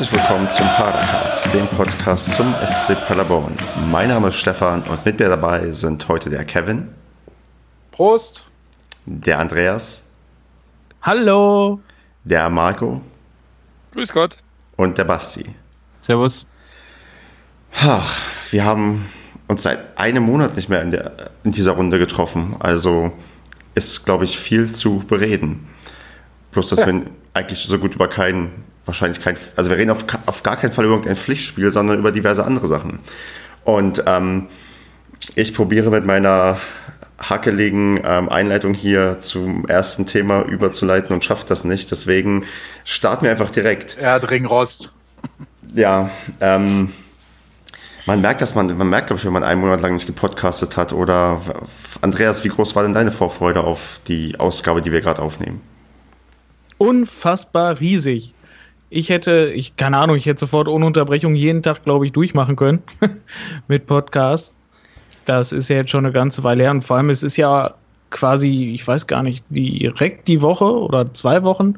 Herzlich willkommen zum Padercast, dem Podcast zum SC Paderborn. Mein Name ist Stefan und mit mir dabei sind heute der Kevin. Prost. Der Andreas. Hallo. Der Marco. Grüß Gott. Und der Basti. Servus. Ach, wir haben uns seit einem Monat nicht mehr in, der, in dieser Runde getroffen. Also ist, glaube ich, viel zu bereden. Bloß, dass ja. wir eigentlich so gut über keinen, wahrscheinlich kein, also wir reden auf, auf gar keinen Fall über irgendein Pflichtspiel, sondern über diverse andere Sachen. Und ähm, ich probiere mit meiner hackeligen ähm, Einleitung hier zum ersten Thema überzuleiten und schafft das nicht. Deswegen starten wir einfach direkt. Er hat Ringrost. Ja, ähm, man merkt, dass man, man merkt, glaube ich, wenn man einen Monat lang nicht gepodcastet hat. Oder Andreas, wie groß war denn deine Vorfreude auf die Ausgabe, die wir gerade aufnehmen? Unfassbar riesig. Ich hätte, ich, keine Ahnung, ich hätte sofort ohne Unterbrechung jeden Tag, glaube ich, durchmachen können mit Podcast. Das ist ja jetzt schon eine ganze Weile her. Und vor allem, es ist ja quasi, ich weiß gar nicht, direkt die Woche oder zwei Wochen,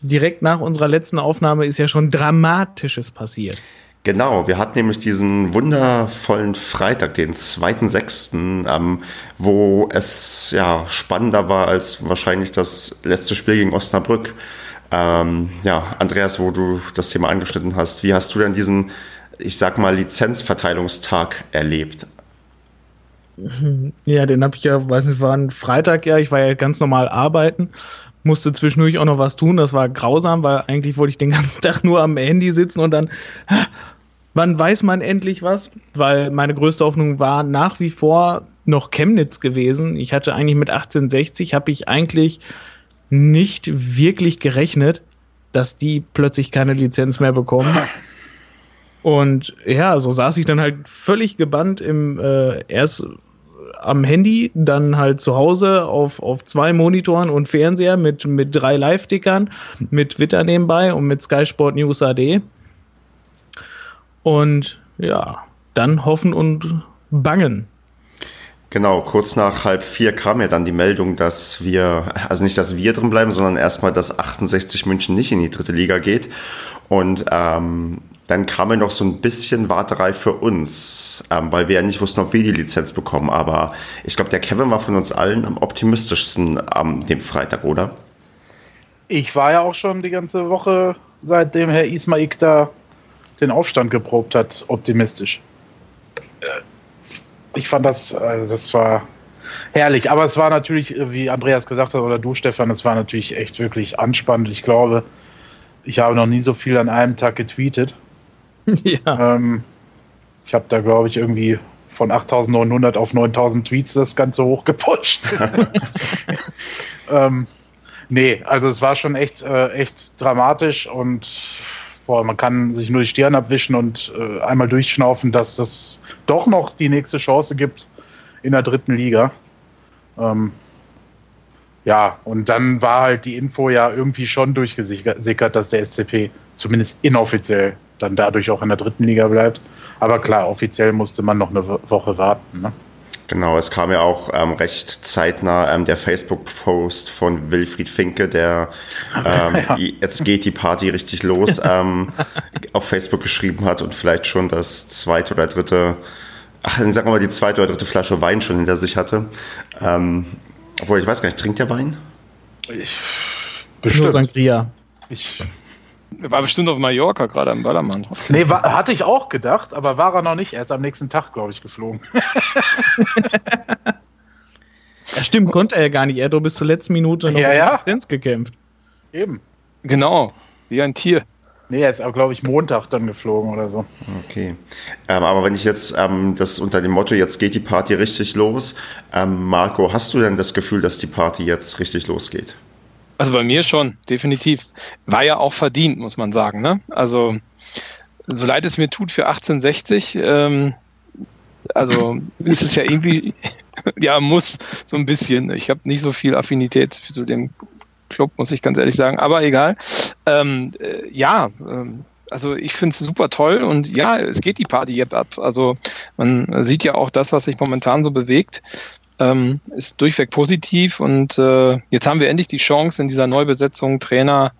direkt nach unserer letzten Aufnahme ist ja schon Dramatisches passiert. Genau, wir hatten nämlich diesen wundervollen Freitag, den 2.6., ähm, wo es ja spannender war als wahrscheinlich das letzte Spiel gegen Osnabrück. Ähm, ja, Andreas, wo du das Thema angeschnitten hast, wie hast du denn diesen, ich sag mal, Lizenzverteilungstag erlebt? Ja, den habe ich ja, weiß nicht, war ein Freitag, ja, ich war ja ganz normal arbeiten, musste zwischendurch auch noch was tun, das war grausam, weil eigentlich wollte ich den ganzen Tag nur am Handy sitzen und dann Wann weiß man endlich was? Weil meine größte Hoffnung war nach wie vor noch Chemnitz gewesen. Ich hatte eigentlich mit 1860, habe ich eigentlich nicht wirklich gerechnet, dass die plötzlich keine Lizenz mehr bekommen. Und ja, so saß ich dann halt völlig gebannt im äh, erst am Handy, dann halt zu Hause auf, auf zwei Monitoren und Fernseher mit, mit drei Live-Tickern, mit Twitter nebenbei und mit Sky Sport News AD. Und ja, dann hoffen und bangen. Genau, kurz nach halb vier kam ja dann die Meldung, dass wir, also nicht, dass wir drin bleiben, sondern erstmal, dass 68 München nicht in die dritte Liga geht. Und ähm, dann kam ja noch so ein bisschen Warterei für uns, ähm, weil wir ja nicht wussten, ob wir die Lizenz bekommen. Aber ich glaube, der Kevin war von uns allen am optimistischsten am dem Freitag, oder? Ich war ja auch schon die ganze Woche, seitdem Herr Ismaik da den Aufstand geprobt hat, optimistisch. Äh, ich fand das, also das war herrlich. Aber es war natürlich, wie Andreas gesagt hat, oder du, Stefan, es war natürlich echt wirklich anspannend. Ich glaube, ich habe noch nie so viel an einem Tag getweetet. Ja. Ähm, ich habe da, glaube ich, irgendwie von 8900 auf 9000 Tweets das Ganze hochgepusht. ähm, nee, also es war schon echt, äh, echt dramatisch und boah, man kann sich nur die Stirn abwischen und äh, einmal durchschnaufen, dass es doch noch die nächste Chance gibt in der dritten Liga. Ähm, ja, und dann war halt die Info ja irgendwie schon durchgesickert, dass der SCP zumindest inoffiziell dann dadurch auch in der dritten Liga bleibt. Aber klar, offiziell musste man noch eine Woche warten. Ne? Genau, es kam ja auch ähm, recht zeitnah ähm, der Facebook-Post von Wilfried Finke, der ähm, ja. jetzt geht die Party richtig los, ähm, auf Facebook geschrieben hat und vielleicht schon das zweite oder dritte, ach, dann sagen wir mal die zweite oder dritte Flasche Wein schon hinter sich hatte. Ähm, obwohl, ich weiß gar nicht, trinkt der Wein? Ich, bestimmt. Nur Sangria. Ich war bestimmt auf Mallorca gerade am Ballermann. Nee, war, hatte ich auch gedacht, aber war er noch nicht. Er ist am nächsten Tag, glaube ich, geflogen. ja, stimmt, konnte er ja gar nicht. Er hat doch bis zur letzten Minute noch ja, ja. Lizenz gekämpft. Eben. Genau, wie ein Tier. Nee, er ist auch, glaube ich, Montag dann geflogen oder so. Okay. Ähm, aber wenn ich jetzt ähm, das unter dem Motto, jetzt geht die Party richtig los, ähm, Marco, hast du denn das Gefühl, dass die Party jetzt richtig losgeht? Also bei mir schon, definitiv. War ja auch verdient, muss man sagen. Ne? Also, so leid es mir tut für 1860, ähm, also ist es ja irgendwie, ja, muss so ein bisschen. Ich habe nicht so viel Affinität zu dem Club, muss ich ganz ehrlich sagen, aber egal. Ähm, äh, ja, ähm, also ich finde es super toll und ja, es geht die Party jetzt ab. Also man sieht ja auch das, was sich momentan so bewegt ähm, ist durchweg positiv und äh, jetzt haben wir endlich die Chance in dieser Neubesetzung Trainer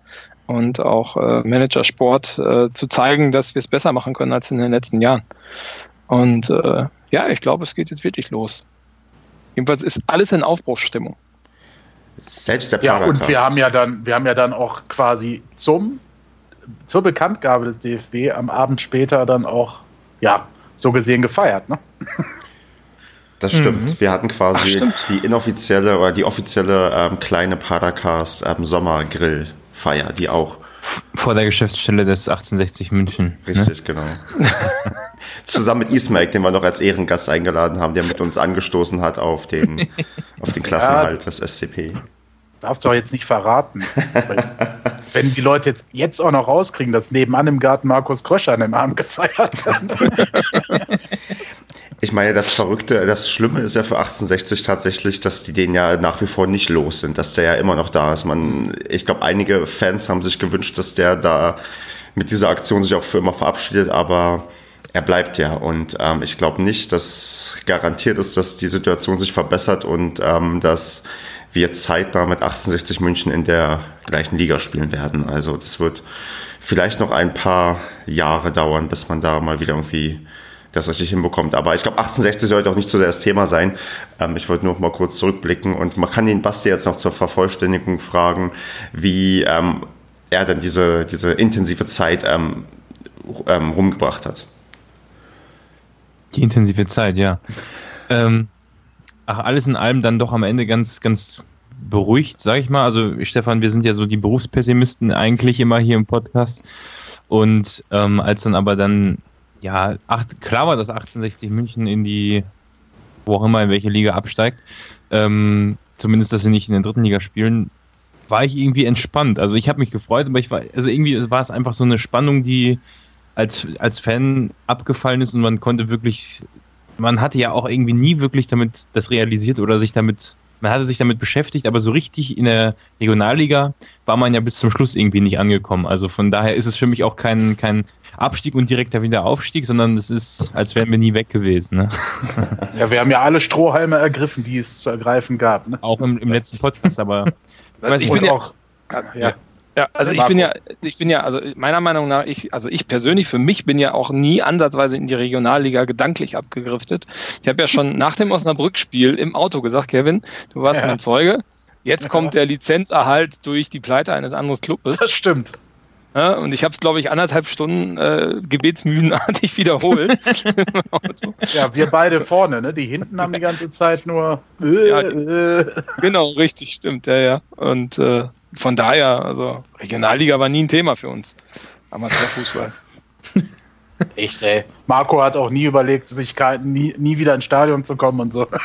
und auch äh, Manager Sport äh, zu zeigen, dass wir es besser machen können als in den letzten Jahren. Und äh, ja, ich glaube, es geht jetzt wirklich los. Jedenfalls ist alles in Aufbruchsstimmung. Selbst der Ja, und wir haben ja dann, wir haben ja dann auch quasi zum, zur Bekanntgabe des DFB am Abend später dann auch, ja, so gesehen gefeiert, ne? Das stimmt. Mhm. Wir hatten quasi Ach, die inoffizielle oder die offizielle ähm, kleine Paracast ähm, Sommergrillfeier, die auch vor der Geschäftsstelle des 1860 München. Ne? Richtig, ne? genau. Zusammen mit Ismail, den wir noch als Ehrengast eingeladen haben, der mit uns angestoßen hat auf den, auf den Klassenhalt ja, des SCP. Darfst du auch jetzt nicht verraten. wenn die Leute jetzt, jetzt auch noch rauskriegen, dass nebenan im Garten Markus Kröscher an dem Abend gefeiert hat. Ich meine, das Verrückte, das Schlimme ist ja für 1860 tatsächlich, dass die den ja nach wie vor nicht los sind, dass der ja immer noch da ist. Man, ich glaube, einige Fans haben sich gewünscht, dass der da mit dieser Aktion sich auch für immer verabschiedet, aber er bleibt ja. Und ähm, ich glaube nicht, dass garantiert ist, dass die Situation sich verbessert und ähm, dass wir zeitnah mit 1860 München in der gleichen Liga spielen werden. Also das wird vielleicht noch ein paar Jahre dauern, bis man da mal wieder irgendwie das richtig hinbekommt. Aber ich glaube, 1860 sollte auch nicht so sehr das Thema sein. Ähm, ich wollte nur noch mal kurz zurückblicken und man kann den Basti jetzt noch zur Vervollständigung fragen, wie ähm, er dann diese, diese intensive Zeit ähm, ähm rumgebracht hat. Die intensive Zeit, ja. Ähm, ach, alles in allem dann doch am Ende ganz, ganz beruhigt, sag ich mal. Also, Stefan, wir sind ja so die Berufspessimisten eigentlich immer hier im Podcast. Und ähm, als dann aber dann ja, acht, klar war, dass 1860 München in die, wo auch immer, in welche Liga absteigt. Ähm, zumindest, dass sie nicht in der dritten Liga spielen, war ich irgendwie entspannt. Also ich habe mich gefreut, aber ich war, also irgendwie war es einfach so eine Spannung, die als, als Fan abgefallen ist und man konnte wirklich, man hatte ja auch irgendwie nie wirklich damit das realisiert oder sich damit man hatte sich damit beschäftigt, aber so richtig in der Regionalliga war man ja bis zum Schluss irgendwie nicht angekommen. Also von daher ist es für mich auch kein, kein Abstieg und direkter Wiederaufstieg, sondern es ist, als wären wir nie weg gewesen. Ne? Ja, wir haben ja alle Strohhalme ergriffen, die es zu ergreifen gab. Ne? Auch im, im letzten Podcast, aber ich, weiß, ich bin auch. Ja. Ja, also ich bin ja, ich bin ja, also meiner Meinung nach, ich, also ich persönlich, für mich bin ja auch nie ansatzweise in die Regionalliga gedanklich abgegriftet. Ich habe ja schon nach dem Osnabrück-Spiel im Auto gesagt, Kevin, du warst ja. mein Zeuge. Jetzt kommt der Lizenzerhalt durch die Pleite eines anderen Clubes. Das stimmt. Ja, und ich habe es, glaube ich, anderthalb Stunden äh, gebetsmühlenartig wiederholt. ja, wir beide vorne, ne? Die hinten haben die ganze Zeit nur. Äh, ja, die, äh. Genau, richtig, stimmt, ja, ja. Und äh, von daher, also Regionalliga war nie ein Thema für uns. Amateurfußball. Ich sehe. Marco hat auch nie überlegt, sich nie, nie wieder ins Stadion zu kommen und so.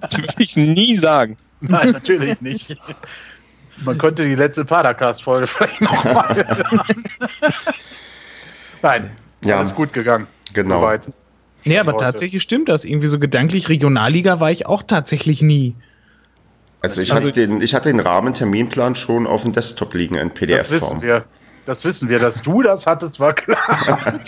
Das würde ich nie sagen. Nein, natürlich nicht. Man könnte die letzte Padercast-Folge vielleicht nochmal hören. Nein, ja, alles gut gegangen. Genau. Soweit. Nee, aber tatsächlich stimmt das. Irgendwie so gedanklich Regionalliga war ich auch tatsächlich nie. Also ich, also, hatte, den, ich hatte den Rahmenterminplan schon auf dem Desktop liegen in PDF-Form. Das wissen wir. Das wissen wir, dass du das hattest, war klar.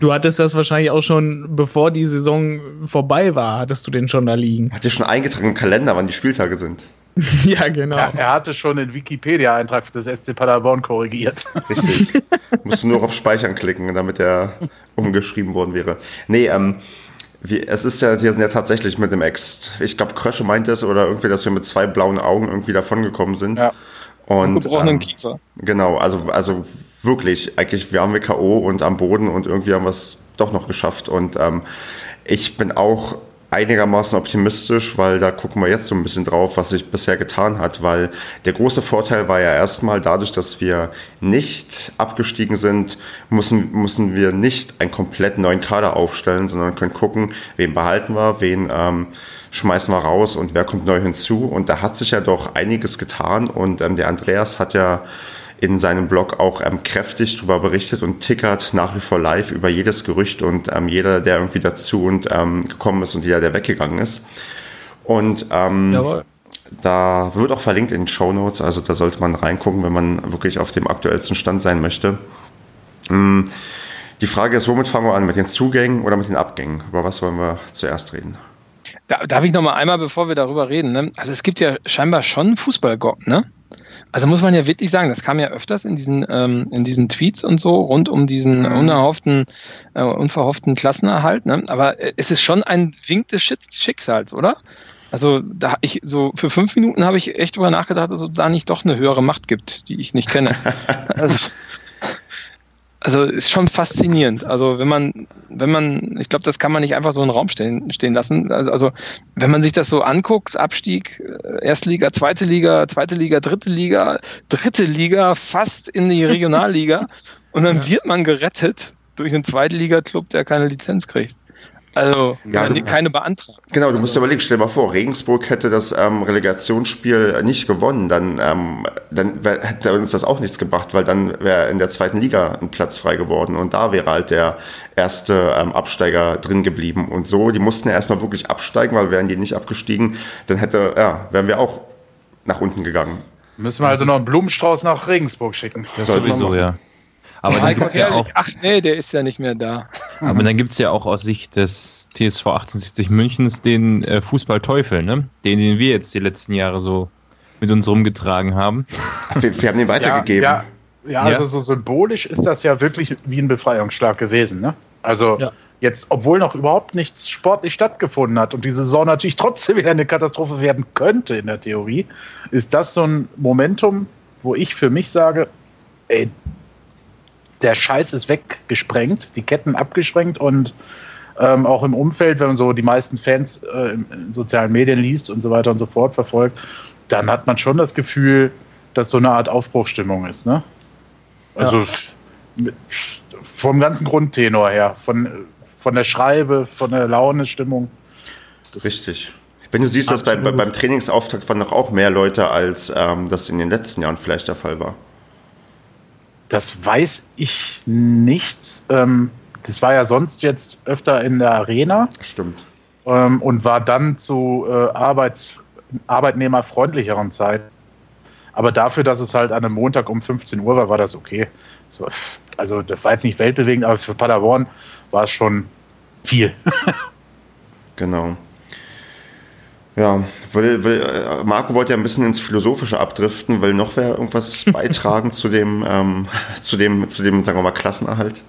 Du hattest das wahrscheinlich auch schon, bevor die Saison vorbei war, hattest du den schon da liegen. Hatte schon eingetragen im Kalender, wann die Spieltage sind. ja, genau. Ja, er hatte schon den Wikipedia-Eintrag des SC Paderborn korrigiert. Richtig. Musste nur auf Speichern klicken, damit er umgeschrieben worden wäre. Nee, ähm, wie, es ist ja, wir sind ja tatsächlich mit dem Ex, ich glaube, Krösche meint es oder irgendwie, dass wir mit zwei blauen Augen irgendwie davongekommen sind. Ja. Und, gebrochenen ähm, Kiefer. Genau, also, also wirklich, eigentlich, wir haben wir K.O. und am Boden und irgendwie haben wir es doch noch geschafft. Und ähm, ich bin auch einigermaßen optimistisch, weil da gucken wir jetzt so ein bisschen drauf, was sich bisher getan hat, weil der große Vorteil war ja erstmal dadurch, dass wir nicht abgestiegen sind, müssen, müssen wir nicht einen komplett neuen Kader aufstellen, sondern können gucken, wen behalten wir, wen ähm, schmeißen wir raus und wer kommt neu hinzu. Und da hat sich ja doch einiges getan und ähm, der Andreas hat ja in seinem Blog auch ähm, kräftig darüber berichtet und tickert nach wie vor live über jedes Gerücht und ähm, jeder, der irgendwie dazu und ähm, gekommen ist und jeder, der weggegangen ist. Und ähm, da wird auch verlinkt in den Show Notes, also da sollte man reingucken, wenn man wirklich auf dem aktuellsten Stand sein möchte. Mm, die Frage ist, womit fangen wir an? Mit den Zugängen oder mit den Abgängen? Über was wollen wir zuerst reden? Da, darf ich noch mal einmal, bevor wir darüber reden? Ne? Also es gibt ja scheinbar schon Fußballgott, ne? Also muss man ja wirklich sagen, das kam ja öfters in diesen, ähm, in diesen Tweets und so rund um diesen Mhm. unerhofften, äh, unverhofften Klassenerhalt. Ne? Aber äh, es ist schon ein Wink des Schick- Schicksals, oder? Also da ich so für fünf Minuten habe ich echt drüber nachgedacht, dass es da nicht doch eine höhere Macht gibt, die ich nicht kenne. also, also ist schon faszinierend. Also wenn man, wenn man, ich glaube, das kann man nicht einfach so in den Raum stehen, stehen lassen. Also, also wenn man sich das so anguckt, Abstieg, äh, Erstliga, zweite Liga, zweite Liga, dritte Liga, dritte Liga, fast in die Regionalliga und dann wird man gerettet durch einen Zweitliga-Club, der keine Lizenz kriegt. Also Ja, keine, du- keine beantragt. Genau, du musst dir überlegen, stell dir mal vor, Regensburg hätte das ähm, Relegationsspiel nicht gewonnen, dann, ähm, dann wär, hätte uns das auch nichts gebracht, weil dann wäre in der zweiten Liga ein Platz frei geworden und da wäre halt der erste ähm, Absteiger drin geblieben und so. Die mussten ja erstmal wirklich absteigen, weil wären die nicht abgestiegen, dann hätte, ja, wären wir auch nach unten gegangen. Müssen wir also noch einen Blumenstrauß nach Regensburg schicken. Das sowieso, ja. Aber dann gibt's ja auch, Ach nee, der ist ja nicht mehr da. aber dann gibt's ja auch aus Sicht des TSV 1860 Münchens den äh, Fußballteufel, ne? Den, den wir jetzt die letzten Jahre so mit uns rumgetragen haben. Wir, wir haben den weitergegeben. Ja, ja, Ja. also so symbolisch ist das ja wirklich wie ein Befreiungsschlag gewesen. Ne? Also Ja. jetzt, obwohl noch überhaupt nichts sportlich stattgefunden hat und die Saison natürlich trotzdem wieder eine Katastrophe werden könnte in der Theorie, ist das so ein Momentum, wo ich für mich sage, ey, der Scheiß ist weggesprengt, die Ketten abgesprengt und ähm, auch im Umfeld, wenn man so die meisten Fans äh, in, sozialen Medien liest und so weiter und so fort verfolgt, dann hat man schon das Gefühl, dass so eine Art Aufbruchstimmung ist. Ne? Also mit, vom ganzen Grundtenor her, von, von der Schreibe, von der Laune-Stimmung. Das- Richtig. Wenn du siehst, dass bei, bei, Absolut. beim Trainingsauftakt waren noch auch mehr Leute, als ähm, das in den letzten Jahren vielleicht der Fall war. Das weiß ich nicht. Ähm, das war ja sonst jetzt öfter in der Arena Stimmt. ähm, und war dann zu äh, Arbeits arbeitnehmerfreundlicheren Zeiten. Aber dafür, dass es halt an einem Montag um 15 Uhr war, war das okay. Das war, also das war jetzt nicht weltbewegend, aber für Paderborn war es schon viel. Genau. Ja, will, will, äh, Marco wollte ja ein bisschen ins Philosophische abdriften. Will noch wer irgendwas beitragen zu dem, ähm, zu dem, zu dem, sagen wir mal, Klassenerhalt?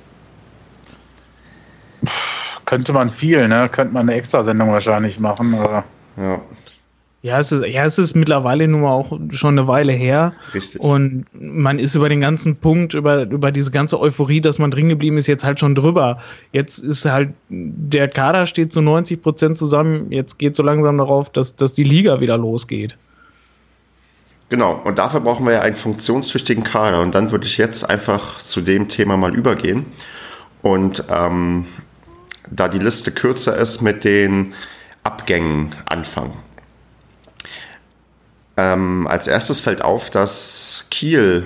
Könnte man viel, ne? Könnte man eine Extrasendung wahrscheinlich machen. Aber Ja, Ja, es ist, ja, es ist mittlerweile nun auch schon eine Weile her. richtig. Und man ist über den ganzen Punkt, über, über diese ganze Euphorie, dass man drin geblieben ist, jetzt halt schon drüber. Jetzt ist halt, der Kader steht zu 90 Prozent zusammen. Jetzt geht so langsam darauf, dass, dass die Liga wieder losgeht. Genau, und dafür brauchen wir ja einen funktionstüchtigen Kader. Und dann würde ich jetzt einfach zu dem Thema mal übergehen. Und ähm, da die Liste kürzer ist, mit den Abgängen anfangen. Ähm, als erstes fällt auf, dass Kiel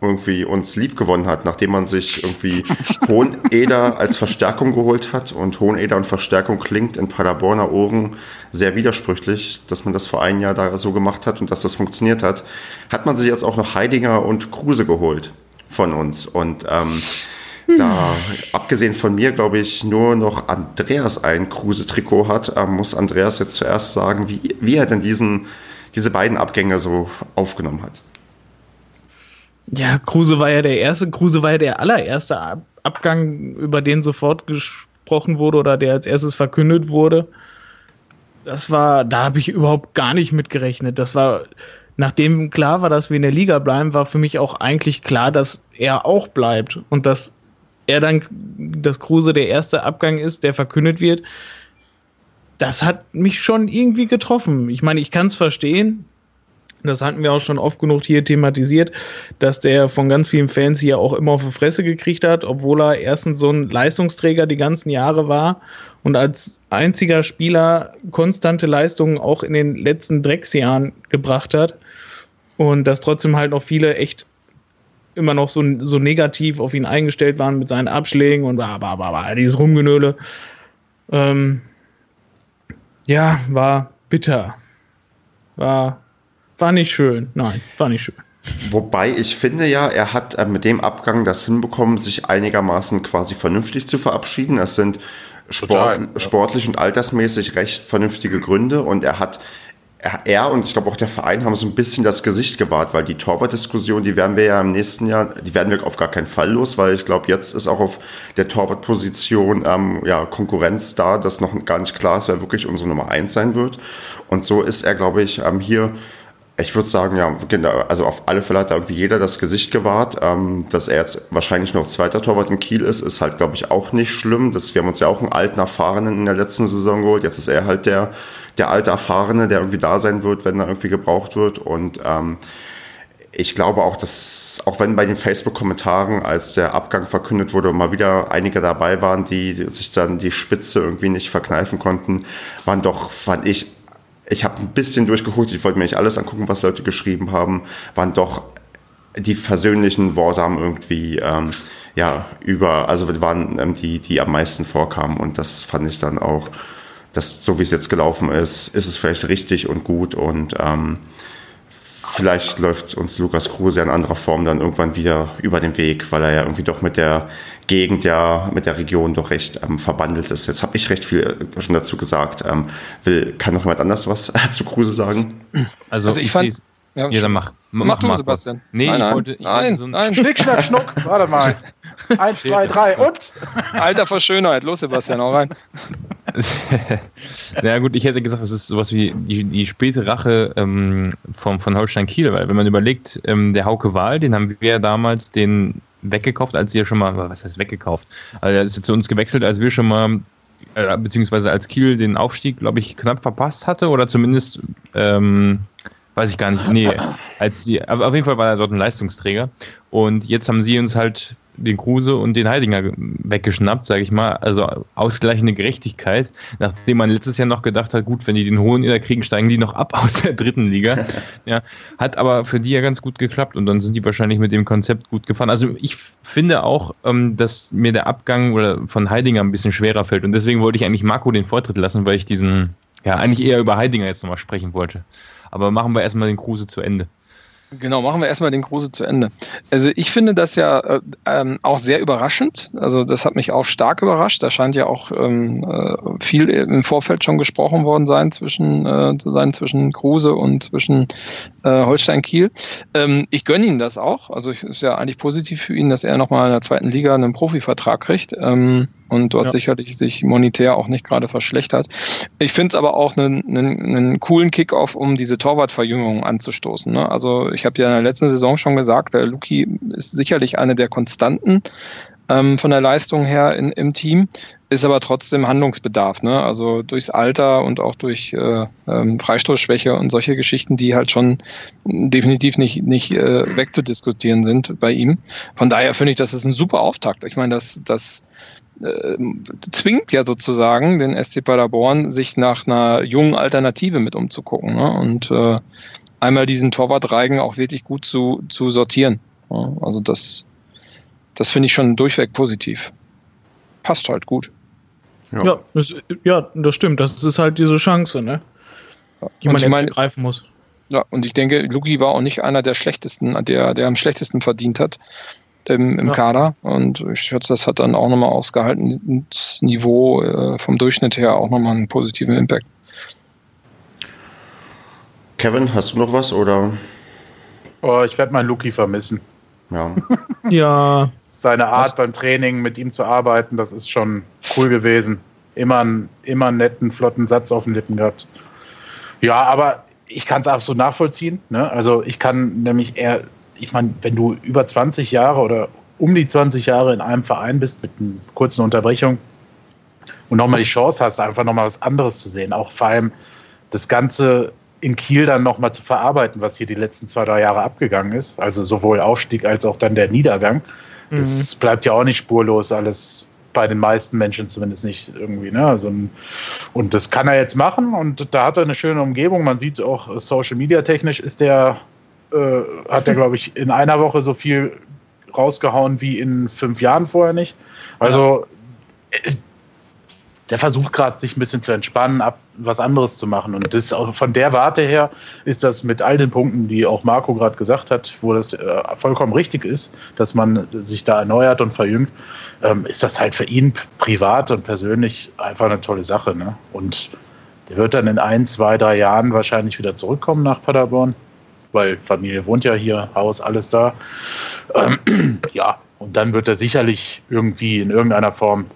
irgendwie uns lieb gewonnen hat, nachdem man sich irgendwie Hoheneder als Verstärkung geholt hat. Und Hoheneder und Verstärkung klingt in Paderborner Ohren sehr widersprüchlich, dass man das vor einem Jahr da so gemacht hat und dass das funktioniert hat. Hat man sich jetzt auch noch Heidinger und Kruse geholt von uns. Und ähm, da, abgesehen von mir, glaube ich, nur noch Andreas ein Kruse-Trikot hat, ähm, muss Andreas jetzt zuerst sagen, wie, wie er denn diesen, diese beiden Abgänge so aufgenommen hat. Ja, Kruse war ja der erste, Kruse war ja der allererste Ab Abgang, über den sofort gesprochen wurde oder der als erstes verkündet wurde. Das war, da habe ich überhaupt gar nicht mit gerechnet. Das war, nachdem klar war, dass wir in der Liga bleiben, war für mich auch eigentlich klar, dass er auch bleibt und dass er dann, dass Kruse der erste Abgang ist, der verkündet wird. Das hat mich schon irgendwie getroffen. Ich meine, ich kann es verstehen, das hatten wir auch schon oft genug hier thematisiert, dass der von ganz vielen Fans hier auch immer auf die Fresse gekriegt hat, obwohl er erstens so ein Leistungsträger die ganzen Jahre war und als einziger Spieler konstante Leistungen auch in den letzten Drecksjahren gebracht hat. Und dass trotzdem halt noch viele echt immer noch so, so negativ auf ihn eingestellt waren mit seinen Abschlägen und bla, bla, bla, dieses Rumgenöle. Ähm, ja, war bitter. War war nicht schön. Nein, war nicht schön. Wobei ich finde ja, er hat äh, mit dem Abgang das hinbekommen, sich einigermaßen quasi vernünftig zu verabschieden. Es sind Sport, Total, ja. sportlich und altersmäßig recht vernünftige Gründe und er hat er, und ich glaube auch der Verein haben so ein bisschen das Gesicht gewahrt, weil die Torwartdiskussion, die werden wir ja im nächsten Jahr, die werden wir auf gar keinen Fall los, weil ich glaube, jetzt ist auch auf der Torwartposition ähm, ja, Konkurrenz da, dass noch gar nicht klar ist, wer wirklich unsere Nummer eins sein wird. Und so ist er, glaube ich, ähm, hier ich würde sagen, ja, genau, also auf alle Fälle hat da irgendwie jeder das Gesicht gewahrt. Ähm, dass er jetzt wahrscheinlich noch zweiter Torwart in Kiel ist, ist halt, glaube ich, auch nicht schlimm. Das, wir haben uns ja auch einen alten Erfahrenen in der letzten Saison geholt. Jetzt ist er halt der, der alte Erfahrene, der irgendwie da sein wird, wenn er irgendwie gebraucht wird. Und ähm, ich glaube auch, dass, auch wenn bei den Facebook-Kommentaren, als der Abgang verkündet wurde, mal wieder einige dabei waren, die sich dann die Spitze irgendwie nicht verkneifen konnten, waren doch, fand ich, ich habe ein bisschen durchgeguckt, ich wollte mir nicht alles angucken, was Leute geschrieben haben, waren doch die versöhnlichen Worte haben irgendwie ähm, ja über, also waren ähm, die, die am meisten vorkamen und das fand ich dann auch, dass so wie es jetzt gelaufen ist, ist es vielleicht richtig und gut und ähm, vielleicht läuft uns Lukas Kruse in anderer Form dann irgendwann wieder über den Weg, weil er ja irgendwie doch mit der Gegend, ja, mit der Region doch recht ähm, verbandelt ist. Jetzt habe ich recht viel äh, schon dazu gesagt. Ähm, will, kann noch jemand anders was äh, zu Kruse sagen? Also, also ich, ich fand. Ja, ja, dann mach. Mach, mach du, Sebastian. Nee, nein, nein. ich wollte. Ich nein, so nein. Schnick, schnack, schnuck. Warte mal. Eins, zwei, drei und. Alter vor Schönheit. Los, Sebastian, auch rein. Na gut, ich hätte gesagt, das ist sowas wie die, die späte Rache ähm, vom, von Holstein Kiel, weil wenn man überlegt, ähm, der Hauke Wahl, den haben wir damals den weggekauft, als sie ja schon mal, was heißt weggekauft? Also er ist ja zu uns gewechselt, als wir schon mal, äh, beziehungsweise als Kiel den Aufstieg, glaube ich, knapp verpasst hatte oder zumindest, ähm, weiß ich gar nicht, nee, als die, aber auf jeden Fall war er dort ein Leistungsträger und jetzt haben sie uns halt den Kruse und den Heidinger weggeschnappt, sage ich mal. Also ausgleichende Gerechtigkeit, nachdem man letztes Jahr noch gedacht hat, gut, wenn die den Hohen Inner kriegen, steigen die noch ab aus der dritten Liga. ja, hat aber für die ja ganz gut geklappt und dann sind die wahrscheinlich mit dem Konzept gut gefahren. Also ich finde auch, ähm, dass mir der Abgang von Heidinger ein bisschen schwerer fällt und deswegen wollte ich eigentlich Marco den Vortritt lassen, weil ich diesen, ja, eigentlich eher über Heidinger jetzt nochmal sprechen wollte. Aber machen wir erstmal den Kruse zu Ende. Genau, machen wir erstmal den Kruse zu Ende. Also ich finde das ja äh, ähm, auch sehr überraschend. Also das hat mich auch stark überrascht. Da scheint ja auch ähm, äh, viel im Vorfeld schon gesprochen worden sein zwischen äh, zu sein zwischen Kruse und zwischen äh, Holstein Kiel. Ähm, ich gönne ihm das auch. Also es ist ja eigentlich positiv für ihn, dass er nochmal in der zweiten Liga einen Profivertrag kriegt. Ähm, und dort ja. sicherlich sich monetär auch nicht gerade verschlechtert. Ich finde es aber auch einen, einen, einen coolen Kickoff, um diese Torwartverjüngung anzustoßen. Ne? Also ich habe ja in der letzten Saison schon gesagt, der Luki ist sicherlich eine der Konstanten ähm, von der Leistung her in, im Team, ist aber trotzdem Handlungsbedarf. Ne? Also durchs Alter und auch durch äh, ähm, Freistoßschwäche und solche Geschichten, die halt schon definitiv nicht, nicht äh, wegzudiskutieren sind bei ihm. Von daher finde ich, das ist ein super Auftakt. Ich meine, das, das äh, zwingt ja sozusagen den SC Paderborn, sich nach einer jungen Alternative mit umzugucken ne? und äh, einmal diesen Torwartreigen auch wirklich gut zu, zu sortieren. Ja? Also das, das finde ich schon durchweg positiv. Passt halt gut. Ja, ja das, ja, das stimmt. Das ist halt diese Chance, ne? die man jetzt mein, greifen muss. Ja, und ich denke, Luki war auch nicht einer der schlechtesten, der, der am schlechtesten verdient hat im, im ja. Kader. Und ich schätze, das hat dann auch nochmal ausgehalten, das Niveau äh, vom Durchschnitt her auch nochmal einen positiven Impact. Kevin, hast du noch was oder? Oh, ich werde meinen Luki vermissen. Ja. ja. Seine Art was? beim Training mit ihm zu arbeiten, das ist schon cool gewesen. Immer, einen, immer einen netten, flotten Satz auf den Lippen gehabt. Ja, aber ich kann es absolut nachvollziehen. Ne? Also ich kann nämlich eher ich meine, wenn du über 20 Jahre oder um die 20 Jahre in einem Verein bist mit einer kurzen Unterbrechung und nochmal die Chance hast, einfach nochmal was anderes zu sehen, auch vor allem das Ganze in Kiel dann nochmal zu verarbeiten, was hier die letzten zwei, drei Jahre abgegangen ist, also sowohl Aufstieg als auch dann der Niedergang. Mhm. Das bleibt ja auch nicht spurlos alles bei den meisten Menschen zumindest nicht irgendwie. Ne? Also, und das kann er jetzt machen und da hat er eine schöne Umgebung. Man sieht auch Social Media technisch ist der äh, hat er, glaube ich, in einer Woche so viel rausgehauen wie in fünf Jahren vorher nicht. Also ja. Äh, der versucht gerade, sich ein bisschen zu entspannen, ab, was anderes zu machen. Und das von der Warte her ist das mit all den Punkten, die auch Marco gerade gesagt hat, wo das äh, vollkommen richtig ist, dass man sich da erneuert und verjüngt, ähm, ist das halt für ihn privat und persönlich einfach eine tolle Sache. Ne? Und Der wird dann in ein, zwei, drei Jahren wahrscheinlich wieder zurückkommen nach Paderborn, weil Familie wohnt ja hier, Haus, alles da. Ähm, ja, und dann wird er sicherlich irgendwie in irgendeiner Form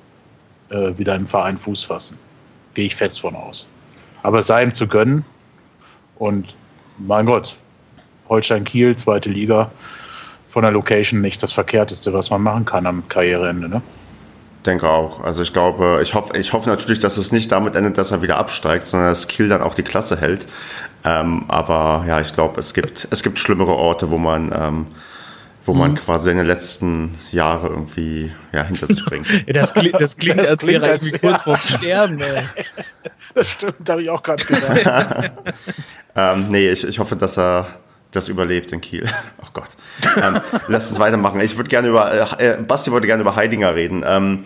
äh, wieder im Verein Fuß fassen. Gehe ich fest von aus. Aber es sei ihm zu gönnen. Und mein Gott, Holstein Kiel, zweite Liga, von der Location nicht das Verkehrteste, was man machen kann am Karriereende. Ne? Denke auch. Also ich glaube, ich hoffe, ich hoffe natürlich, dass es nicht damit endet, dass er wieder absteigt, sondern dass Kiel dann auch die Klasse hält. Ähm, aber ja, ich glaube, es gibt, es gibt schlimmere Orte, wo man, ähm, wo man mhm. quasi seine letzten Jahre irgendwie ja, hinter sich bringt. das, klingt, das klingt, das als wäre er irgendwie kurz vorm Sterben. Ey. Das stimmt, habe ich auch gerade gedacht. ähm, nee, ich, ich hoffe, dass er das überlebt in Kiel. Oh Gott. Ähm, lass uns weitermachen. Ich würde gerne über, äh, äh, Basti wollte gerne über Heidinger reden. Ähm,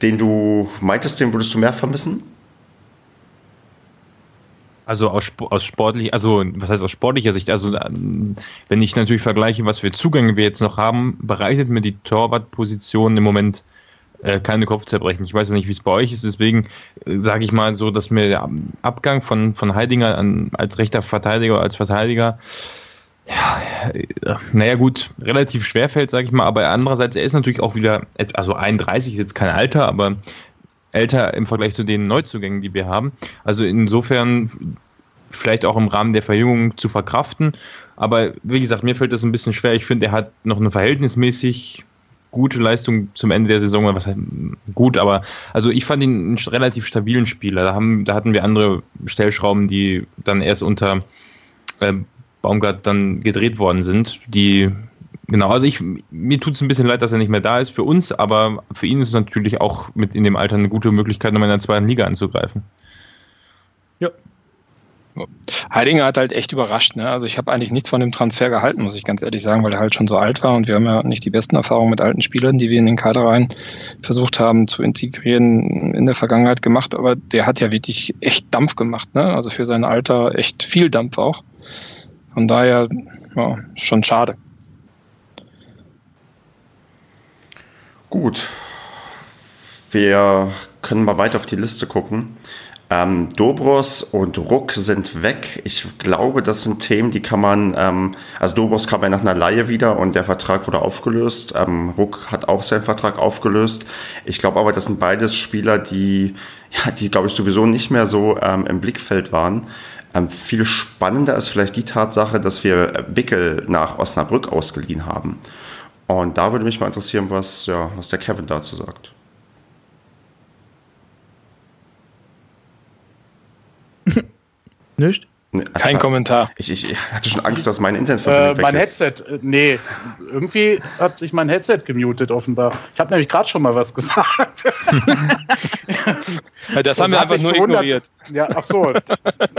den du meintest, den würdest du mehr vermissen? Also aus, aus sportlich, also was heißt aus sportlicher Sicht? Also ähm, wenn ich natürlich vergleiche, was für Zugänge wir jetzt noch haben, bereitet mir die Torwartposition im Moment äh, keine Kopfzerbrechen. Ich weiß ja nicht, wie es bei euch ist, deswegen äh, sage ich mal so, dass mir der Abgang von, von Heidinger an, als rechter Verteidiger, als Verteidiger ja, äh, naja gut, relativ schwer fällt, sage ich mal, aber andererseits, er ist natürlich auch wieder, also 31 ist jetzt kein Alter, aber älter im Vergleich zu den Neuzugängen, die wir haben. Also insofern vielleicht auch im Rahmen der Verjüngung zu verkraften. Aber wie gesagt, mir fällt das ein bisschen schwer. Ich finde, er hat noch eine verhältnismäßig gute Leistung zum Ende der Saison. Was heißt, gut, aber also ich fand ihn einen relativ stabilen Spieler. Da, haben, da hatten wir andere Stellschrauben, die dann erst unter äh, Baumgart dann gedreht worden sind, die Genau, also ich, mir tut es ein bisschen leid, dass er nicht mehr da ist für uns, aber für ihn ist es natürlich auch mit in dem Alter eine gute Möglichkeit, nochmal in der zweiten Liga anzugreifen. Ja. Heidinger hat halt echt überrascht. Ne? Also ich habe eigentlich nichts von dem Transfer gehalten, muss ich ganz ehrlich sagen, weil er halt schon so alt war und wir haben ja nicht die besten Erfahrungen mit alten Spielern, die wir in den Kader rein versucht haben zu integrieren in der Vergangenheit gemacht. Aber der hat ja wirklich echt Dampf gemacht. Ne? Also für sein Alter echt viel Dampf auch. Von daher ja, schon schade. Gut. Wir können mal weiter auf die Liste gucken. Ähm, Dobros und Ruck sind weg. Ich glaube, das sind Themen, die kann man, ähm, also Dobros kam ja nach einer Laie wieder und der Vertrag wurde aufgelöst. Ähm, Ruck hat auch seinen Vertrag aufgelöst. Ich glaube aber, das sind beides Spieler, die, ja, die glaube ich sowieso nicht mehr so ähm, im Blickfeld waren. Ähm, viel spannender ist vielleicht die Tatsache, dass wir Wickel nach Osnabrück ausgeliehen haben. Und da würde mich mal interessieren, was, ja, was der Kevin dazu sagt. Nicht? Nee, Kein Kommentar. Ich, ich, hatte schon Angst, dass mein Internetverbindung äh, Mein ist. Headset, äh, nee, irgendwie hat sich mein Headset gemutet offenbar. Ich habe nämlich gerade schon mal was gesagt. das haben wir einfach nur ignoriert. Ja, ach so.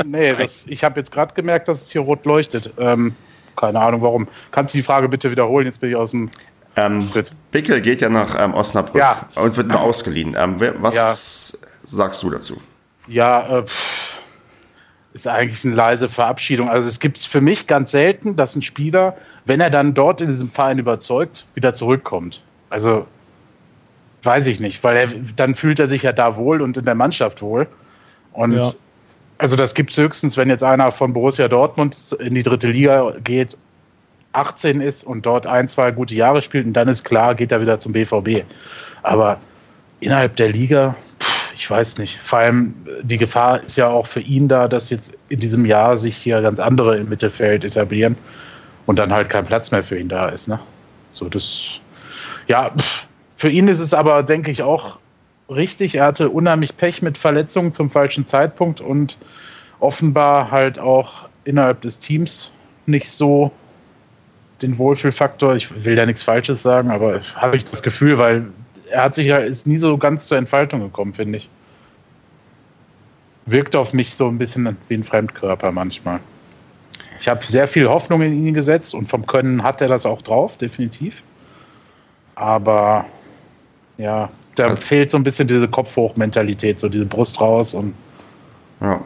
Nee, das, ich habe jetzt gerade gemerkt, dass es hier rot leuchtet. Ähm, keine Ahnung warum. Kannst du die Frage bitte wiederholen? Jetzt bin ich aus dem ähm, Schritt. Pickel geht ja nach ähm, Osnabrück ja. und wird nur ausgeliehen. Ähm, was ja. sagst du dazu? Ja, äh, ist eigentlich eine leise Verabschiedung. Also es gibt es für mich ganz selten, dass ein Spieler, wenn er dann dort in diesem Verein überzeugt, wieder zurückkommt. Also weiß ich nicht, weil er, dann fühlt er sich ja da wohl und in der Mannschaft wohl. Und ja. Also das gibt es höchstens, wenn jetzt einer von Borussia Dortmund in die dritte Liga geht, 18 ist und dort ein, zwei gute Jahre spielt und dann ist klar, geht er wieder zum BVB. Aber innerhalb der Liga, ich weiß nicht. Vor allem die Gefahr ist ja auch für ihn da, dass jetzt in diesem Jahr sich hier ganz andere im Mittelfeld etablieren und dann halt kein Platz mehr für ihn da ist. Ne? So das, ja, für ihn ist es aber, denke ich, auch richtig. Er hatte unheimlich Pech mit Verletzungen zum falschen Zeitpunkt und offenbar halt auch innerhalb des Teams nicht so den Wohlfühlfaktor. Ich will da nichts Falsches sagen, aber habe ich das Gefühl, weil er hat sich ja ist nie so ganz zur Entfaltung gekommen, finde ich. Wirkt auf mich so ein bisschen wie ein Fremdkörper manchmal. Ich habe sehr viel Hoffnung in ihn gesetzt und vom Können hat er das auch drauf, definitiv. Aber ja, da also, fehlt so ein bisschen diese Kopfhoch-Mentalität, so diese Brust raus und. Ja.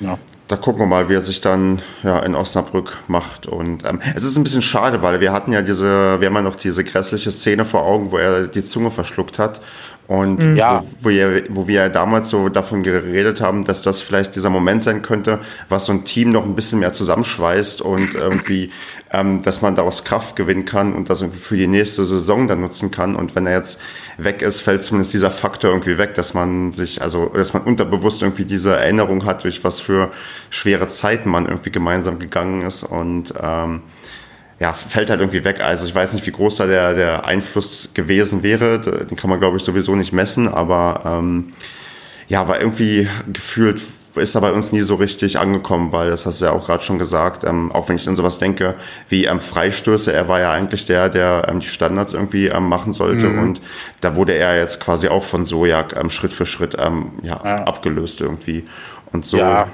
ja. Da gucken wir mal, wie er sich dann ja, in Osnabrück macht. Und ähm, es ist ein bisschen schade, weil wir hatten ja diese, wir haben ja noch diese grässliche Szene vor Augen, wo er die Zunge verschluckt hat. Und Mhm. Ja. wo, wo, wir, wo wir ja damals so davon geredet haben, dass das vielleicht dieser Moment sein könnte, was so ein Team noch ein bisschen mehr zusammenschweißt und irgendwie, ähm, dass man daraus Kraft gewinnen kann und das irgendwie für die nächste Saison dann nutzen kann. Und wenn er jetzt weg ist, fällt zumindest dieser Faktor irgendwie weg, dass man sich, also dass man unterbewusst irgendwie diese Erinnerung hat, durch was für schwere Zeiten man irgendwie gemeinsam gegangen ist und ähm, ja, fällt halt irgendwie weg. Also ich weiß nicht, wie groß da der, der Einfluss gewesen wäre. Den kann man, glaube ich, sowieso nicht messen, aber ähm, ja, aber irgendwie gefühlt ist er bei uns nie so richtig angekommen, weil das hast du ja auch gerade schon gesagt, ähm, auch wenn ich an sowas denke, wie ähm, Freistöße, er war ja eigentlich der, der ähm, die Standards irgendwie ähm, machen sollte Mhm. und da wurde er jetzt quasi auch von Sojak ähm, Schritt für Schritt ähm, ja, Ja. abgelöst irgendwie und so Ja.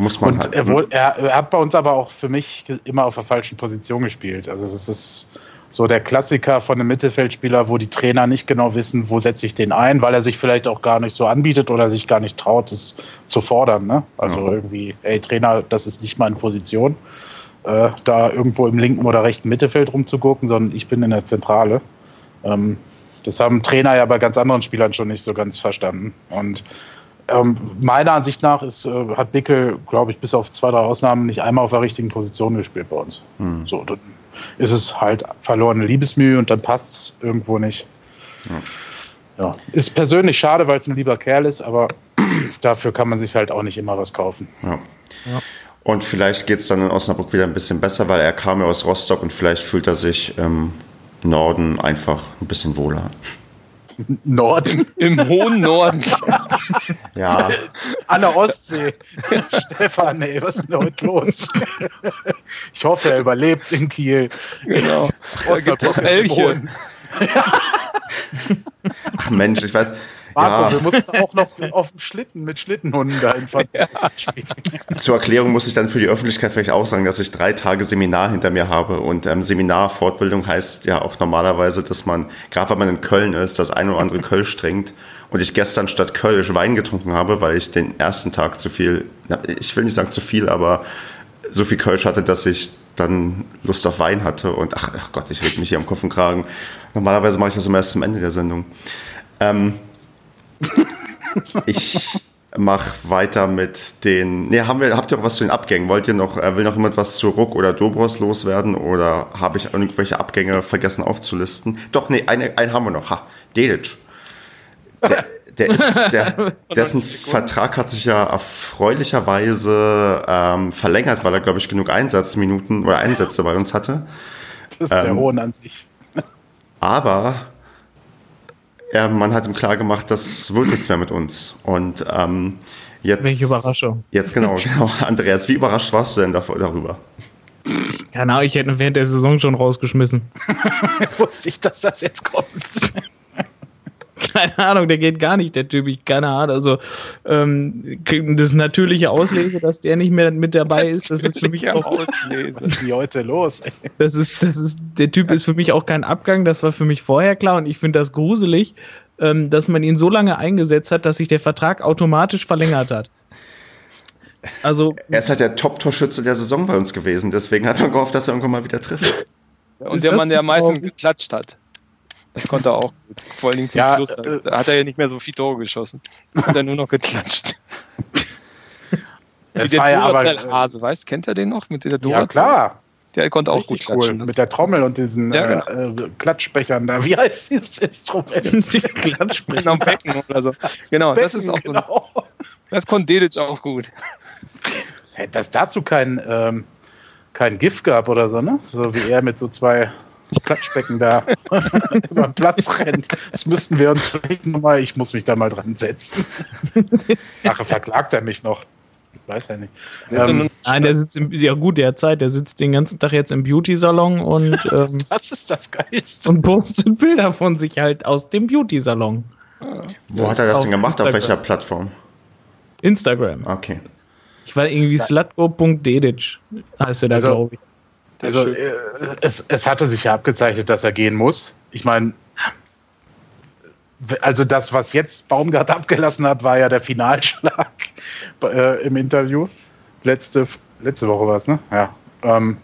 Muss man Und halt. er, wohl, er, er hat bei uns aber auch für mich immer auf der falschen Position gespielt. Also es ist so der Klassiker von einem Mittelfeldspieler, wo die Trainer nicht genau wissen, wo setze ich den ein, weil er sich vielleicht auch gar nicht so anbietet oder sich gar nicht traut, es zu fordern. Ne? Also Ja. irgendwie, ey Trainer, das ist nicht meine Position, äh, da irgendwo im linken oder rechten Mittelfeld rumzugucken, sondern ich bin in der Zentrale. Ähm, das haben Trainer ja bei ganz anderen Spielern schon nicht so ganz verstanden. Und ähm, meiner Ansicht nach ist, äh, hat Bickel, glaube ich, bis auf zwei, drei Ausnahmen nicht einmal auf der richtigen Position gespielt bei uns. Hm. So, dann ist es halt verlorene Liebesmühe und dann passt es irgendwo nicht. Ja. Ist persönlich schade, weil es ein lieber Kerl ist, aber dafür kann man sich halt auch nicht immer was kaufen. Ja. Und vielleicht geht es dann in Osnabrück wieder ein bisschen besser, weil er kam ja aus Rostock und vielleicht fühlt er sich im Norden einfach ein bisschen wohler. Norden, Im hohen Norden. Ja, an der Ostsee. Stefan, ey, was ist denn heute los? ich hoffe, er überlebt in Kiel. Genau. Da gibt es Elche. Ach Mensch, ich weiß. Marco, Ja, wir mussten auch noch auf dem Schlitten mit Schlittenhunden dahin fahren. spielen. zur Erklärung muss ich dann für die Öffentlichkeit vielleicht auch sagen, dass ich drei Tage Seminar hinter mir habe. Und ähm, Seminarfortbildung heißt ja auch normalerweise, dass man, gerade wenn man in Köln ist, das ein oder andere Kölsch trinkt. Und ich gestern statt Kölsch Wein getrunken habe, weil ich den ersten Tag zu viel, na, ich will nicht sagen zu viel, aber so viel Kölsch hatte, dass ich dann Lust auf Wein hatte. Und ach, ach Gott, ich rede mich hier am Kopf und Kragen. Normalerweise mache ich das immer erst zum Ende der Sendung. Ähm, ich mache weiter mit den. Ne, haben wir, habt ihr noch was zu den Abgängen? Wollt ihr noch, äh, will noch jemand was zu Ruck oder Dobros loswerden? Oder habe ich irgendwelche Abgänge vergessen aufzulisten? Doch, nee, eine, einen haben wir noch. Ha, Dedic. Der, der ist, der, dessen Vertrag hat sich ja erfreulicherweise ähm, verlängert, weil er, glaube ich, genug Einsatzminuten oder Einsätze bei uns hatte. Das ist der Ähm, Hohn an sich. Aber ja, man hat ihm klar gemacht, das wird nichts mehr mit uns. Und ähm, jetzt. Welche Überraschung. Jetzt genau, genau. Andreas, wie überrascht warst du denn davor, darüber? Keine Ahnung, ich hätte ihn während der Saison schon rausgeschmissen. Wusste ich, dass das jetzt kommt. Keine Ahnung, der geht gar nicht, der Typ. Ich, keine Ahnung. Also, ähm, das natürliche Auslese, dass der nicht mehr mit dabei ist, das ist für mich auch. Auslese. Was ist denn heute los? Ey? Das ist, das ist, der Typ ist für mich auch kein Abgang, das war für mich vorher klar und ich finde das gruselig, ähm, dass man ihn so lange eingesetzt hat, dass sich der Vertrag automatisch verlängert hat. Also, Er ist halt der Top-Torschütze der Saison bei uns gewesen, deswegen hat man gehofft, dass er irgendwann mal wieder trifft. Und Ist der Mann, der am meisten geklatscht hat. Das konnte er auch gut. Vor allen Dingen zum Ja, Schluss. Da, äh, hat er ja nicht mehr so viel Tore geschossen. Da hat er nur noch geklatscht. Wie der ja. Duracell-Hase, weißt Kennt er den noch mit Duracell? Ja, klar. Der konnte auch Richtig gut cool. klatschen. Mit der Trommel und diesen Ja, äh, äh, Klatschbechern da. Wie heißt dieses Instrument? die Klatschsprecher. am Becken oder so. Genau, das ist auch so. genau. Das konnte Dedic auch gut. Hätte das dazu kein, ähm, kein GIF gab oder so, ne? So wie er mit so zwei Klatschbecken da über den Platz rennt. Das müssten wir uns vielleicht nochmal, ich muss mich da mal dran setzen. Nachher verklagt er mich noch. Ich weiß ja nicht. Ist ja Ähm, Nein, der sitzt im, ja gut, der hat Zeit, der sitzt den ganzen Tag jetzt im Beauty-Salon und, ähm, das ist das Geilste. und postet Bilder von sich halt aus dem Beauty-Salon. Wo hat er das Auf denn gemacht? Auf Instagram. welcher Plattform? Instagram. Okay. Ich war irgendwie slutgo.dedic, heißt er da, Also- glaube ich. Also äh, es, es hatte sich ja abgezeichnet, dass er gehen muss. Ich meine, also das, was jetzt Baumgart abgelassen hat, war ja der Finalschlag äh, im Interview. Letzte, letzte Woche war es, ne? Ja. Ähm,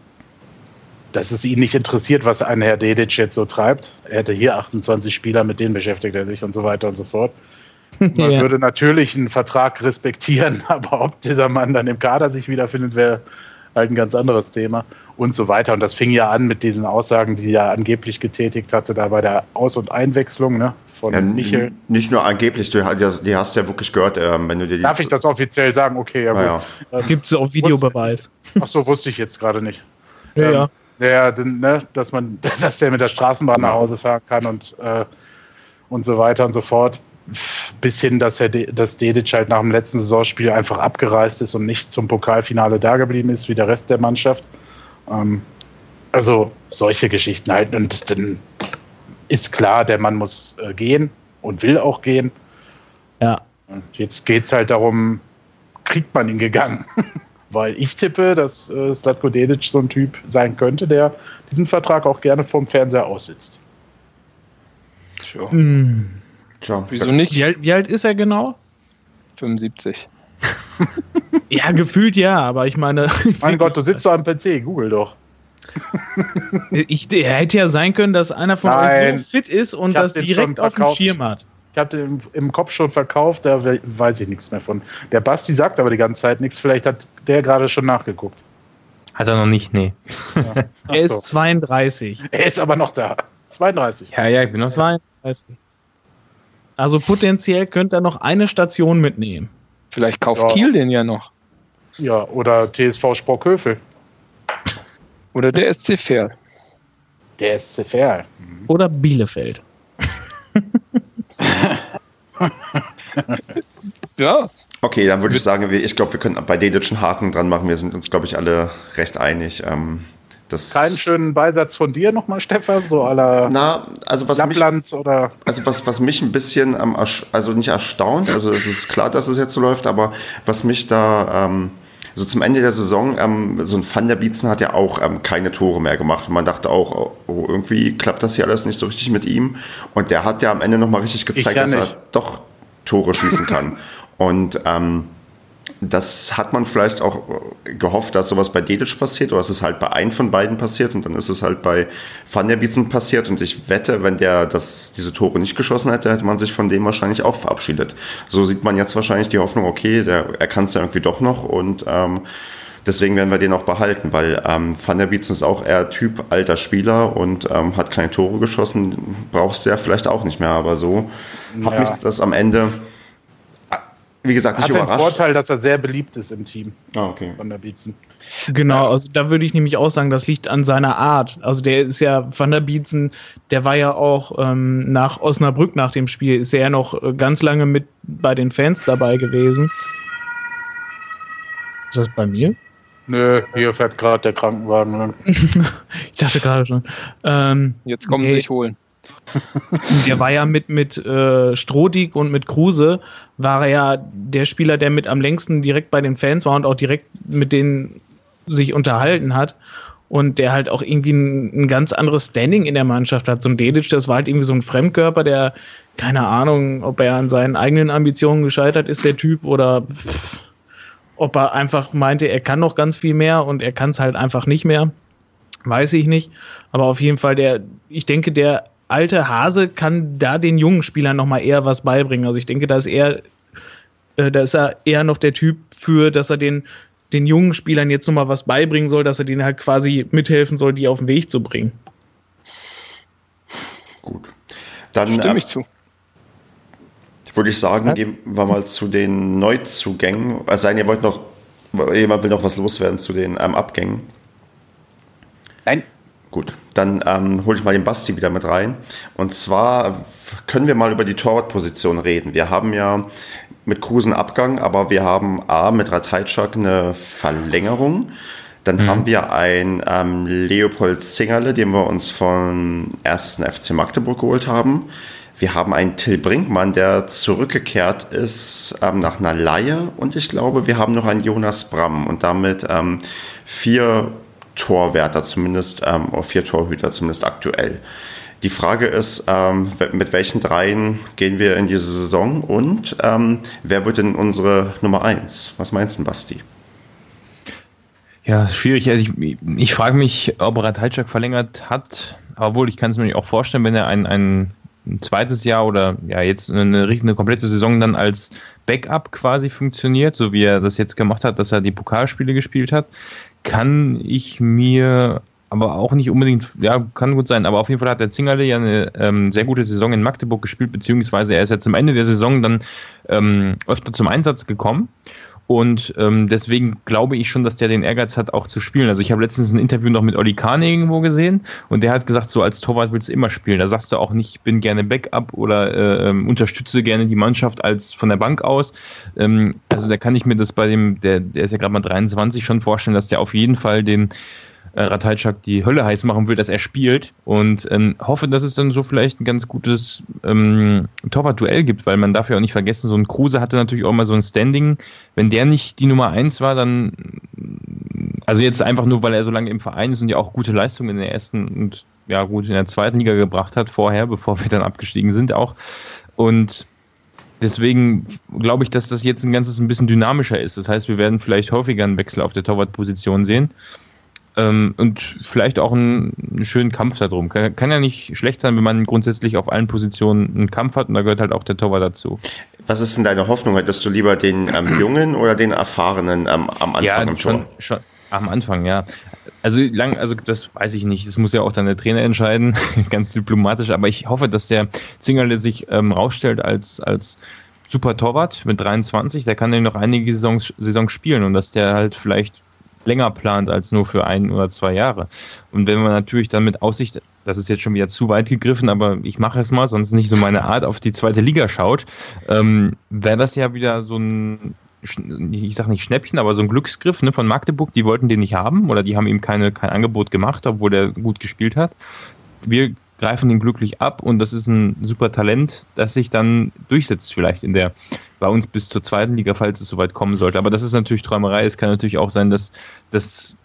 dass es ihn nicht interessiert, was ein Herr Dedic jetzt so treibt. Er hätte hier 28 Spieler, mit denen beschäftigt er sich und so weiter und so fort. Man ja. würde natürlich einen Vertrag respektieren, aber ob dieser Mann dann im Kader sich wiederfindet, wäre halt ein ganz anderes Thema und so weiter. Und das fing ja an mit diesen Aussagen, die er angeblich getätigt hatte, da bei der Aus- und Einwechslung ne, von ja, Michel. Nicht nur angeblich, du die hast ja wirklich gehört, äh, wenn du dir Darf ich das offiziell sagen? Okay, ja, ja. Ähm, Gibt es auch Videobeweis? Ach so, wusste ich jetzt gerade nicht. Ja, ähm, ja. Ja, ne, dass man, dass der mit der Straßenbahn nach Hause fahren kann und, äh, und so weiter und so fort. Bis hin, dass, er, dass Dedic halt nach dem letzten Saisonspiel einfach abgereist ist und nicht zum Pokalfinale da geblieben ist, wie der Rest der Mannschaft. Ähm, also solche Geschichten halt. Und dann ist klar, der Mann muss äh, gehen und will auch gehen. Ja. Und jetzt geht es halt darum, kriegt man ihn gegangen? Weil ich tippe, dass äh, Slatko Dedic so ein Typ sein könnte, der diesen Vertrag auch gerne vom Fernseher aussitzt. Sure. Hm. Tja, wieso nicht? Wie alt, wie alt ist er genau? 75. ja, gefühlt ja, aber ich meine. Mein Gott, du sitzt doch am PC, google doch. ich, er hätte ja sein können, dass einer von Nein. euch so fit ist und das direkt auf dem Schirm hat. Ich habe den im Kopf schon verkauft, da weiß ich nichts mehr von. Der Basti sagt aber die ganze Zeit nichts. Vielleicht hat der gerade schon nachgeguckt. Hat er noch nicht, nee. Ja. er ist 32. Er ist aber noch da. 32. Ja, ja, ich bin noch 32. Also potenziell könnte er noch eine Station mitnehmen. Vielleicht kauft ja. Kiel den ja noch. Ja, oder TSV Sprockhövel. Oder der SC Verl. Der SC Verl. Oder Bielefeld. ja. Okay, dann würde ich sagen, ich glaube, wir können bei Dedic einen Haken dran machen. Wir sind uns, glaube ich, alle recht einig. Ähm, das Keinen schönen Beisatz von dir nochmal, Stefan, so aller Na, also was Lappland mich, oder. Also was, was mich ein bisschen, ähm, also nicht erstaunt, also es ist klar, dass es jetzt so läuft, aber was mich da ähm, so zum Ende der Saison, ähm, so ein Van der Bietzen hat ja auch ähm, keine Tore mehr gemacht. Und man dachte auch, oh, oh, irgendwie klappt das hier alles nicht so richtig mit ihm. Und der hat ja am Ende nochmal richtig gezeigt, dass er doch Tore schießen kann. Und ähm, das hat man vielleicht auch äh, gehofft, dass sowas bei Dedic passiert oder es halt bei einem von beiden passiert und dann ist es halt bei Van der Bietzen passiert und ich wette, wenn der das, diese Tore nicht geschossen hätte, hätte man sich von dem wahrscheinlich auch verabschiedet. So sieht man jetzt wahrscheinlich die Hoffnung, okay, der, er kann es ja irgendwie doch noch und ähm, deswegen werden wir den auch behalten, weil ähm, Van der Bietzen ist auch eher Typ alter Spieler und ähm, hat keine Tore geschossen, brauchst du ja vielleicht auch nicht mehr, aber so ja. hat mich das am Ende wie gesagt, nicht Hat überrascht. den Vorteil, dass er sehr beliebt ist im Team. Ah, okay. Von der Bietzen. Genau, also da würde ich nämlich auch sagen, das liegt an seiner Art. Also der ist ja, Van der Bietzen, der war ja auch ähm, nach Osnabrück nach dem Spiel, ist er ja noch äh, ganz lange mit bei den Fans dabei gewesen. Ist das bei mir? Nö, hier fährt gerade der Krankenwagen. ich dachte gerade schon. Ähm, Jetzt kommen nee. sie sich holen. Der war ja mit, mit äh, Strodig und mit Kruse, war er ja der Spieler, der mit am längsten direkt bei den Fans war und auch direkt mit denen sich unterhalten hat. Und der halt auch irgendwie ein, ein ganz anderes Standing in der Mannschaft hat. So ein Dedic, das war halt irgendwie so ein Fremdkörper, der, keine Ahnung, ob er an seinen eigenen Ambitionen gescheitert ist, der Typ, oder ob er einfach meinte, er kann noch ganz viel mehr und er kann es halt einfach nicht mehr. Weiß ich nicht. Aber auf jeden Fall, der, ich denke, der alte Hase kann da den jungen Spielern noch mal eher was beibringen. Also ich denke, da ist er, äh, da ist er eher noch der Typ für, dass er den, den jungen Spielern jetzt noch mal was beibringen soll, dass er denen halt quasi mithelfen soll, die auf den Weg zu bringen. Gut. Dann stimme äh, ich zu. Würde ich sagen, gehen wir mal zu den Neuzugängen. Es sei denn, ihr wollt noch, jemand will noch was loswerden zu den ähm, Abgängen. Nein. Gut, dann ähm, hole ich mal den Basti wieder mit rein. Und zwar können wir mal über die Torwartposition reden. Wir haben ja mit Krusen Abgang, aber wir haben A mit Ratajczak eine Verlängerung. Dann mhm. haben wir einen ähm, Leopold Zingerle, den wir uns vom ersten FC Magdeburg geholt haben. Wir haben einen Till Brinkmann, der zurückgekehrt ist ähm, nach einer Laie. Und ich glaube, wir haben noch einen Jonas Bramm und damit ähm, vier Torwärter, zumindest ähm, oder vier Torhüter, zumindest aktuell. Die Frage ist, ähm, mit welchen dreien gehen wir in diese Saison und ähm, wer wird denn unsere Nummer eins? Was meinst du, Basti? Ja, schwierig. Also ich, ich frage mich, ob Ratajczak verlängert hat, obwohl ich kann es mir auch vorstellen, wenn er ein, ein zweites Jahr oder ja jetzt eine, eine komplette Saison dann als Backup quasi funktioniert, so wie er das jetzt gemacht hat, dass er die Pokalspiele gespielt hat, kann ich mir aber auch nicht unbedingt, ja, kann gut sein, aber auf jeden Fall hat der Zingerle ja eine ähm, sehr gute Saison in Magdeburg gespielt, beziehungsweise er ist ja zum Ende der Saison dann ähm, öfter zum Einsatz gekommen und ähm, deswegen glaube ich schon, dass der den Ehrgeiz hat, auch zu spielen. Also ich habe letztens ein Interview noch mit Olli Kahne irgendwo gesehen und der hat gesagt, so als Torwart willst du immer spielen. Da sagst du auch nicht, ich bin gerne Backup oder äh, ähm, unterstütze gerne die Mannschaft als von der Bank aus. Ähm, also da kann ich mir das bei dem, der, der ist ja gerade mal 23, schon vorstellen, dass der auf jeden Fall den äh, Ratajczak die Hölle heiß machen will, dass er spielt und ähm, hoffe, dass es dann so vielleicht ein ganz gutes ähm, Torwart-Duell gibt, weil man darf ja auch nicht vergessen, so ein Kruse hatte natürlich auch mal so ein Standing. Wenn der nicht die Nummer eins war, dann also jetzt einfach nur, weil er so lange im Verein ist und ja auch gute Leistungen in der ersten und ja gut in der zweiten Liga gebracht hat vorher, bevor wir dann abgestiegen sind auch und Deswegen glaube ich, dass das jetzt ein ganzes ein bisschen dynamischer ist. Das heißt, wir werden vielleicht häufiger einen Wechsel auf der Torwartposition sehen. Ähm, und vielleicht auch einen, einen, schönen Kampf darum. Kann, kann ja nicht schlecht sein, wenn man grundsätzlich auf allen Positionen einen Kampf hat und da gehört halt auch der Torwart dazu. Was ist denn deine Hoffnung? Hättest du lieber den ähm, Jungen oder den Erfahrenen ähm, am Anfang ja, schon? Schon, am Anfang, ja. Also lang, also das weiß ich nicht. Das muss ja auch dann der Trainer entscheiden, ganz diplomatisch. Aber ich hoffe, dass der Zingerle sich ähm, rausstellt als, als super Torwart mit 23. Der kann ja noch einige Saisons, Saisons spielen und dass der halt vielleicht länger plant als nur für ein oder zwei Jahre. Und wenn man natürlich dann mit Aussicht, das ist jetzt schon wieder zu weit gegriffen, aber ich mache es mal, sonst nicht so meine Art, auf die zweite Liga schaut, ähm, wäre das ja wieder so ein ich sage nicht Schnäppchen, aber so ein Glücksgriff ne, von Magdeburg, die wollten den nicht haben oder die haben ihm keine, kein Angebot gemacht, obwohl er gut gespielt hat. Wir greifen ihn glücklich ab und das ist ein super Talent, das sich dann durchsetzt vielleicht in der bei uns bis zur zweiten Liga, falls es soweit kommen sollte. Aber das ist natürlich Träumerei. Es kann natürlich auch sein, dass, dass,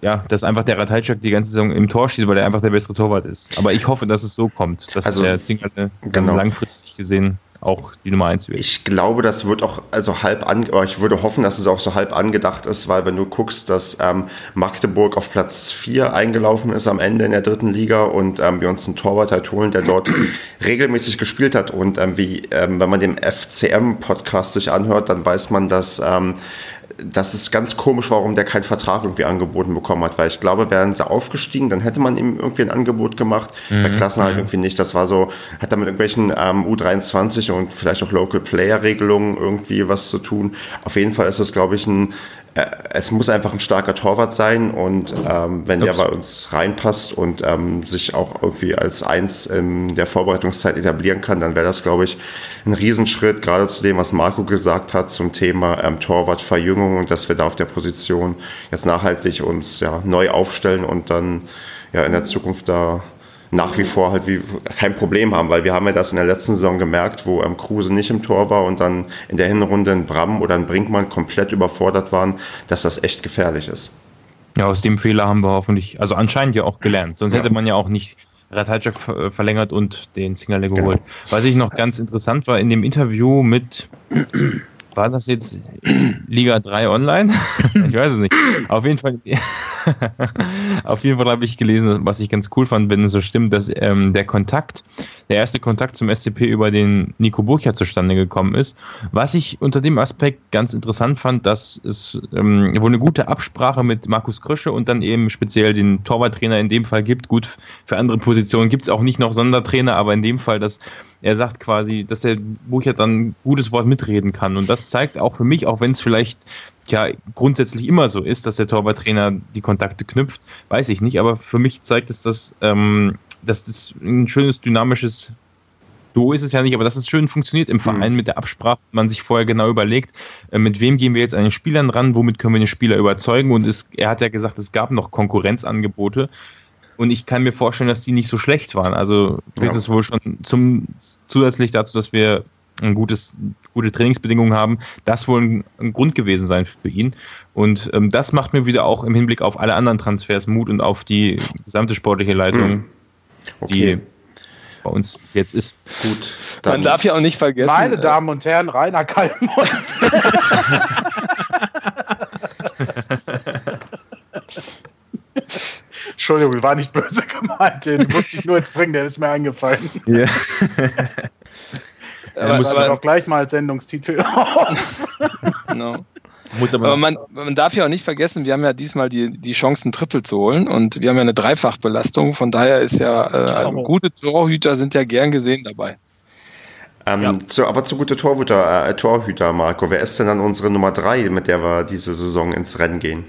ja, dass einfach der Ratajczak die ganze Saison im Tor steht, weil er einfach der bessere Torwart ist. Aber ich hoffe, dass es so kommt, dass also, der Zingerle genau. langfristig gesehen auch die Nummer 1 wird. Ich glaube, das wird auch also halb an, ich würde hoffen, dass es auch so halb angedacht ist, weil wenn du guckst, dass ähm, Magdeburg auf Platz 4 eingelaufen ist am Ende in der dritten Liga und ähm, wir uns einen Torwart halt holen, der dort regelmäßig gespielt hat und ähm, wie, ähm, wenn man den FCM-Podcast sich anhört, dann weiß man, dass ähm, das ist ganz komisch, warum der keinen Vertrag irgendwie angeboten bekommen hat, weil ich glaube, wären sie aufgestiegen, dann hätte man ihm irgendwie ein Angebot gemacht. Mhm. Bei Klassen halt mhm. irgendwie nicht. Das war so, hat da mit irgendwelchen ähm, U23 und vielleicht auch Local Player Regelungen irgendwie was zu tun. Auf jeden Fall ist das, glaube ich, ein es muss einfach ein starker Torwart sein und ähm, wenn Ups. der bei uns reinpasst und ähm, sich auch irgendwie als eins in der Vorbereitungszeit etablieren kann, dann wäre das, glaube ich, ein Riesenschritt, gerade zu dem, was Marco gesagt hat zum Thema ähm, Torwartverjüngung und dass wir da auf der Position jetzt nachhaltig uns ja, neu aufstellen und dann ja in der Zukunft da nach wie vor halt wie kein Problem haben, weil wir haben ja das in der letzten Saison gemerkt, wo ähm, Kruse nicht im Tor war und dann in der Hinrunde ein Bram oder ein Brinkmann komplett überfordert waren, dass das echt gefährlich ist. Ja, aus dem Fehler haben wir hoffentlich, also anscheinend ja auch gelernt. Sonst ja. hätte man ja auch nicht Ratajczak verlängert und den Zingerle geholt. Genau. Was ich noch ganz interessant war, in dem Interview mit war das jetzt Liga 3 online? ich weiß es nicht. Auf jeden Fall, auf jeden Fall habe ich gelesen, was ich ganz cool fand, wenn es so stimmt, dass ähm, der Kontakt, der erste Kontakt zum SCP über den Nico Burcher zustande gekommen ist. Was ich unter dem Aspekt ganz interessant fand, dass es ähm, wohl eine gute Absprache mit Markus Krösche und dann eben speziell den Torwarttrainer in dem Fall gibt. Gut, für andere Positionen gibt es auch nicht noch Sondertrainer, aber in dem Fall, dass er sagt quasi, dass der Bucher dann ein gutes Wort mitreden kann. Und das zeigt auch für mich, auch wenn es vielleicht ja grundsätzlich immer so ist, dass der Torwarttrainer die Kontakte knüpft, weiß ich nicht, aber für mich zeigt es, dass, ähm, dass das ein schönes, dynamisches Duo ist es ja nicht, aber dass es schön funktioniert im Verein mhm. mit der Absprache, man sich vorher genau überlegt, äh, mit wem gehen wir jetzt an den Spielern ran, womit können wir den Spieler überzeugen und es, er hat ja gesagt, es gab noch Konkurrenzangebote und ich kann mir vorstellen, dass die nicht so schlecht waren. Also wird ja. es wohl schon zum, zusätzlich dazu, dass wir ein gutes, gute Trainingsbedingungen haben, das wohl ein, ein Grund gewesen sein für ihn. Und ähm, das macht mir wieder auch im Hinblick auf alle anderen Transfers Mut und auf die gesamte sportliche Leitung, hm. okay. die bei uns jetzt ist. Gut. Man darf ja auch nicht vergessen. Meine äh, Damen und Herren, Rainer Kalmund. Entschuldigung, war nicht böse gemeint. Den musste ich nur jetzt bringen, der ist mir eingefallen. Ja. Aber, muss aber doch gleich mal als Sendungstitel genau. Muss aber, aber man, man, darf ja auch nicht vergessen, wir haben ja diesmal die, die Chance, ein Triple zu holen und wir haben ja eine Dreifachbelastung. Von daher ist ja äh, gute Torhüter sind ja gern gesehen dabei. Ähm, ja. zu, aber zu gute Torhüter, äh, Torhüter, Marco. Wer ist denn dann unsere Nummer 3, mit der wir diese Saison ins Rennen gehen?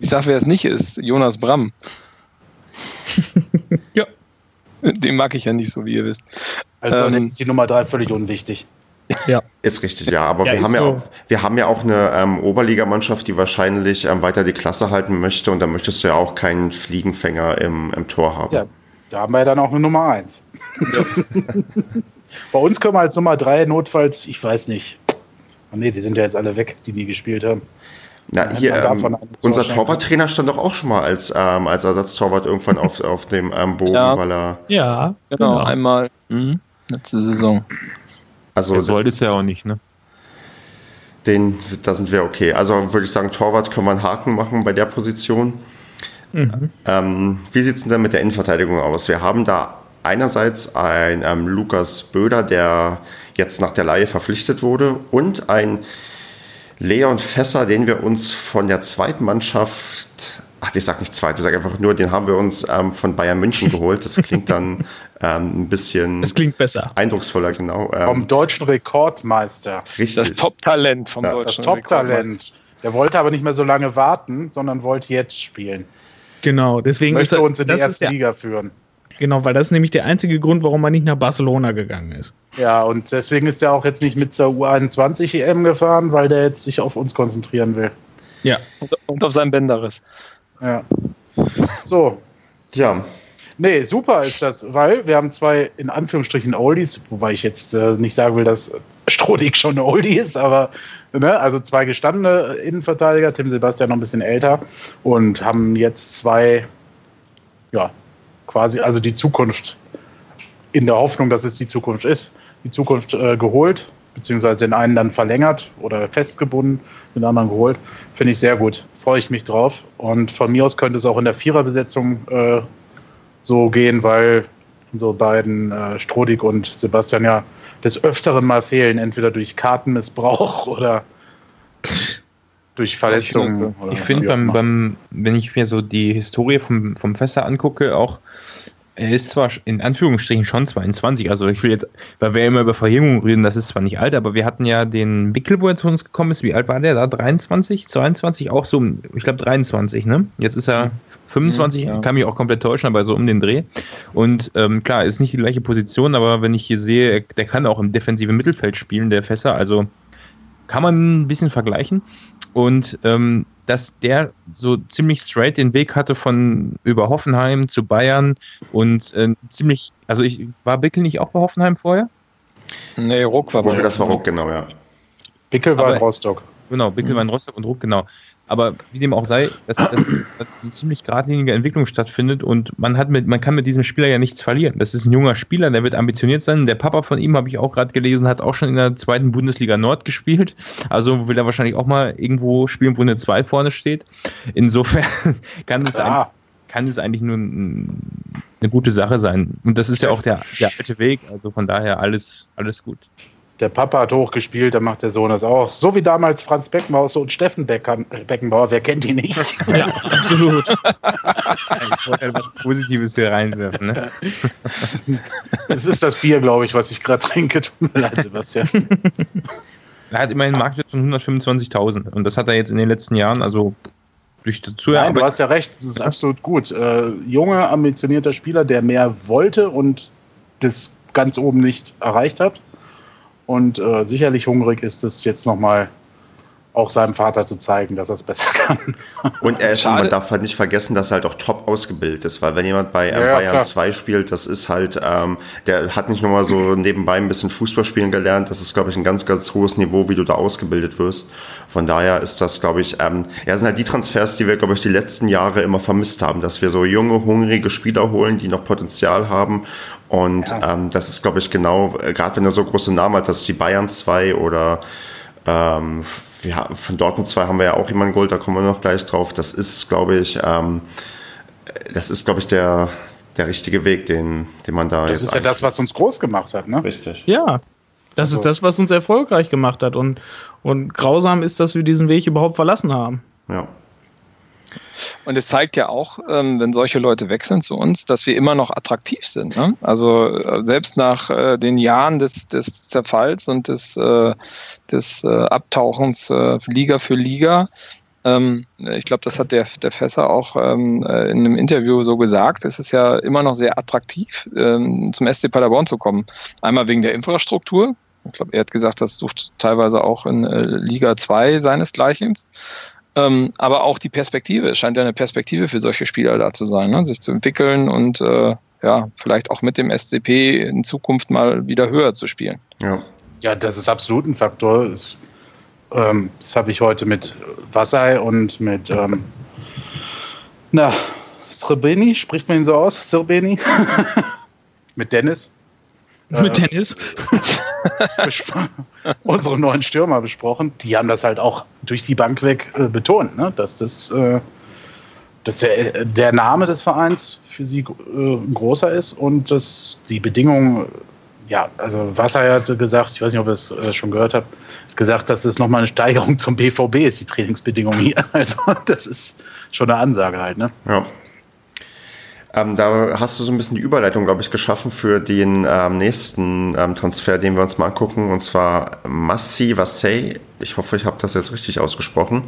Ich sag, wer es nicht ist, Jonas Bramm. ja. Den mag ich ja nicht so, wie ihr wisst. Also ähm, ist die Nummer 3 völlig unwichtig. Ja. Ist richtig, ja. Aber ja, wir, haben so. ja auch, wir haben ja auch eine ähm, Oberligamannschaft, die wahrscheinlich ähm, weiter die Klasse halten möchte und da möchtest du ja auch keinen Fliegenfänger im, im Tor haben. Ja, da haben wir ja dann auch eine Nummer 1. Ja. Bei uns können wir als Nummer 3 notfalls, ich weiß nicht. Oh nee, die sind ja jetzt alle weg, die nie gespielt haben. Na, hier, ähm, unser Torwarttrainer stand doch auch schon mal als, ähm, als Ersatztorwart irgendwann auf, auf dem ähm, Bogen, ja. weil er. Ja, genau, genau. einmal mhm. letzte Saison. Also, das wollte es ja auch nicht, ne? Den, da sind wir okay. Also würde ich sagen, Torwart können wir einen Haken machen bei der Position. Mhm. Ähm, wie sieht es denn mit der Innenverteidigung aus? Wir haben da einerseits ein ähm, Lukas Böder, der jetzt nach der Laie verpflichtet wurde, und ein Leon Fässer, den wir uns von der zweiten Mannschaft, ach, ich sag nicht zweite, ich sag einfach nur, den haben wir uns ähm, von Bayern München geholt. Das klingt dann ähm, ein bisschen. Das klingt besser. Eindrucksvoller, genau. Ähm, vom deutschen Rekordmeister. Richtig. Das Top-Talent vom ja. deutschen Das Top-Talent. Der wollte aber nicht mehr so lange warten, sondern wollte jetzt spielen. Genau, deswegen Möchte ist er, uns in die erste Liga führen. Genau, weil das ist nämlich der einzige Grund, warum man nicht nach Barcelona gegangen ist. Ja, und deswegen ist er auch jetzt nicht mit zur U21 EM gefahren, weil der jetzt sich auf uns konzentrieren will. Ja, und auf seinen Bänderriss. Ja. So. Ja. Nee, super ist das, weil wir haben zwei in Anführungsstrichen Oldies, wobei ich jetzt äh, nicht sagen will, dass Strodig schon ein Oldie ist, aber ne, also zwei gestandene Innenverteidiger, Tim Sebastian noch ein bisschen älter und haben jetzt zwei ja, quasi, also die Zukunft in der Hoffnung, dass es die Zukunft ist, die Zukunft äh, geholt, beziehungsweise den einen dann verlängert oder festgebunden, den anderen geholt. Finde ich sehr gut. Freue ich mich drauf. Und von mir aus könnte es auch in der Viererbesetzung äh, so gehen, weil unsere beiden äh, Strodig und Sebastian ja des Öfteren mal fehlen, entweder durch Kartenmissbrauch oder durch Verletzungen. Ich, finde, beim, beim, wenn ich mir so die Historie vom, vom Fässer angucke, auch er ist zwar in Anführungsstrichen schon 22, also ich will jetzt, weil wir immer über Verjüngung reden, das ist zwar nicht alt, aber wir hatten ja den Wickel, wo er zu uns gekommen ist. Wie alt war der da? 23, 22? Auch so, ich glaube 23, ne? Jetzt ist er 25, ja. kann mich auch komplett täuschen, aber so um den Dreh. Und ähm, klar, ist nicht die gleiche Position, aber wenn ich hier sehe, der kann auch im defensiven Mittelfeld spielen, der Fässer, also kann man ein bisschen vergleichen. Und ähm, dass der so ziemlich straight den Weg hatte von über Hoffenheim zu Bayern und äh, ziemlich, also ich war Bickel nicht auch bei Hoffenheim vorher? Nee, Ruck war bei Das war Ruck, genau, ja. Bickel war Aber, in Rostock. Genau, Bickel mhm. war in Rostock und Ruck, genau. Aber wie dem auch sei, dass, dass eine ziemlich geradlinige Entwicklung stattfindet und man hat mit, man kann mit diesem Spieler ja nichts verlieren. Das ist ein junger Spieler, der wird ambitioniert sein. Der Papa von ihm, habe ich auch gerade gelesen, hat auch schon in der zweiten Bundesliga Nord gespielt. Also will er wahrscheinlich auch mal irgendwo spielen, wo eine 2 vorne steht. Insofern kann es, ein, kann es eigentlich nur ein, eine gute Sache sein. Und das ist ja auch der, der alte Weg. Also von daher alles, alles gut der Papa hat hochgespielt, dann macht der Sohn das auch. So wie damals Franz Beckenbauer und Steffen Beckenbauer, wer kennt ihn nicht? Ja, absolut. ich wollte etwas Positives hier reinwerfen. Ne? Das ist das Bier, glaube ich, was ich gerade trinke. Tut mir leid, Sebastian. Er hat immerhin einen Marktwert von 125.000 und das hat er jetzt in den letzten Jahren, also durch dazu Nein, du hast ja recht, das ist absolut gut. Äh, junger, ambitionierter Spieler, der mehr wollte und das ganz oben nicht erreicht hat und äh, sicherlich hungrig ist es jetzt nochmal auch seinem Vater zu zeigen, dass er es besser kann. Und er ist, man darf halt nicht vergessen, dass er halt auch top ausgebildet ist, weil wenn jemand bei ähm, ja, Bayern klar. 2 spielt, das ist halt, ähm, der hat nicht nur mal so nebenbei ein bisschen Fußball spielen gelernt, das ist, glaube ich, ein ganz, ganz hohes Niveau, wie du da ausgebildet wirst. Von daher ist das, glaube ich, ähm, ja, sind halt die Transfers, die wir, glaube ich, die letzten Jahre immer vermisst haben, dass wir so junge, hungrige Spieler holen, die noch Potenzial haben und ja. ähm, das ist, glaube ich, genau, äh, gerade wenn du so große Namen hast, die Bayern 2 oder ähm, ja, von Dortmund 2 haben wir ja auch jemanden geholt, da kommen wir noch gleich drauf. Das ist, glaube ich, ähm, das ist, glaube ich, der, der richtige Weg, den, den man da das jetzt ist ja das, was uns groß gemacht hat, ne? Richtig. Ja, das Also- ist das, was uns erfolgreich gemacht hat. Und, und grausam ist, dass wir diesen Weg überhaupt verlassen haben. Ja. Und es zeigt ja auch, ähm, wenn solche Leute wechseln zu uns, dass wir immer noch attraktiv sind. Ne? Also äh, selbst nach äh, den Jahren des, des Zerfalls und des, äh, des Abtauchens Liga für Liga, ähm, ich glaube, das hat der, der Fässer auch ähm, äh, in einem Interview so gesagt, es ist ja immer noch sehr attraktiv, zum SC Paderborn zu kommen. Einmal wegen der Infrastruktur. Ich glaube, er hat gesagt, das sucht teilweise auch in Liga 2 seinesgleichen. Ähm, aber auch die Perspektive. Es scheint ja eine Perspektive für solche Spieler da zu sein, ne? sich zu entwickeln und äh, ja, vielleicht auch mit dem SCP in Zukunft mal wieder höher zu spielen. Ja. Ja, das ist absolut ein Faktor. Das, ähm, das habe ich heute mit Wasai und mit, ähm, na, Srebeni, spricht man ihn so aus? Srebeni? mit Dennis. Mit Äh, Dennis. unsere neuen Stürmer besprochen. Die haben das halt auch durch die Bank weg äh, betont, ne? dass das äh, dass der, der Name des Vereins für sie äh, ein großer ist und dass die Bedingungen, ja, also Wasser hatte gesagt, ich weiß nicht, ob ihr es äh, schon gehört habt, gesagt, dass es nochmal eine Steigerung zum BVB ist, die Trainingsbedingungen hier. Also das ist schon eine Ansage halt, ne? Ja. Ähm, da hast du so ein bisschen die Überleitung, glaube ich, geschaffen für den ähm, nächsten ähm, Transfer, den wir uns mal angucken, und zwar Massi Vassey. Ich hoffe, ich habe das jetzt richtig ausgesprochen.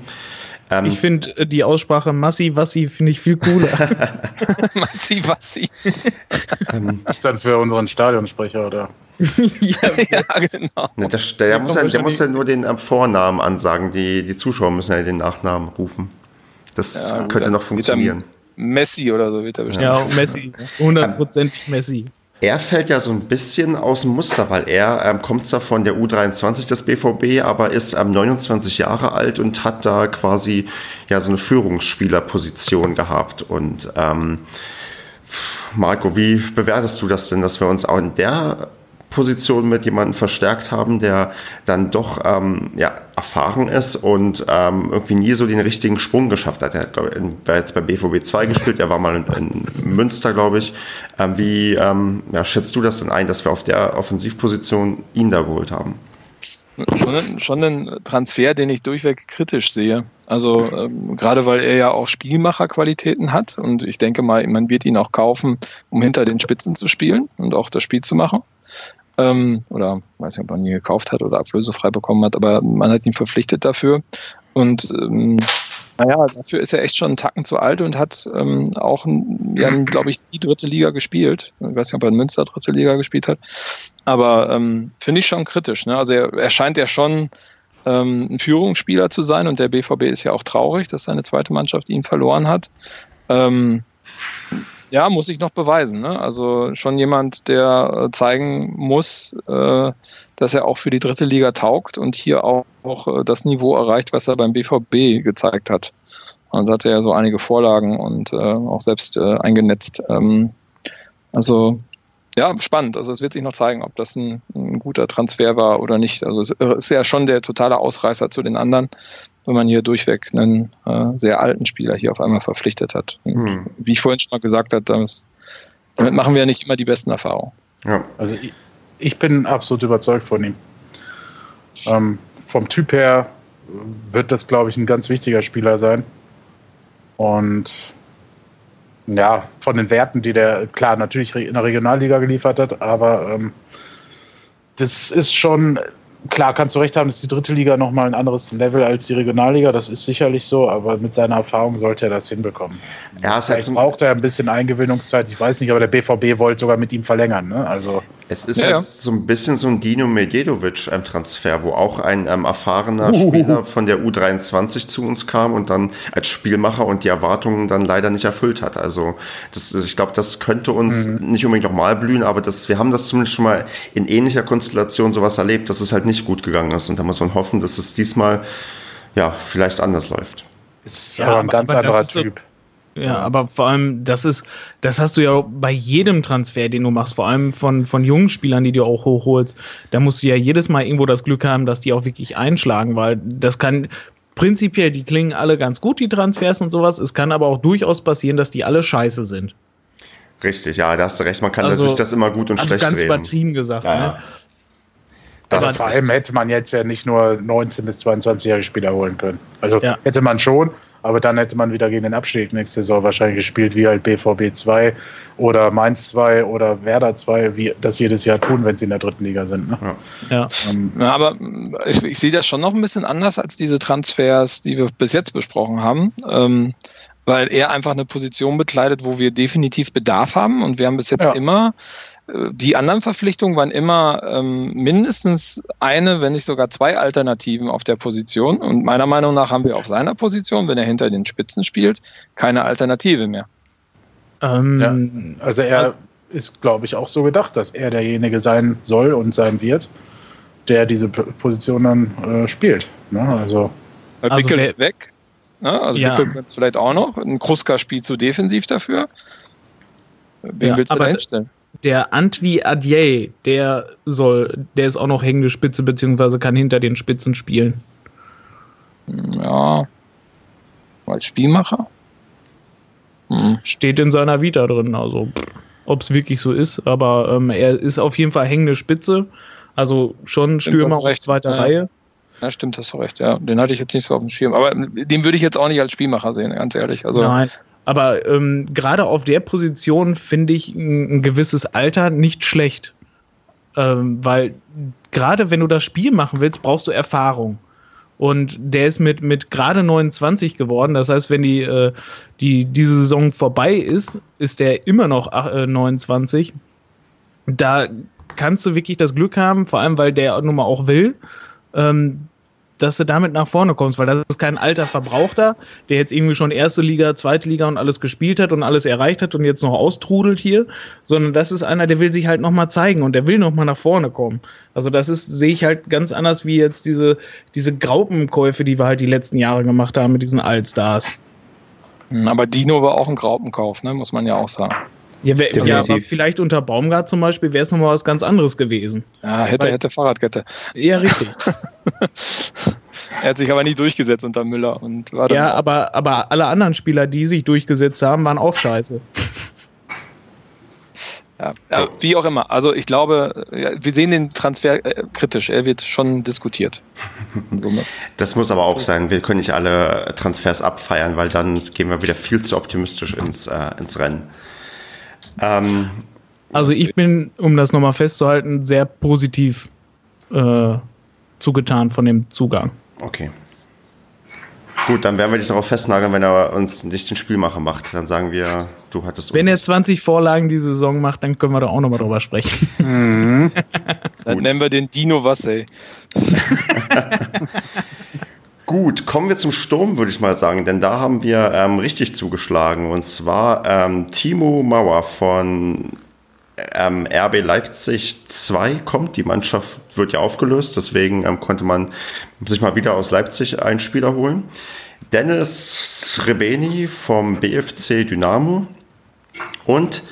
Ähm, Ich finde äh, die Aussprache Massi Wassi finde ich viel cooler. Massi, Wassi. ähm, Das ist dann für unseren Stadionsprecher, oder? ja, ja, genau. ne, der, der, muss ja, der muss ja nur den ähm, Vornamen ansagen. Die, die Zuschauer müssen ja den Nachnamen rufen. Das Ja, könnte noch er- funktionieren. Messi oder so wird er bestimmt. ja, Messi. Hundertprozentig Messi. Er fällt ja so ein bisschen aus dem Muster, weil er ähm, kommt zwar von der U23 des BVB, aber ist ähm, 29 Jahre alt und hat da quasi ja so eine Führungsspielerposition gehabt. Und ähm, Marco, wie bewertest du das denn, dass wir uns auch in der Position mit jemandem verstärkt haben, der dann doch ähm, ja, erfahren ist und ähm, irgendwie nie so den richtigen Sprung geschafft hat. Er hat, glaube ich, jetzt bei BVB 2 gespielt, er war mal in, in Münster, glaube ich. Ähm, wie ähm, ja, schätzt du das denn ein, dass wir auf der Offensivposition ihn da geholt haben? Schon, schon ein Transfer, den ich durchweg kritisch sehe. Also ähm, gerade weil er ja auch Spielmacherqualitäten hat und ich denke mal, man wird ihn auch kaufen, um hinter den Spitzen zu spielen und auch das Spiel zu machen. Ähm, oder weiß nicht, ob man ihn gekauft hat oder ablösefrei bekommen hat, aber man hat ihn verpflichtet dafür. Und ähm, naja, dafür ist er echt schon einen Tacken zu alt und hat ähm, auch, ja, glaube ich, die dritte Liga gespielt. Ich weiß nicht, ob er in Münster dritte Liga gespielt hat. Aber ähm, finde ich schon kritisch. Ne? Also er, er scheint ja schon ähm, ein Führungsspieler zu sein und der BVB ist ja auch traurig, dass seine zweite Mannschaft ihn verloren hat. Ähm, ja, muss ich noch beweisen. Ne? Also schon jemand, der äh, zeigen muss, äh, dass er auch für die dritte Liga taugt und hier auch, auch äh, das Niveau erreicht, was er beim BVB gezeigt hat. Und da hat er ja so einige Vorlagen und äh, auch selbst äh, eingenetzt. Ähm, also ja, spannend. Also es wird sich noch zeigen, ob das ein, ein guter Transfer war oder nicht. Also es ist ja schon der totale Ausreißer zu den anderen, wenn man hier durchweg einen äh, sehr alten Spieler hier auf einmal verpflichtet hat. Und Hm. Wie ich vorhin schon mal gesagt habe, das, damit machen wir ja nicht immer die besten Erfahrungen. Ja. Also ich, ich bin absolut überzeugt von ihm. Ähm, vom Typ her wird das, glaube ich, ein ganz wichtiger Spieler sein. Und ja, von den Werten, die der klar natürlich in der Regionalliga geliefert hat, aber ähm, das ist schon, klar, kannst du recht haben, ist die dritte Liga nochmal ein anderes Level als die Regionalliga, das ist sicherlich so, aber mit seiner Erfahrung sollte er das hinbekommen. Er ist halt Vielleicht braucht er ein bisschen Eingewöhnungszeit, ich weiß nicht, aber der BVB wollte sogar mit ihm verlängern. Ne? Also es ist Ja, halt ja. so ein bisschen so ein Dino Medjedovic-Transfer, wo auch ein ähm, erfahrener Uhuhu. Spieler von der U23 zu uns kam und dann als Spielmacher und die Erwartungen dann leider nicht erfüllt hat. Also das, ich glaube, das könnte uns nicht unbedingt nochmal blühen, aber das, wir haben das zumindest schon mal in ähnlicher Konstellation sowas erlebt, dass es halt nicht gut gegangen ist. Und da muss man hoffen, dass es diesmal ja vielleicht anders läuft. ist Ja, aber ein aber- ganz aber anderer ist so- Typ. Ja, aber vor allem, das ist, das hast du ja bei jedem Transfer, den du machst, vor allem von, von jungen Spielern, die du auch hochholst. Da musst du ja jedes Mal irgendwo das Glück haben, dass die auch wirklich einschlagen, weil das kann, prinzipiell, die klingen alle ganz gut, die Transfers und sowas. Es kann aber auch durchaus passieren, dass die alle scheiße sind. Richtig, ja, da hast du recht. Man kann Also- sich das immer gut und Also schlecht ganz reden. übertrieben gesagt. Ja, ne? ja. Das vor allem hätte man jetzt ja nicht nur 19- bis 22-jährige Spieler holen können. Also Ja. hätte man schon, aber dann hätte man wieder gegen den Abstieg nächste Saison wahrscheinlich gespielt, wie halt BVB 2 oder Mainz 2 oder Werder 2, wie das jedes Jahr tun, wenn sie in der dritten Liga sind. Ne? Ja. Ähm, Ja, aber mm, ich, ich sehe das schon noch ein bisschen anders als diese Transfers, die wir bis jetzt besprochen haben. Ähm, weil er einfach eine Position bekleidet, wo wir definitiv Bedarf haben. Und wir haben bis jetzt Ja. immer, die anderen Verpflichtungen waren immer ähm, mindestens eine, wenn nicht sogar zwei Alternativen auf der Position. Und meiner Meinung nach haben wir auf seiner Position, wenn er hinter den Spitzen spielt, keine Alternative mehr. Ähm, also er Also- ist, glaube ich, auch so gedacht, dass er derjenige sein soll und sein wird, der diese P- Position dann äh, spielt. Ne? Also Also Bickel wer- ist weg. Ne? Also Ja. Könnte vielleicht auch noch. Ein Kruska spielt zu defensiv dafür. Wen Ja, willst du da hinstellen? Der Antwi Adje, der soll, der ist auch noch hängende Spitze, beziehungsweise kann hinter den Spitzen spielen. Ja. Als Spielmacher? Hm. Steht in seiner Vita drin, also ob es wirklich so ist, aber ähm, er ist auf jeden Fall hängende Spitze, also schon Stürmer aus zweiter Ja. Reihe. Ja, stimmt, hast du recht. Ja, den hatte ich jetzt nicht so auf dem Schirm. Aber den würde ich jetzt auch nicht als Spielmacher sehen, ganz ehrlich. Also, Nein. Aber ähm, gerade auf der Position finde ich ein, ein gewisses Alter nicht schlecht. Ähm, weil gerade wenn du das Spiel machen willst, brauchst du Erfahrung. Und der ist mit, mit gerade 29 geworden. Das heißt, wenn die, äh, die, diese Saison vorbei ist, ist der immer noch äh, 29. Da kannst du wirklich das Glück haben, vor allem weil der nun mal auch will, ähm, dass du damit nach vorne kommst, weil das ist kein alter Verbrauchter, der jetzt irgendwie schon erste Liga, zweite Liga und alles gespielt hat und alles erreicht hat und jetzt noch austrudelt hier, sondern das ist einer, der will sich halt nochmal zeigen und der will nochmal nach vorne kommen. Also das ist, sehe ich halt ganz anders wie jetzt diese, diese Graupenkäufe, die wir halt die letzten Jahre gemacht haben mit diesen Allstars. Hm, aber Dino war auch ein Graupenkauf, ne? muss man ja auch sagen. Ja, wär, ja vielleicht unter Baumgart zum Beispiel wäre es nochmal was ganz anderes gewesen. Ja, hätte, Weil- hätte Fahrradkette. Ja, richtig. Er hat sich aber nie durchgesetzt unter Müller und war ja, aber, aber alle anderen Spieler, die sich durchgesetzt haben, waren auch scheiße. Ja, ja, wie auch immer. Also ich glaube, ja, wir sehen den Transfer äh, kritisch. Er wird schon diskutiert. Das muss aber auch sein. Wir können nicht alle Transfers abfeiern, weil dann gehen wir wieder viel zu optimistisch ins, äh, ins Rennen. Ähm, Also ich bin, um das nochmal festzuhalten, sehr positiv äh, zugetan von dem Zugang. okay. Gut, dann werden wir dich darauf festnageln, wenn er uns nicht den Spielmacher macht. Dann sagen wir, du hattest. Wenn er Unrecht. 20 Vorlagen die Saison macht, dann können wir da auch nochmal drüber sprechen. mhm. Dann Gut. nennen wir den Dino Wassey. Gut, kommen wir zum Sturm, würde ich mal sagen, denn da haben wir ähm, richtig zugeschlagen. Und zwar ähm, Timo Mauer von ähm, RB Leipzig 2 kommt. Die Mannschaft wird ja aufgelöst, deswegen ähm, konnte man sich mal wieder aus Leipzig einen Spieler holen. Dennis Srebeni vom BFC Dynamo. Und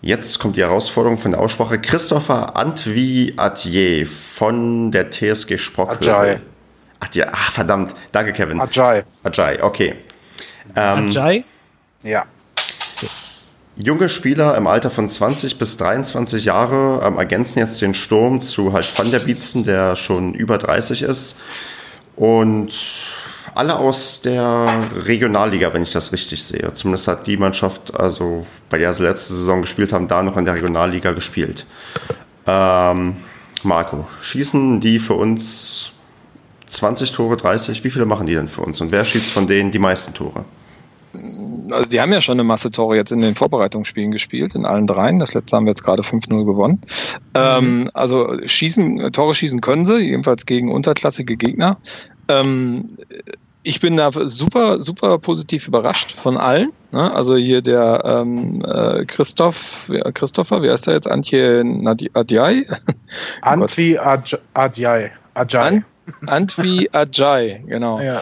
jetzt kommt die Herausforderung von der Aussprache. Christopher Antwi Adje von der TSG Sprockhövel. Ach, ja, ach, verdammt. Danke, Kevin. Ajay. Ajay, okay. Ähm, Ajay? Ja. junge Spieler im Alter von 20 bis 23 Jahre ähm, ergänzen jetzt den Sturm zu halt Van der Bietzen, der schon über 30 ist. Und alle aus der Regionalliga, wenn ich das richtig sehe. Zumindest hat die Mannschaft, also bei der sie letzte Saison gespielt haben, da noch in der Regionalliga gespielt. Ähm, Marco, schießen die für uns 20 Tore, 30? Wie viele machen die denn für uns? Und wer schießt von denen die meisten Tore? Also die haben ja schon eine Masse Tore jetzt in den Vorbereitungsspielen gespielt, in allen dreien. Das letzte haben wir jetzt gerade 5-0 gewonnen. Ähm, also schießen, Tore schießen können sie, jedenfalls gegen unterklassige Gegner. Ähm, ich bin da super, super positiv überrascht von allen. Ne? Also hier der ähm, äh, Christoph, wer- Christopher, wie heißt der jetzt? Antje Nadi- Adjai? Antwi Aj- Ajay. Antwi Ajay, genau. Ja.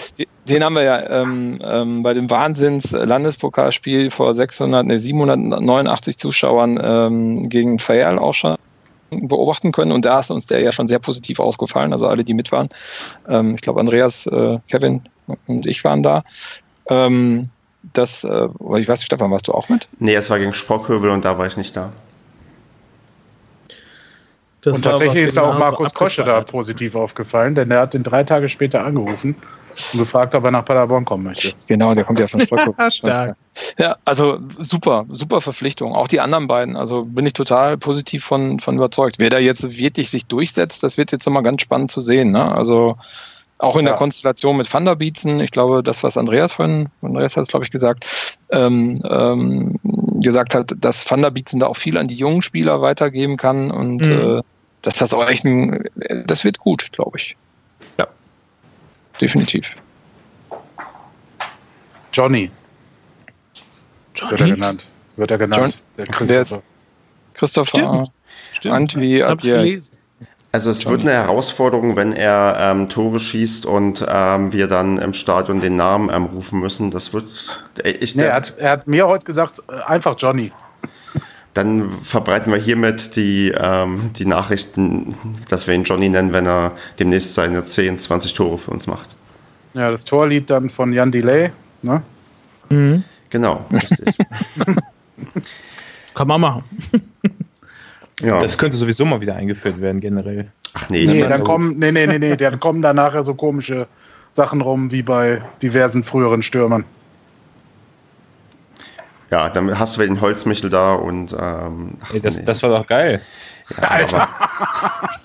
Den haben wir ja ähm, ähm, bei dem Wahnsinns-Landespokalspiel vor 600, nee, 789 Zuschauern ähm, gegen Fayal auch schon beobachten können und da ist uns der ja schon sehr positiv ausgefallen, also alle, die mit waren. Ähm, ich glaube, Andreas, äh, Kevin, und ich waren da. Ähm, das, äh, ich weiß nicht, Stefan, warst du auch mit? Nee, es war gegen Sprockhövel und da war ich nicht da. Das und tatsächlich ist auch Markus Kosche da positiv aufgefallen, denn er hat ihn drei Tage später angerufen und gefragt, ob er nach Paderborn kommen möchte. Genau, der kommt ja von Sprockhövel. Stark. Ja, also super, super Verpflichtung. Auch die anderen beiden. Also bin ich total positiv von, von überzeugt. Wer da jetzt wirklich sich durchsetzt, das wird jetzt nochmal ganz spannend zu sehen. Ne? Also auch in ja. der Konstellation mit Van der Bietzen, ich glaube, das, was Andreas von Andreas hat es, glaube ich, gesagt, ähm, ähm, gesagt hat, dass Van der Bietzen da auch viel an die jungen Spieler weitergeben kann und mhm. äh, dass das auch echt ein, das wird gut, glaube ich. Ja, definitiv. Johnny. Johnny? Wird er genannt. Wird er genannt. John, der Christopher. Christopher. Stimmt. Stimmt. Antwi, gelesen. Also es wird eine Herausforderung, wenn er ähm, Tore schießt und ähm, wir dann im Stadion den Namen ähm, rufen müssen. Das wird. Äh, ich, nee, er, hat, er hat mir heute gesagt, äh, einfach Johnny. Dann verbreiten wir hiermit die, ähm, die Nachrichten, dass wir ihn Johnny nennen, wenn er demnächst seine 10, 20 Tore für uns macht. Ja, das Torlied dann von Jan Delay, ne? Mhm. Genau, richtig. Kann man machen. Ja. Das könnte sowieso mal wieder eingeführt werden, generell. Ach nee, nee, dann kommen, nee, nee, nee, nee, dann kommen da nachher so komische Sachen rum wie bei diversen früheren Stürmern. Ja, dann hast du den Holzmichel da und. Ähm, ach, Ey, das, nee. das war doch geil. Ja, Alter.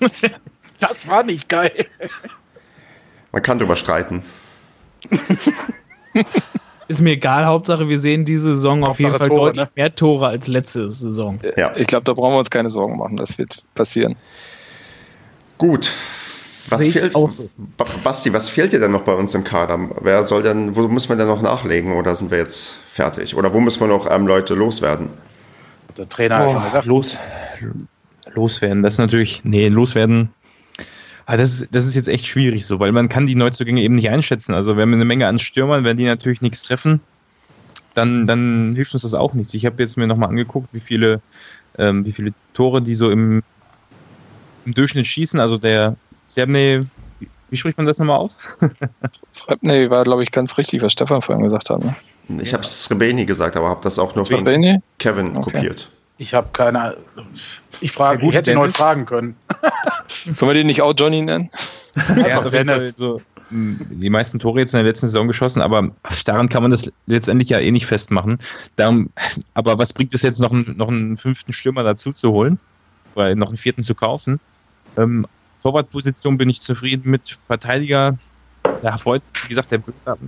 das war nicht geil. Man kann drüber streiten. Ist mir egal, Hauptsache wir sehen diese Saison auf jeden Fall Tore, deutlich ne? mehr Tore als letzte Saison. Ja. Ich glaube, da brauchen wir uns keine Sorgen machen, das wird passieren. Gut. Was fehlt, so. Basti, was fehlt dir denn noch bei uns im Kader? Wer soll denn, wo müssen wir denn noch nachlegen oder sind wir jetzt fertig? Oder wo müssen wir noch ähm, Leute loswerden? Der Trainer oh, hat schon gesagt. Los, loswerden, das ist natürlich, nee, loswerden aber das ist, das ist jetzt echt schwierig so, weil man kann die Neuzugänge eben nicht einschätzen. Also wir haben eine Menge an Stürmern, wenn die natürlich nichts treffen, dann, dann hilft uns das auch nichts. Ich habe jetzt mir nochmal angeguckt, wie viele, ähm, wie viele Tore die so im, im Durchschnitt schießen. Also der Serbne, wie spricht man das nochmal aus? Srebny war, glaube ich, ganz richtig, was Stefan vorhin gesagt hat. Ne? Ich habe Srebeni gesagt, aber habe das auch nur von Kevin okay. kopiert. Ich habe keine. Ich frage, ja, gut, ich hätte ihn heute fragen können. Können wir den nicht auch Johnny nennen? ja, auf jeden Fall so die meisten Tore jetzt in der letzten Saison geschossen, aber daran kann man das letztendlich ja eh nicht festmachen. Darum, aber was bringt es jetzt noch, einen, noch einen fünften Stürmer dazu zu holen? Oder noch einen vierten zu kaufen? Ähm, Torwartposition bin ich zufrieden mit. Verteidiger, ja, heute, wie gesagt, der Böker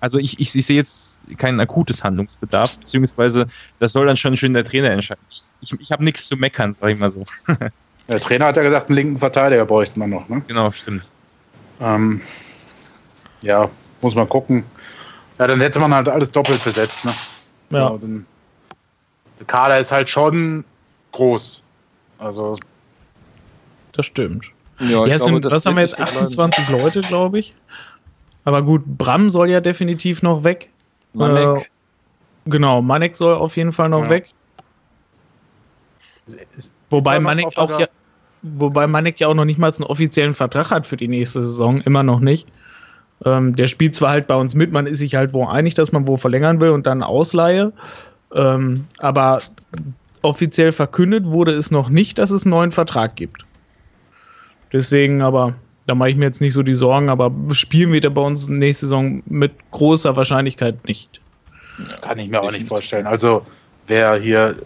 also ich, ich, ich sehe jetzt keinen akutes Handlungsbedarf, beziehungsweise das soll dann schon schön der Trainer entscheiden. Ich, ich habe nichts zu meckern, sag ich mal so. Der Trainer hat ja gesagt, einen linken Verteidiger bräuchte man noch, ne? Genau, stimmt. Ähm, ja, muss man gucken. Ja, dann hätte man halt alles doppelt besetzt, ne? Ja. So, dann, der Kader ist halt schon groß. Also. Das stimmt. Ja, ja glaube, sind, was haben wir jetzt? 28 Leute, glaube ich. Aber gut, Bram soll ja definitiv noch weg. Manek. Äh, genau, Manek soll auf jeden Fall noch ja. weg. Wobei Manek auch ja, wobei Manek ja auch noch nicht mal einen offiziellen Vertrag hat für die nächste Saison, immer noch nicht. Ähm, der spielt zwar halt bei uns mit, man ist sich halt wo einig, dass man wo verlängern will und dann Ausleihe. Ähm, aber offiziell verkündet wurde es noch nicht, dass es einen neuen Vertrag gibt. Deswegen aber da mache ich mir jetzt nicht so die Sorgen, aber spielen wir da bei uns nächste Saison mit großer Wahrscheinlichkeit nicht. Kann ich mir auch nicht vorstellen. Also, wer hier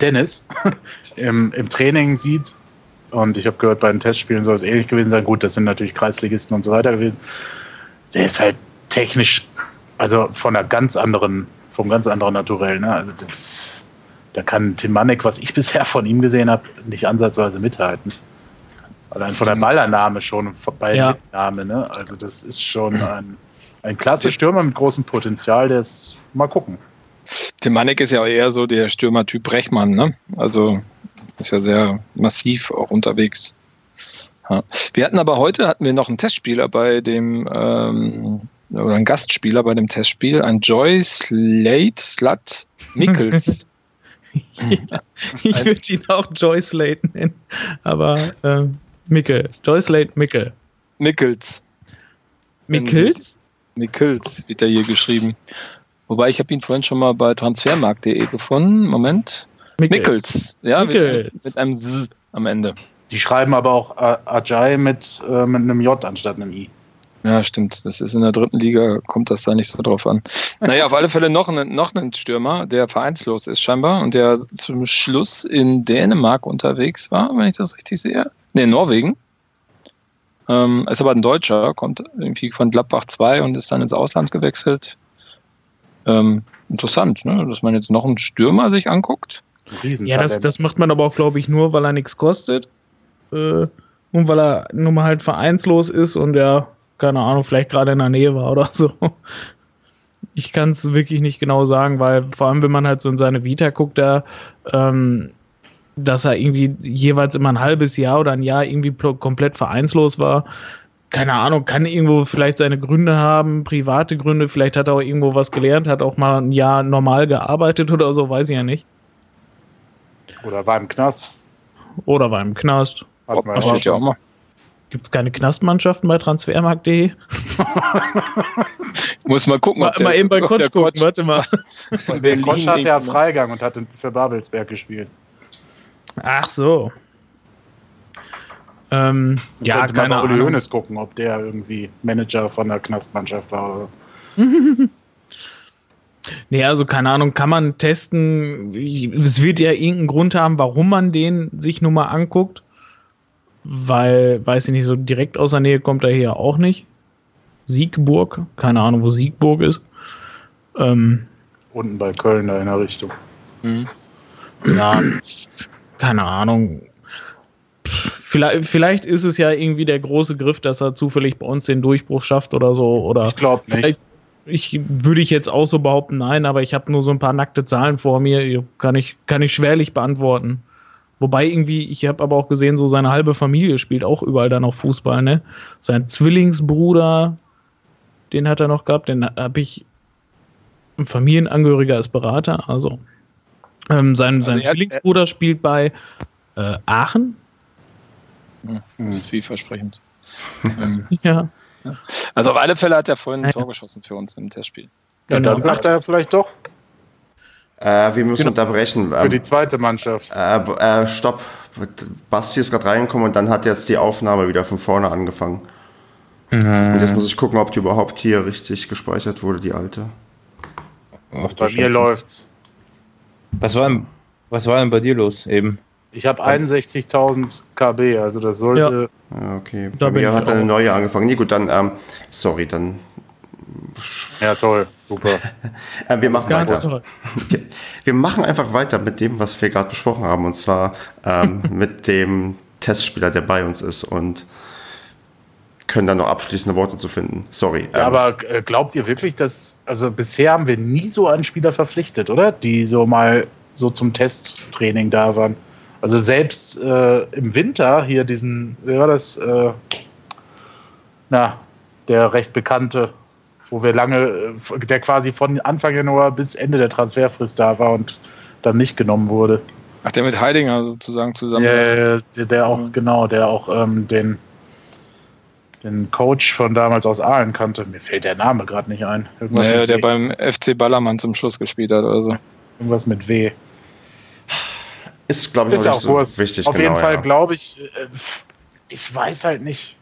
Dennis im, im Training sieht, und ich habe gehört, bei den Testspielen soll es ähnlich gewesen sein. Gut, das sind natürlich Kreisligisten und so weiter gewesen. Der ist halt technisch, also von einer ganz anderen, vom ganz anderen Naturell. Ne? Also das, da kann Tim Manek, was ich bisher von ihm gesehen habe, nicht ansatzweise mithalten. Allein von der Ballannahme schon, bei ja. Name, ne? Also das ist schon ein, ein klasse Stürmer mit großem Potenzial, der ist mal gucken. Tim Manek ist ja auch eher so der Stürmertyp Brechmann, ne? Also ist ja sehr massiv auch unterwegs. Ja. Wir hatten aber heute hatten wir noch einen Testspieler bei dem ähm, oder einen Gastspieler bei dem Testspiel, ein Joy Slate Slut Nichols. ja, ich würde ihn auch Joy Slate nennen, aber ähm, Mickel. Joyce Late Mickel. Mickels. Mickels? Mickels wird er hier geschrieben. Wobei ich habe ihn vorhin schon mal bei transfermarkt.de gefunden. Moment. Mickels. Ja, Mickels. Mit, mit einem Z am Ende. Die schreiben aber auch Ajay mit, äh, mit einem J anstatt einem I. Ja, stimmt. Das ist in der dritten Liga, kommt das da nicht so drauf an. Naja, auf alle Fälle noch ein, noch ein Stürmer, der vereinslos ist scheinbar und der zum Schluss in Dänemark unterwegs war, wenn ich das richtig sehe. Ne, in Norwegen. Ähm, ist aber ein Deutscher, kommt irgendwie von Gladbach 2 und ist dann ins Ausland gewechselt. Ähm, interessant, ne? dass man jetzt noch einen Stürmer sich anguckt. Ja, das, das macht man aber auch, glaube ich, nur, weil er nichts kostet. Äh, und weil er nun mal halt vereinslos ist und er, keine Ahnung, vielleicht gerade in der Nähe war oder so. Ich kann es wirklich nicht genau sagen, weil vor allem, wenn man halt so in seine Vita guckt, da, ähm, dass er irgendwie jeweils immer ein halbes Jahr oder ein Jahr irgendwie pl- komplett vereinslos war. Keine Ahnung, kann irgendwo vielleicht seine Gründe haben, private Gründe, vielleicht hat er auch irgendwo was gelernt, hat auch mal ein Jahr normal gearbeitet oder so, weiß ich ja nicht. Oder war im Knast. Oder war im Knast. Auch steht ja auch mal. Gibt es keine Knastmannschaften bei transfermarkt.de? Muss mal gucken, Mal, mal eben bei ob Kotsch gucken, warte mal. Der Kosch hatte ja irgendwie- Freigang und hatte für Babelsberg gespielt. Ach so. Ähm, ja, Könnte man keine bei Uli. Hoeneß gucken, ob der irgendwie Manager von der Knastmannschaft war. Nee, also keine Ahnung, kann man testen. Es wird ja irgendeinen Grund haben, warum man den sich nur mal anguckt. Weil, weiß ich nicht, so direkt aus der Nähe kommt er hier auch nicht. Siegburg, keine Ahnung, wo Siegburg ist. Ähm, Unten bei Köln da in der Richtung. Mhm. ja, keine Ahnung. Vielleicht, vielleicht ist es ja irgendwie der große Griff, dass er zufällig bei uns den Durchbruch schafft oder so. Oder Ich glaube nicht. Ich würde ich jetzt auch so behaupten, nein, aber ich habe nur so ein paar nackte Zahlen vor mir, kann ich, kann ich schwerlich beantworten. Wobei irgendwie, ich habe aber auch gesehen, so seine halbe Familie spielt auch überall dann noch Fußball, ne? Sein Zwillingsbruder, den hat er noch gehabt, den habe ich, ein Familienangehöriger als Berater, also. Ähm, sein Also sein er- Zwillingsbruder spielt bei äh, Aachen. Das ist vielversprechend. Ähm, Ja. also auf alle Fälle hat er vorhin ein. Tor geschossen für uns im Testspiel. Ja, Genau. dann macht er vielleicht doch Äh, wir müssen Genau. unterbrechen. für die zweite Mannschaft. äh, äh, stopp. Basti ist gerade reingekommen und dann hat jetzt die Aufnahme wieder von vorne angefangen. Und jetzt muss ich gucken, ob die überhaupt hier richtig gespeichert wurde, die alte. Ach, Bei mir läuft's. Was war, denn, was war denn bei dir los eben? Ich habe 61.000 KB, also das sollte. Ja, okay. Da Bei mir hat eine neue angefangen. Nee, gut, dann, ähm, sorry, dann. Ja, toll. Super. Äh, wir machen Ganz weiter. toll. Wir, wir machen einfach weiter mit dem, was wir gerade besprochen haben, und zwar ähm, mit dem Testspieler, der bei uns ist und können dann noch abschließende Worte zu finden. Sorry. Ja, ähm, aber äh, glaubt ihr wirklich, dass. Also bisher haben wir nie so einen Spieler verpflichtet, oder? Die so mal so zum Testtraining da waren. Also selbst äh, im Winter hier diesen, wer war das? Äh, na, der recht bekannte, wo wir lange, äh, der quasi von Anfang Januar bis Ende der Transferfrist da war und dann nicht genommen wurde. Ach, der mit Heidinger sozusagen zusammen. Ja, der, der auch, genau, der auch ähm, den, den Coach von damals aus Aalen kannte. Mir fällt der Name gerade nicht ein. Irgendwas, Naja, der W. beim FC Ballermann zum Schluss gespielt hat oder so. Irgendwas mit W. ist, glaube ich, Ist auch auch nicht so Wurst. wichtig. Auf genau, jeden Fall ja. glaube ich, äh, ich weiß halt nicht.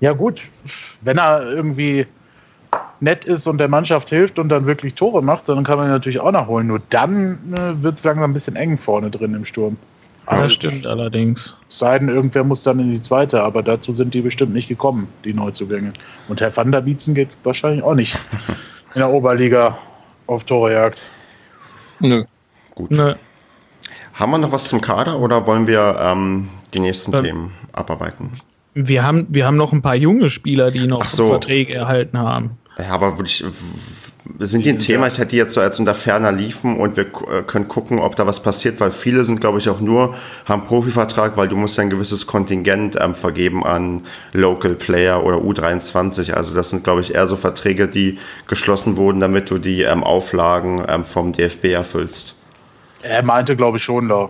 Ja, gut, wenn er irgendwie nett ist und der Mannschaft hilft und dann wirklich Tore macht, dann kann man ihn natürlich auch nachholen. Nur dann äh, wird es langsam ein bisschen eng vorne drin im Sturm. Das Aber stimmt allerdings. Es sei denn, irgendwer muss dann in die zweite, aber dazu sind die bestimmt nicht gekommen, die Neuzugänge. Und Herr Van der Bietzen geht wahrscheinlich auch nicht in der Oberliga auf Torejagd. Nö. Gut. Ne, Haben wir noch was zum Kader oder wollen wir ähm, die nächsten Ähm, Themen abarbeiten? wir, haben, wir haben noch ein paar junge Spieler, die noch so. Verträge erhalten haben. Ja, aber würde ich, sind die ein Thema? Ich hätte die jetzt so als unter ferner liefen und wir äh, können gucken, ob da was passiert, weil viele sind, glaube ich, auch nur, haben Profivertrag, weil du musst ja ein gewisses Kontingent ähm, vergeben an Local Player oder U23. Also das sind, glaube ich, eher so Verträge, die geschlossen wurden, damit du die ähm, Auflagen ähm, vom DFB erfüllst. Er meinte, glaube ich, schon da.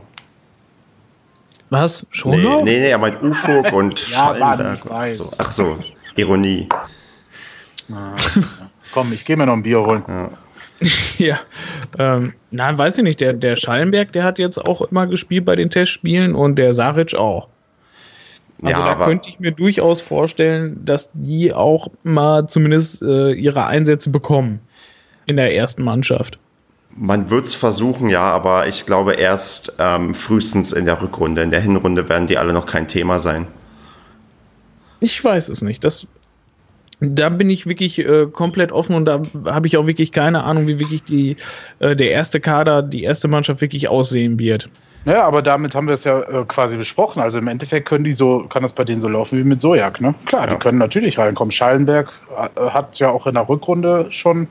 Was? Schon Nee, noch? nee, nee, er meint Ufug und Ja, Mann, Schallenberg. so. Ach so, Ironie. Ah, Komm, ich gehe mir noch ein Bier holen. Ja. ja. Ähm, na, weiß ich nicht. Der, der Schallenberg, der hat jetzt auch immer gespielt bei den Testspielen und der Saric auch. Also Ja, da aber- könnte ich mir durchaus vorstellen, dass die auch mal zumindest äh, ihre Einsätze bekommen in der ersten Mannschaft. Man wird es versuchen, ja, aber ich glaube erst ähm, frühestens in der Rückrunde. In der Hinrunde werden die alle noch kein Thema sein. Ich weiß es nicht. Das, da bin ich wirklich äh, komplett offen und da habe ich auch wirklich keine Ahnung, wie wirklich die, äh, der erste Kader, die erste Mannschaft wirklich aussehen wird. Naja, aber damit haben wir es ja äh, quasi besprochen. Also im Endeffekt können die so, kann das bei denen so laufen wie mit Sojak, ne? Klar, Ja. die können natürlich reinkommen. Schallenberg äh, hat ja auch in der Rückrunde schon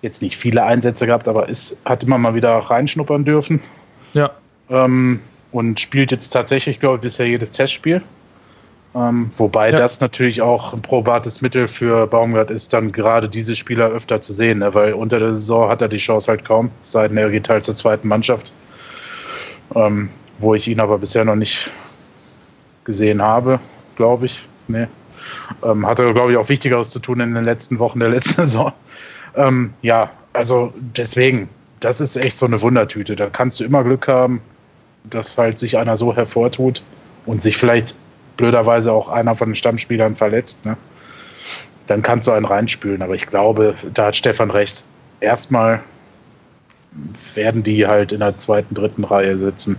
jetzt nicht viele Einsätze gehabt, aber ist, hat immer mal wieder reinschnuppern dürfen. Ja. Ähm, und spielt jetzt tatsächlich, glaube ich, bisher jedes Testspiel. Ähm, wobei Ja. das natürlich auch ein probates Mittel für Baumgart ist, dann gerade diese Spieler öfter zu sehen, ne? weil unter der Saison hat er die Chance halt kaum, sei denn, er geht halt zur zweiten Mannschaft, ähm, wo ich ihn aber bisher noch nicht gesehen habe, glaube ich. Nee. Ähm, hatte, glaube ich, auch Wichtigeres zu tun in den letzten Wochen der letzten Saison. Ähm, ja, also deswegen, das ist echt so eine Wundertüte. Da kannst du immer Glück haben, dass halt sich einer so hervortut und sich vielleicht blöderweise auch einer von den Stammspielern verletzt. Ne? Dann kannst du einen reinspülen. Aber ich glaube, da hat Stefan recht. Erstmal werden die halt in der zweiten, dritten Reihe sitzen.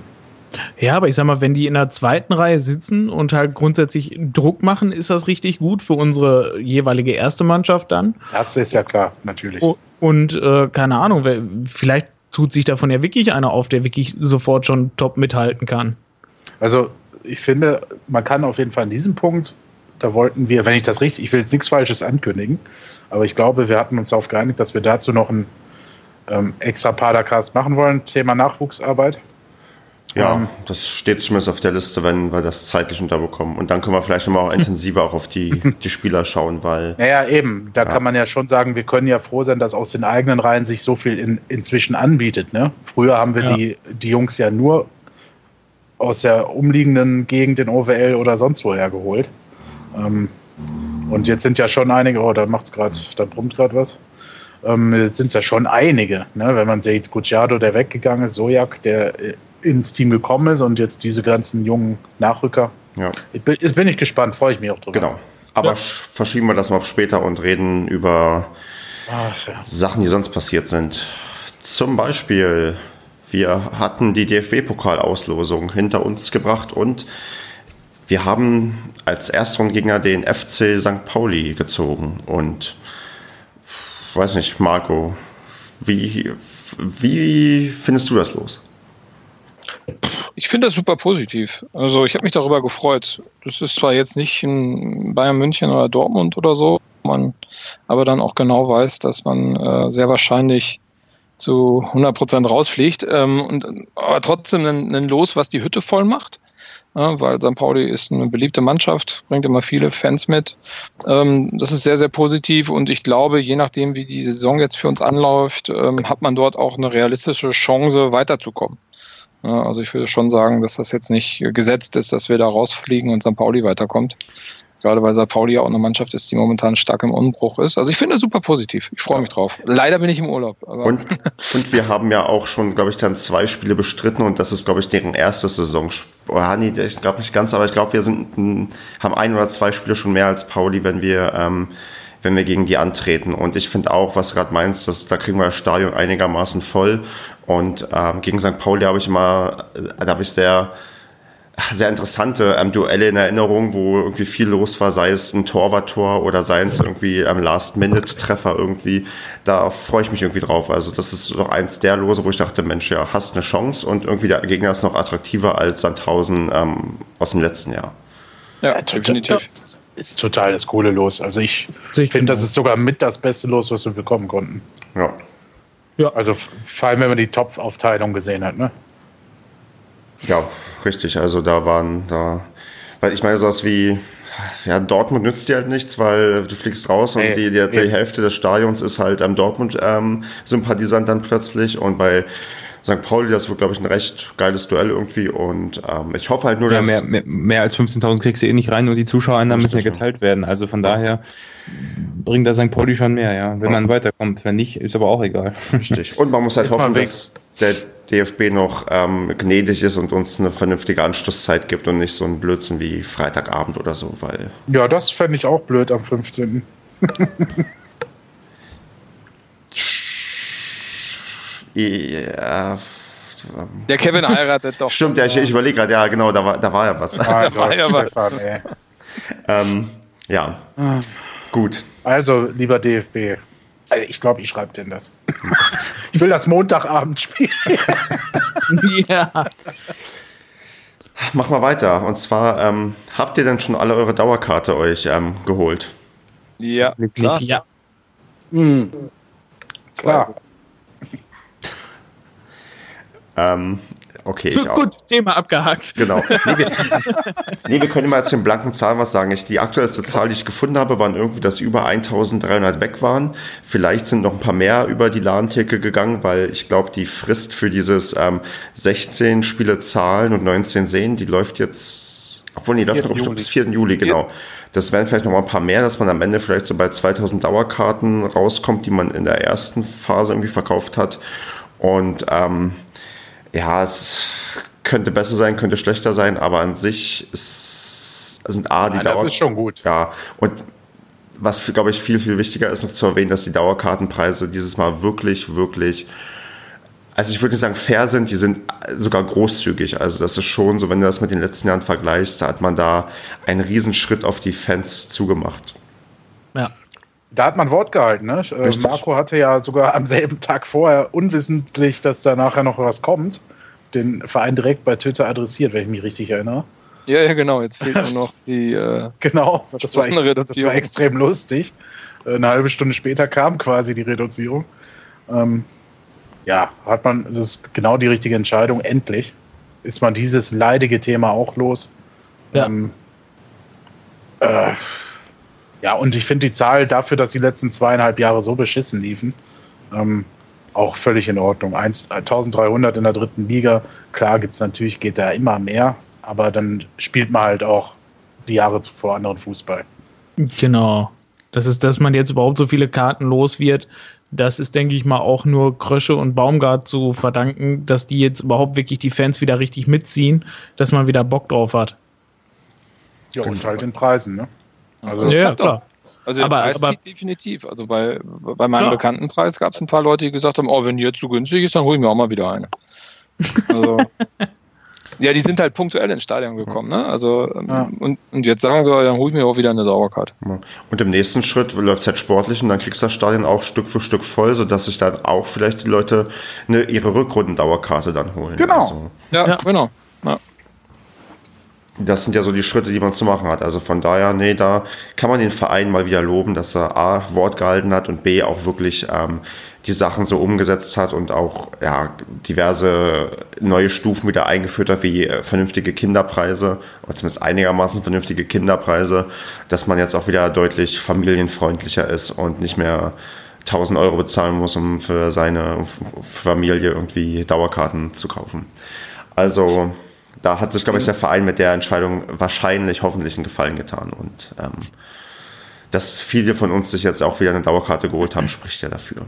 Ja, aber ich sag mal, wenn die in der zweiten Reihe sitzen und halt grundsätzlich Druck machen, ist das richtig gut für unsere jeweilige erste Mannschaft dann. Das ist ja klar, natürlich. Und äh, keine Ahnung, vielleicht tut sich davon ja wirklich einer auf, der wirklich sofort schon top mithalten kann. Also ich finde, man kann auf jeden Fall an diesem Punkt, da wollten wir, wenn ich das richtig, ich will jetzt nichts Falsches ankündigen, aber ich glaube, wir hatten uns darauf geeinigt, dass wir dazu noch ein ähm, extra Padercast machen wollen, Thema Nachwuchsarbeit. Ja, Ähm. das steht zumindest auf der Liste, wenn wir das zeitlich unterbekommen. Und dann können wir vielleicht nochmal auch intensiver auch auf die, die Spieler schauen, weil Naja, eben, da Ja. kann man ja schon sagen, wir können ja froh sein, dass aus den eigenen Reihen sich so viel in, inzwischen anbietet. Ne? Früher haben wir Ja. die, die Jungs ja nur aus der umliegenden Gegend in OWL oder sonst woher geholt. Ähm, und jetzt sind ja schon einige, oh, da macht's gerade, da brummt gerade was. Ähm, jetzt sind es ja schon einige, ne? wenn man sieht, Gucciardo, der weggegangen ist, Sojak, der äh, ins Team gekommen ist und jetzt diese ganzen jungen Nachrücker. ja, Ich bin, jetzt bin ich gespannt, freue ich mich auch drüber. genau. Aber sch- verschieben wir das mal auf später und reden über Ach, ja. Sachen, die sonst passiert sind. Zum Beispiel, wir hatten die DFB-Pokalauslosung hinter uns gebracht und wir haben als Erstrundgegner den FC St. Pauli gezogen. Und weiß nicht, Marco, wie, wie findest du das los? Ich finde das super positiv. Also ich habe mich darüber gefreut. Das ist zwar jetzt nicht in Bayern München oder Dortmund oder so, man aber dann auch genau weiß, dass man äh, sehr wahrscheinlich zu 100 Prozent rausfliegt. Ähm, und, aber trotzdem ein, ein Los, was die Hütte voll macht. Ja, weil St. Pauli ist eine beliebte Mannschaft, bringt immer viele Fans mit. Ähm, das ist sehr, sehr positiv und ich glaube, je nachdem, wie die Saison jetzt für uns anläuft, ähm, hat man dort auch eine realistische Chance, weiterzukommen. Ja, also ich würde schon sagen, dass das jetzt nicht gesetzt ist, dass wir da rausfliegen und St. Pauli weiterkommt. Gerade weil St. Pauli ja auch eine Mannschaft ist, die momentan stark im Umbruch ist. Also ich finde es super positiv. Ich freue mich drauf. Leider bin ich im Urlaub. Und, und wir haben ja auch schon, glaube ich, dann zwei Spiele bestritten und das ist, glaube ich, deren erste Saison. Oder, nee, ich glaube nicht ganz, aber ich glaube, wir sind, haben ein oder zwei Spiele schon mehr als Pauli, wenn wir, ähm, wenn wir gegen die antreten. Und ich finde auch, was du gerade meinst, dass, da kriegen wir das Stadion einigermaßen voll. Und ähm, gegen St. Pauli habe ich immer, äh, da habe ich sehr, sehr interessante ähm, Duelle in Erinnerung, wo irgendwie viel los war, sei es ein Torwarttor oder sei es irgendwie ähm, Last-Minute-Treffer irgendwie. Da freue ich mich irgendwie drauf. Also das ist doch eins der Lose, wo ich dachte, Mensch, ja, hast eine Chance und irgendwie der Gegner ist noch attraktiver als Sandhausen ähm, aus dem letzten Jahr. ja, definitiv. Ist total das coole Los. Also ich finde, das ist sogar mit das beste Los, was wir bekommen konnten. Ja, Also f- vor allem, wenn man die Top-Aufteilung gesehen hat. Ne? Ja, richtig. Also da waren da, weil ich meine, sowas wie, ja, Dortmund nützt dir halt nichts, weil du fliegst raus und Nee, die, die, die nee. Hälfte des Stadions ist halt ähm, Dortmund-Sympathisant dann plötzlich und bei St. Pauli, das wird, glaube ich, ein recht geiles Duell irgendwie und ähm, ich hoffe halt nur, Ja, dass... mehr, mehr, mehr als 15.000 kriegst du eh nicht rein und die Zuschauereinnahmen müssen ja ja. geteilt werden. Also von daher bringt da St. Pauli schon mehr, ja. Wenn man weiterkommt. Wenn nicht, ist aber auch egal. Richtig. Und man muss halt Ist hoffen, dass der DFB noch ähm, gnädig ist und uns eine vernünftige Anschlusszeit gibt und nicht so ein Blödsinn wie Freitagabend oder so, weil Ja, das fände ich auch blöd am 15. ja, Der Kevin heiratet doch. stimmt, ja, ich, ich überlege gerade, ja genau, da war, da war ja was. Ah, war ja was. Stefan, ey. ähm, ja, gut. Also, lieber DFB, also ich glaube, ich schreibe denn das. ich will das Montagabend spielen. ja. Mach mal weiter. Und zwar, ähm, habt ihr denn schon alle eure Dauerkarte euch ähm, geholt? Ja, klar. ja. Hm. Klar. Ähm, okay, ich auch. Gut, Thema abgehakt. Genau. Nee wir, nee, wir können mal zu den blanken Zahlen was sagen. Ich, die aktuellste Zahl, die ich gefunden habe, waren irgendwie, dass über 1300 weg waren. Vielleicht sind noch ein paar mehr über die LAN-Theke gegangen, weil ich glaube, die Frist für dieses ähm, 16 Spiele zahlen und 19 sehen, die läuft jetzt, obwohl, die läuft 4. noch Juli. bis 4. Juli, genau. Das wären vielleicht noch mal ein paar mehr, dass man am Ende vielleicht so bei 2000 Dauerkarten rauskommt, die man in der ersten Phase irgendwie verkauft hat. Und ähm, ja, es könnte besser sein, könnte schlechter sein, aber an sich ist, sind A, die Nein, das Dauer. ist schon gut. Ja, und was, glaube ich, viel, viel wichtiger ist noch zu erwähnen, dass die Dauerkartenpreise dieses Mal wirklich, wirklich, also ich würde nicht sagen fair sind, die sind sogar großzügig. Also das ist schon so, wenn du das mit den letzten Jahren vergleichst, da hat man da einen Riesenschritt auf die Fans zugemacht. Ja. Da hat man Wort gehalten. Ne? Äh, Richtig. Marco hatte ja sogar am selben Tag vorher unwissentlich, dass da nachher noch was kommt, den Verein direkt bei Twitter adressiert, wenn ich mich richtig erinnere. Ja, ja, genau. Jetzt fehlt nur noch die. Äh, Genau, das war, das war extrem lustig. Äh, Eine halbe Stunde später kam quasi die Reduzierung. Ähm, ja, hat man, das ist genau die richtige Entscheidung. Endlich ist man dieses leidige Thema auch los. Ja. Ähm, äh, ja, und ich finde die Zahl dafür, dass die letzten zweieinhalb Jahre so beschissen liefen, ähm, auch völlig in Ordnung. Eins- 1300 in der dritten Liga, klar gibt es natürlich, geht da immer mehr, aber dann spielt man halt auch die Jahre zuvor anderen Fußball. Genau. Das ist, dass man jetzt überhaupt so viele Karten los wird. Das ist, denke ich mal, auch nur Krösche und Baumgart zu verdanken, dass die jetzt überhaupt wirklich die Fans wieder richtig mitziehen, dass man wieder Bock drauf hat. Ja, und halt in Preisen, ne? Also, Das ja, klappt klar. also der Aber- Preis aber- definitiv. Also bei, bei meinem Klar. Bekanntenpreis gab es ein paar Leute, die gesagt haben: Oh, wenn die jetzt so günstig ist, dann hole ich mir auch mal wieder eine. Also, ja, die sind halt punktuell ins Stadion gekommen. Ne? Also, ähm, Ja. und, und jetzt sagen sie, dann hole ich mir auch wieder eine Dauerkarte. Und im nächsten Schritt läuft es halt sportlich und dann kriegst du das Stadion auch Stück für Stück voll, sodass sich dann auch vielleicht die Leute eine, ihre Rückrundendauerkarte dann holen. Genau. Also, Ja, Ja. genau. Ja. Das sind ja so die Schritte, die man zu machen hat. Also von daher, nee, da kann man den Verein mal wieder loben, dass er A, Wort gehalten hat und B, auch wirklich ähm, die Sachen so umgesetzt hat und auch ja, diverse neue Stufen wieder eingeführt hat, wie äh, vernünftige Kinderpreise, oder zumindest einigermaßen vernünftige Kinderpreise, dass man jetzt auch wieder deutlich familienfreundlicher ist und nicht mehr 1000 Euro bezahlen muss, um für seine Familie irgendwie Dauerkarten zu kaufen. Also da hat sich, glaube ich, der Verein mit der Entscheidung wahrscheinlich hoffentlich einen Gefallen getan. Und ähm, dass viele von uns sich jetzt auch wieder eine Dauerkarte geholt haben, spricht ja dafür.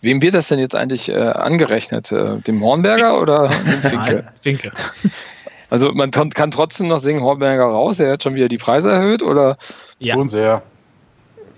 Wem wird das denn jetzt eigentlich äh, angerechnet? Äh, dem Hornberger oder dem Finke? Nein, Finke. Also man kann, kann trotzdem noch singen Hornberger raus, er hat schon wieder die Preise erhöht oder? Ja. schon sehr.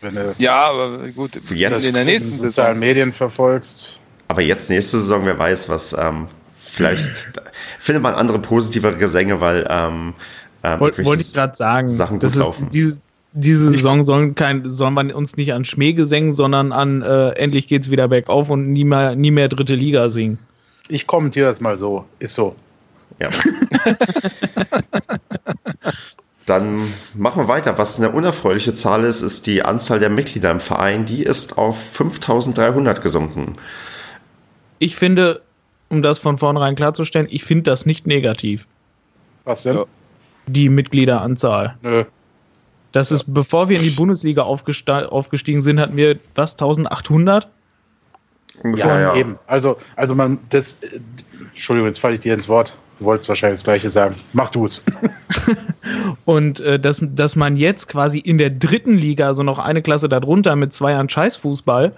Wenn du Ja, aber gut, Jetzt- in der in nächsten sozialen Saison. Medien verfolgst. Aber jetzt nächste Saison, wer weiß, was ähm, vielleicht findet man andere positivere Gesänge, weil ähm, ähm, Wollte wollte ich gerade sagen. Sachen das gut ist, laufen. diese, diese Saison sollen kein, soll man uns nicht an Schmähgesängen, sondern an äh, endlich geht's wieder bergauf und nie mehr, nie mehr dritte Liga singen. Ich kommentiere das mal so. Ist so. Ja. Dann machen wir weiter. Was eine unerfreuliche Zahl ist, ist die Anzahl der Mitglieder im Verein. Die ist auf 5300 gesunken. Ich finde, um das von vornherein klarzustellen, ich finde das nicht negativ, Was denn? Ja. die Mitgliederanzahl. Nö. Das ist, bevor wir in die Bundesliga aufgestiegen sind, hatten wir was, 1800? Ungefähr, Ja, ja. eben. Also, also man, das, äh, Entschuldigung, jetzt falle ich dir ins Wort. Du wolltest wahrscheinlich das Gleiche sagen. Mach du es. Und äh, dass, dass man jetzt quasi in der dritten Liga, also noch eine Klasse darunter mit zwei Jahren Scheißfußball,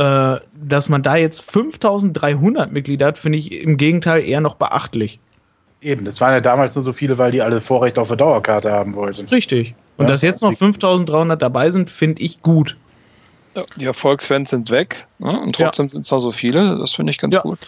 äh, dass man da jetzt 5300 Mitglieder hat, finde ich im Gegenteil eher noch beachtlich. Eben, das waren ja damals nur so viele, weil die alle Vorrecht auf eine Dauerkarte haben wollten. Richtig. Und Ja. dass jetzt noch 5300 dabei sind, finde ich gut. Ja, die Erfolgsfans sind weg ne? und trotzdem sind es noch so viele. Das finde ich ganz Ja. gut.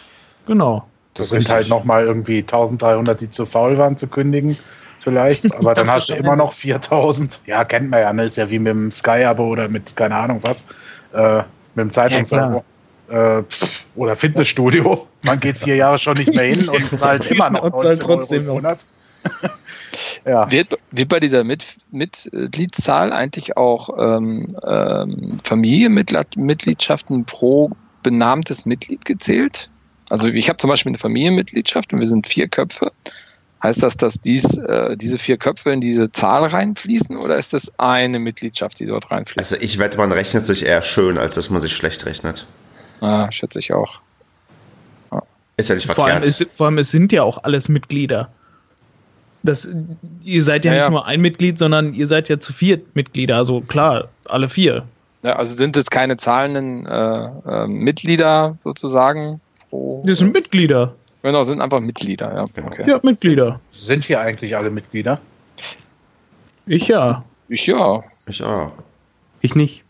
Genau. Das, ist sind richtig. halt nochmal irgendwie 1300, die zu faul waren zu kündigen. Vielleicht, aber dann hast du immer noch 4000. Ja, kennt man ja, ne? Ist ja wie mit dem Sky-Abo oder mit, keine Ahnung was, äh, mit dem Zeitungsabo. äh, pff, oder Fitnessstudio. Man geht vier Jahre schon nicht mehr hin und zahlt immer noch Und zahlt 19 Euro trotzdem im noch. Monat. ja. Wird, wird bei dieser Mit Mitgliedszahl eigentlich auch ähm, ähm, Familienmitgliedschaften pro benanntes Mitglied gezählt? Also ich habe zum Beispiel eine Familienmitgliedschaft und wir sind vier Köpfe. Heißt das, dass dies, äh, diese vier Köpfe in diese Zahl reinfließen oder ist das eine Mitgliedschaft, die dort reinfließt? Also ich wette, man rechnet sich eher schön, als dass man sich schlecht rechnet. Ah, schätze ich auch. Ist ja nicht Vor allem, verkehrt. ist, vor allem, es sind ja auch alles Mitglieder. Das, ihr seid ja, Ja, nicht ja. nur ein Mitglied, sondern ihr seid ja zu viert Mitglieder. Also klar, alle vier. Ja, also sind es keine zahlenden äh, äh, Mitglieder sozusagen? Pro, Das sind Mitglieder. Genau, sind einfach Mitglieder, ja. Genau. Okay. Ja, Mitglieder. Sind hier eigentlich alle Mitglieder? Ich ja. Ich ja. Ich auch. Ich nicht.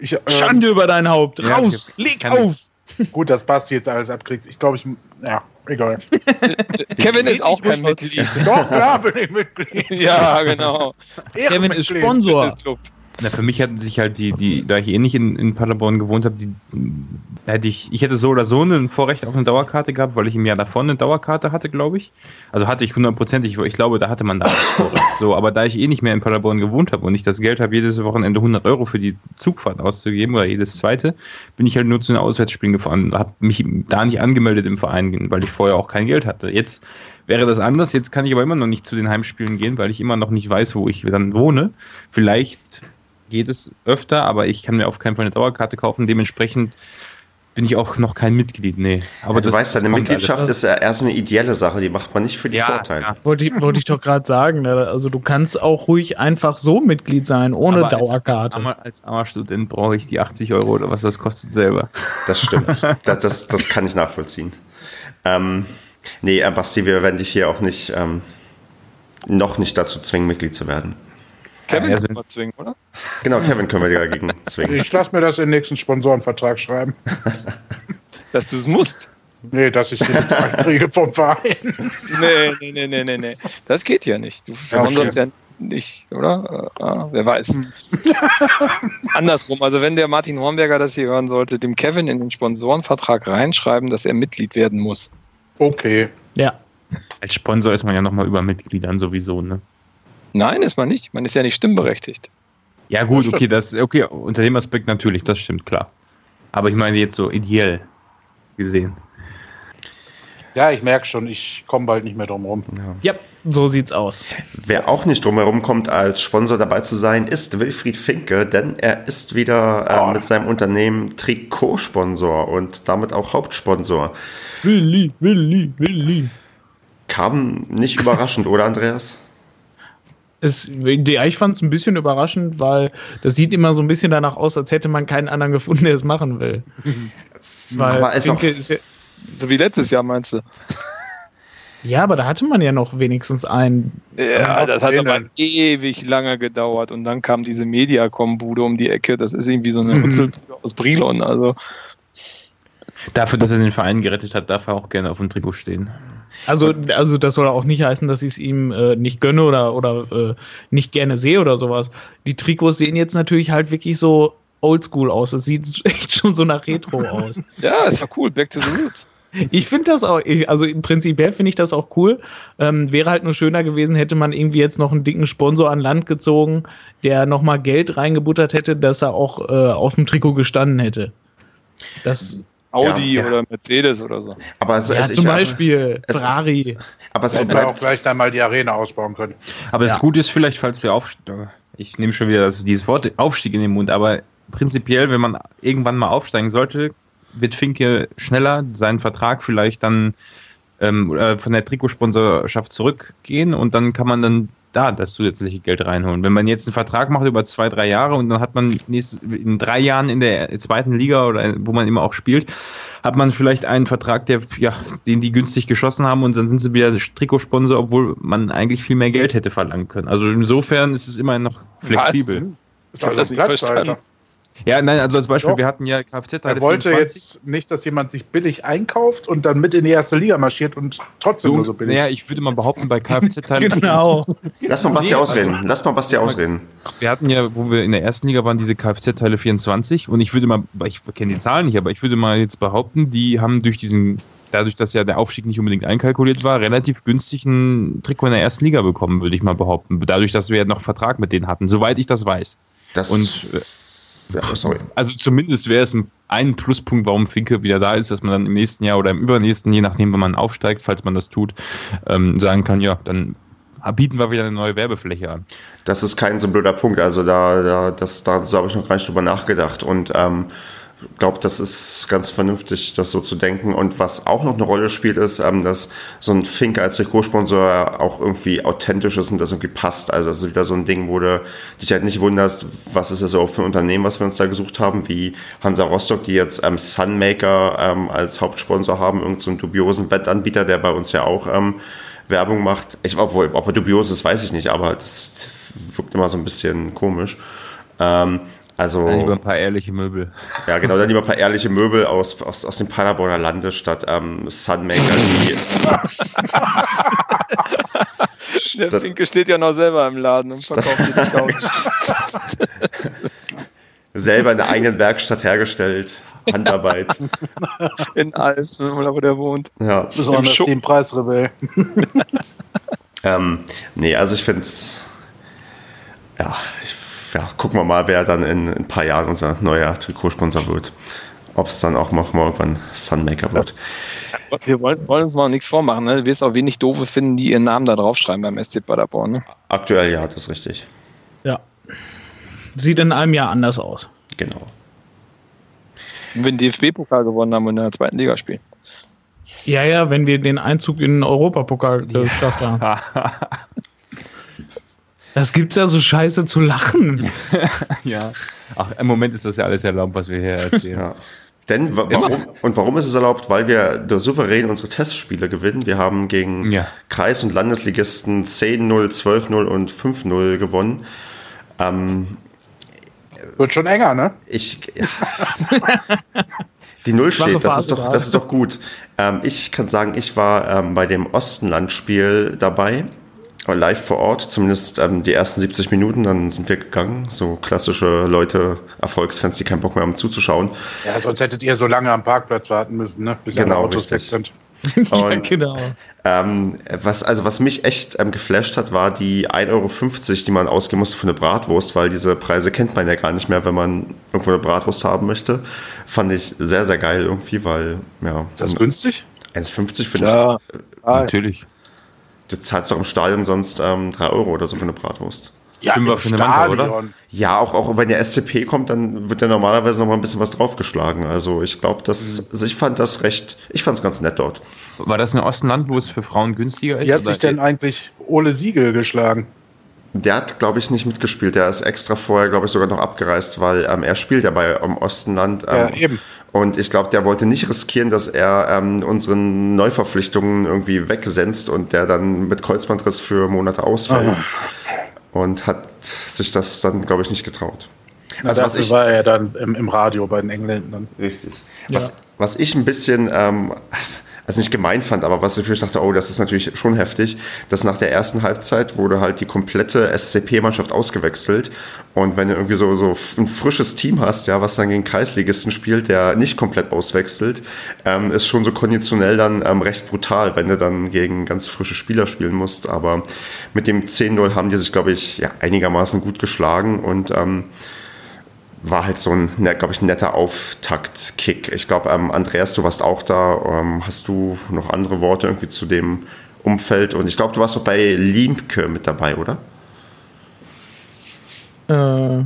Ich, äh, Schande über dein Haupt. Ja, Raus. okay. Leg auf. Gut, dass Basti jetzt alles abkriegt. Ich glaube, ich. Ja, egal. Kevin ist auch ich kein Mitglied. Doch, ja, bin ich Mitglied. ja, genau. Kevin ist. Sponsor. Fitnessclub. Na, für mich hatten sich halt die, die, da ich eh nicht in, in Paderborn gewohnt habe, die hätte ich, ich hätte so oder so ein Vorrecht auf eine Dauerkarte gehabt, weil ich im Jahr davon eine Dauerkarte hatte, glaube ich. Also hatte ich hundertprozentig, ich glaube, da hatte man da Vorrecht. So, aber da ich eh nicht mehr in Paderborn gewohnt habe und ich das Geld habe, jedes Wochenende 100 Euro für die Zugfahrt auszugeben oder jedes zweite, bin ich halt nur zu den Auswärtsspielen gefahren, habe mich da nicht angemeldet im Verein, weil ich vorher auch kein Geld hatte. Jetzt wäre das anders. Jetzt kann ich aber immer noch nicht zu den Heimspielen gehen, weil ich immer noch nicht weiß, wo ich dann wohne. Vielleicht geht es öfter, aber ich kann mir auf keinen Fall eine Dauerkarte kaufen. Dementsprechend bin ich auch noch kein Mitglied. Nee. Aber Aber du das- weißt, deine Mitgliedschaft alles. ist ja erst eine ideelle Sache, die macht man nicht für die Ja, Vorteile. ja. Wollte ich, wollte ich doch gerade sagen. ne? Also du kannst auch ruhig einfach so Mitglied sein, ohne Aber als- Dauerkarte. Als, armer- als armer Student brauche ich die 80 Euro oder was das kostet selber. Das stimmt. das, das, das kann ich nachvollziehen. Ähm, nee, äh, Basti, wir werden dich hier auch nicht ähm, noch nicht dazu zwingen, Mitglied zu werden. Kevin Ja, also- man zwingen, oder? Genau, Kevin können wir dagegen zwingen. Ich lasse mir das in den nächsten Sponsorenvertrag schreiben. Dass du es musst. Nee, dass ich den Betrag kriege vom Verein. Nee, nee, nee, nee, nee, nee. Das geht ja nicht. Du sponsorst ja nicht, oder? Äh, ah, wer weiß. Andersrum, also wenn der Martin Hornberger das hier hören sollte, dem Kevin in den Sponsorenvertrag reinschreiben, dass er Mitglied werden muss. Okay. Ja. Als Sponsor ist man ja nochmal über Mitgliedern sowieso, ne? Nein, ist man nicht. Man ist ja nicht stimmberechtigt. Ja, gut, Das okay, das, okay, unter dem Aspekt natürlich, das stimmt, klar. Aber ich meine jetzt so ideell gesehen. Ja, ich merke schon, ich komme bald nicht mehr drum rum. Ja, so sieht's aus. Wer auch nicht drumherum kommt, als Sponsor dabei zu sein, ist Wilfried Finke, denn er ist wieder äh, Oh. mit seinem Unternehmen Trikotsponsor und damit auch Hauptsponsor. Willi, Willi, Willi. Kam nicht überraschend, oder Andreas? Es, ja, ich fand es ein bisschen überraschend, weil das sieht immer so ein bisschen danach aus, als hätte man keinen anderen gefunden, der es machen will. weil Aber ist auch- ist ja, So wie letztes Jahr, meinst du? ja, aber da hatte man ja noch wenigstens einen. Ja, das hat aber ewig lange gedauert und dann kam diese Mediacom-Bude um die Ecke. Das ist irgendwie so eine Mhm. Aus Brilon. Also, Dafür, dass er den Verein gerettet hat, darf er auch gerne auf dem Trikot stehen. Also, also das soll auch nicht heißen, dass ich es ihm äh, nicht gönne oder, oder äh, nicht gerne sehe oder sowas. Die Trikots sehen jetzt natürlich halt wirklich so oldschool aus. Das sieht echt schon so nach Retro aus. ja, ist ja cool. Back to the Roots. Ich finde das auch, ich, also im Prinzipiell finde ich das auch cool. Ähm, wäre halt nur schöner gewesen, hätte man irgendwie jetzt noch einen dicken Sponsor an Land gezogen, der nochmal Geld reingebuttert hätte, dass er auch äh, auf dem Trikot gestanden hätte. Das, Audi Ja, ja. oder Mercedes oder so. Aber, also, ja, also zum ich- Beispiel es ist- Ferrari. aber so auch bleibt gleich dann mal die Arena ausbauen können. Aber Ja. das Gute ist vielleicht, falls wir aufsteigen, ich nehme schon wieder das, dieses Wort Aufstieg in den Mund, aber prinzipiell, wenn man irgendwann mal aufsteigen sollte, wird Finke schneller seinen Vertrag vielleicht dann ähm, äh, von der Trikotsponsorschaft zurückgehen und dann kann man dann da das zusätzliche Geld reinholen. Wenn man jetzt einen Vertrag macht über zwei, drei Jahre und dann hat man nächstes, in drei Jahren in der zweiten Liga oder wo man immer auch spielt, hat man vielleicht einen Vertrag, der, ja, den die günstig geschossen haben und dann sind sie wieder Trikotsponsor, obwohl man eigentlich viel mehr Geld hätte verlangen können. Also insofern ist es immer noch flexibel. Was? Ich habe das nicht verstanden. Ja, nein, also als Beispiel, Doch. wir hatten ja Kfz. Er wollte jetzt nicht, dass jemand sich billig einkauft und dann mit in die erste Liga marschiert und trotzdem so, nur so billig. naja, ich würde mal behaupten, bei Kfz-Teilen. Genau. Lass mal Basti ausreden. Lass mal Basti ausreden. Wir hatten ja, wo wir in der ersten Liga waren, diese Kfz-Teile 24 und ich würde mal, ich kenne die Zahlen nicht, aber ich würde mal jetzt behaupten, die haben durch diesen, dadurch, dass ja der Aufstieg nicht unbedingt einkalkuliert war, relativ günstig ein Trikot in der ersten Liga bekommen, würde ich mal behaupten. Dadurch, dass wir ja noch Vertrag mit denen hatten, soweit ich das weiß. Das, Und, ja, sorry. Also zumindest wäre es ein, ein Pluspunkt, warum Finke wieder da ist, dass man dann im nächsten Jahr oder im übernächsten, je nachdem, wenn man aufsteigt, falls man das tut, ähm, sagen kann, ja, dann bieten wir wieder eine neue Werbefläche an. Das ist kein so blöder Punkt. Also da, da, das, da so habe ich noch gar nicht drüber nachgedacht. Und ähm, glaube, das ist ganz vernünftig, das so zu denken. Und was auch noch eine Rolle spielt, ist, ähm, dass so ein Fink als Trikotsponsor auch irgendwie authentisch ist und das irgendwie passt. Also das ist wieder so ein Ding, wo du dich halt nicht wunderst, was ist das überhaupt für ein Unternehmen, was wir uns da gesucht haben, wie Hansa Rostock, die jetzt ähm, Sunmaker ähm, als Hauptsponsor haben, irgendeinen so dubiosen Wettanbieter, der bei uns ja auch ähm, Werbung macht. Ich, obwohl, ob er dubios ist, weiß ich nicht, aber das wirkt immer so ein bisschen komisch. Ähm, also, Dann lieber ein paar ehrliche Möbel. ja, genau, dann lieber ein paar ehrliche Möbel aus, aus, aus dem Paderborner Lande statt ähm, Sunmaker, die Der Finke steht ja noch selber im Laden und verkauft die selber in der eigenen Werkstatt hergestellt. Handarbeit. In Alf, wo der wohnt. Ja. Besonders den Preisrebell. Ähm, nee, also ich finde es. Ja, ich, ja, gucken wir mal, wer dann in, in ein paar Jahren unser neuer Trikotsponsor wird. Ob es dann auch noch mal irgendwann Sunmaker wird. Wir wollen, wollen uns mal nichts vormachen. Ne? Du wirst auch wenig Doofe finden, die ihren Namen da draufschreiben beim SC Paderborn. Ne? Aktuell ja, das ist richtig. Ja. Sieht in einem Jahr anders aus. Genau. Und wenn die DFB-Pokal gewonnen haben und in der zweiten Liga spielen. Ja, ja, wenn wir den Einzug in den Europapokal geschafft haben. Das gibt's ja so scheiße zu lachen. ja. Ach, im Moment ist das ja alles erlaubt, was wir hier erzählen. Ja. Denn wa warum, und warum ist es erlaubt? Weil wir da souverän unsere Testspiele gewinnen. Wir haben gegen Ja. Kreis- und Landesligisten 10-0, 12-0 und 5-0 gewonnen. Ähm, Wird schon enger, ne? ich. Ja. Die Null steht, das ist doch, das ist doch gut. Ähm, ich kann sagen, ich war ähm, bei dem Ostenland-Spiel dabei, live vor Ort, zumindest ähm, die ersten 70 Minuten, dann sind wir gegangen. So klassische Leute, Erfolgsfans, die keinen Bock mehr haben zuzuschauen. Ja, sonst hättet ihr so lange am Parkplatz warten müssen, ne? Bis Genau, Autos weg richtig. sind. ja, Und- genau. Ähm, was, also was mich echt ähm, geflasht hat, war die 1,50 Euro, die man ausgeben musste für eine Bratwurst, weil diese Preise kennt man ja gar nicht mehr, wenn man irgendwo eine Bratwurst haben möchte. Fand ich sehr, sehr geil irgendwie, weil, ja, Ist das günstig? 1,50 finde Ja. ich. Natürlich. Du zahlst doch im Stadion sonst ähm, 3 Euro oder so für eine Bratwurst. Ja, Fünfer im für eine Manta, oder? Ja, auch, auch wenn der SCP kommt, dann wird ja normalerweise noch mal ein bisschen was draufgeschlagen. Also ich glaube, das, also ich fand das recht, ich fand es ganz nett dort. War das ein Ostenland, wo es für Frauen günstiger ist? Wie hat sich denn eigentlich Ole Siegel geschlagen? Der hat, glaube ich, nicht mitgespielt. Der ist extra vorher, glaube ich, sogar noch abgereist, weil ähm, er spielt ja bei im Ostenland. Ähm, Ja, eben. Und ich glaube, der wollte nicht riskieren, dass er ähm, unseren Neuverpflichtungen irgendwie wegsenzt und der dann mit Kreuzbandriss für Monate ausfällt. Ah. Und hat sich das dann, glaube ich, nicht getraut. Na, Also was ich- war er dann im, im Radio bei den Engländern. Richtig. Was, was ich ein bisschen, ähm, also nicht gemein fand, aber was ich dachte, oh, das ist natürlich schon heftig, dass nach der ersten Halbzeit wurde halt die komplette SCP-Mannschaft ausgewechselt. Und wenn du irgendwie so, so ein frisches Team hast, ja, was dann gegen Kreisligisten spielt, der nicht komplett auswechselt, ähm, ist schon so konditionell dann ähm, recht brutal, wenn du dann gegen ganz frische Spieler spielen musst. Aber mit dem 10-0 haben die sich, glaube ich, ja, einigermaßen gut geschlagen und ähm, war halt so ein, glaube ich, ein netter Auftakt-Kick. Ich glaube, ähm, Andreas, du warst auch da. Ähm, hast du noch andere Worte irgendwie zu dem Umfeld? Und ich glaube, du warst doch bei Liemke mit dabei, oder? Äh,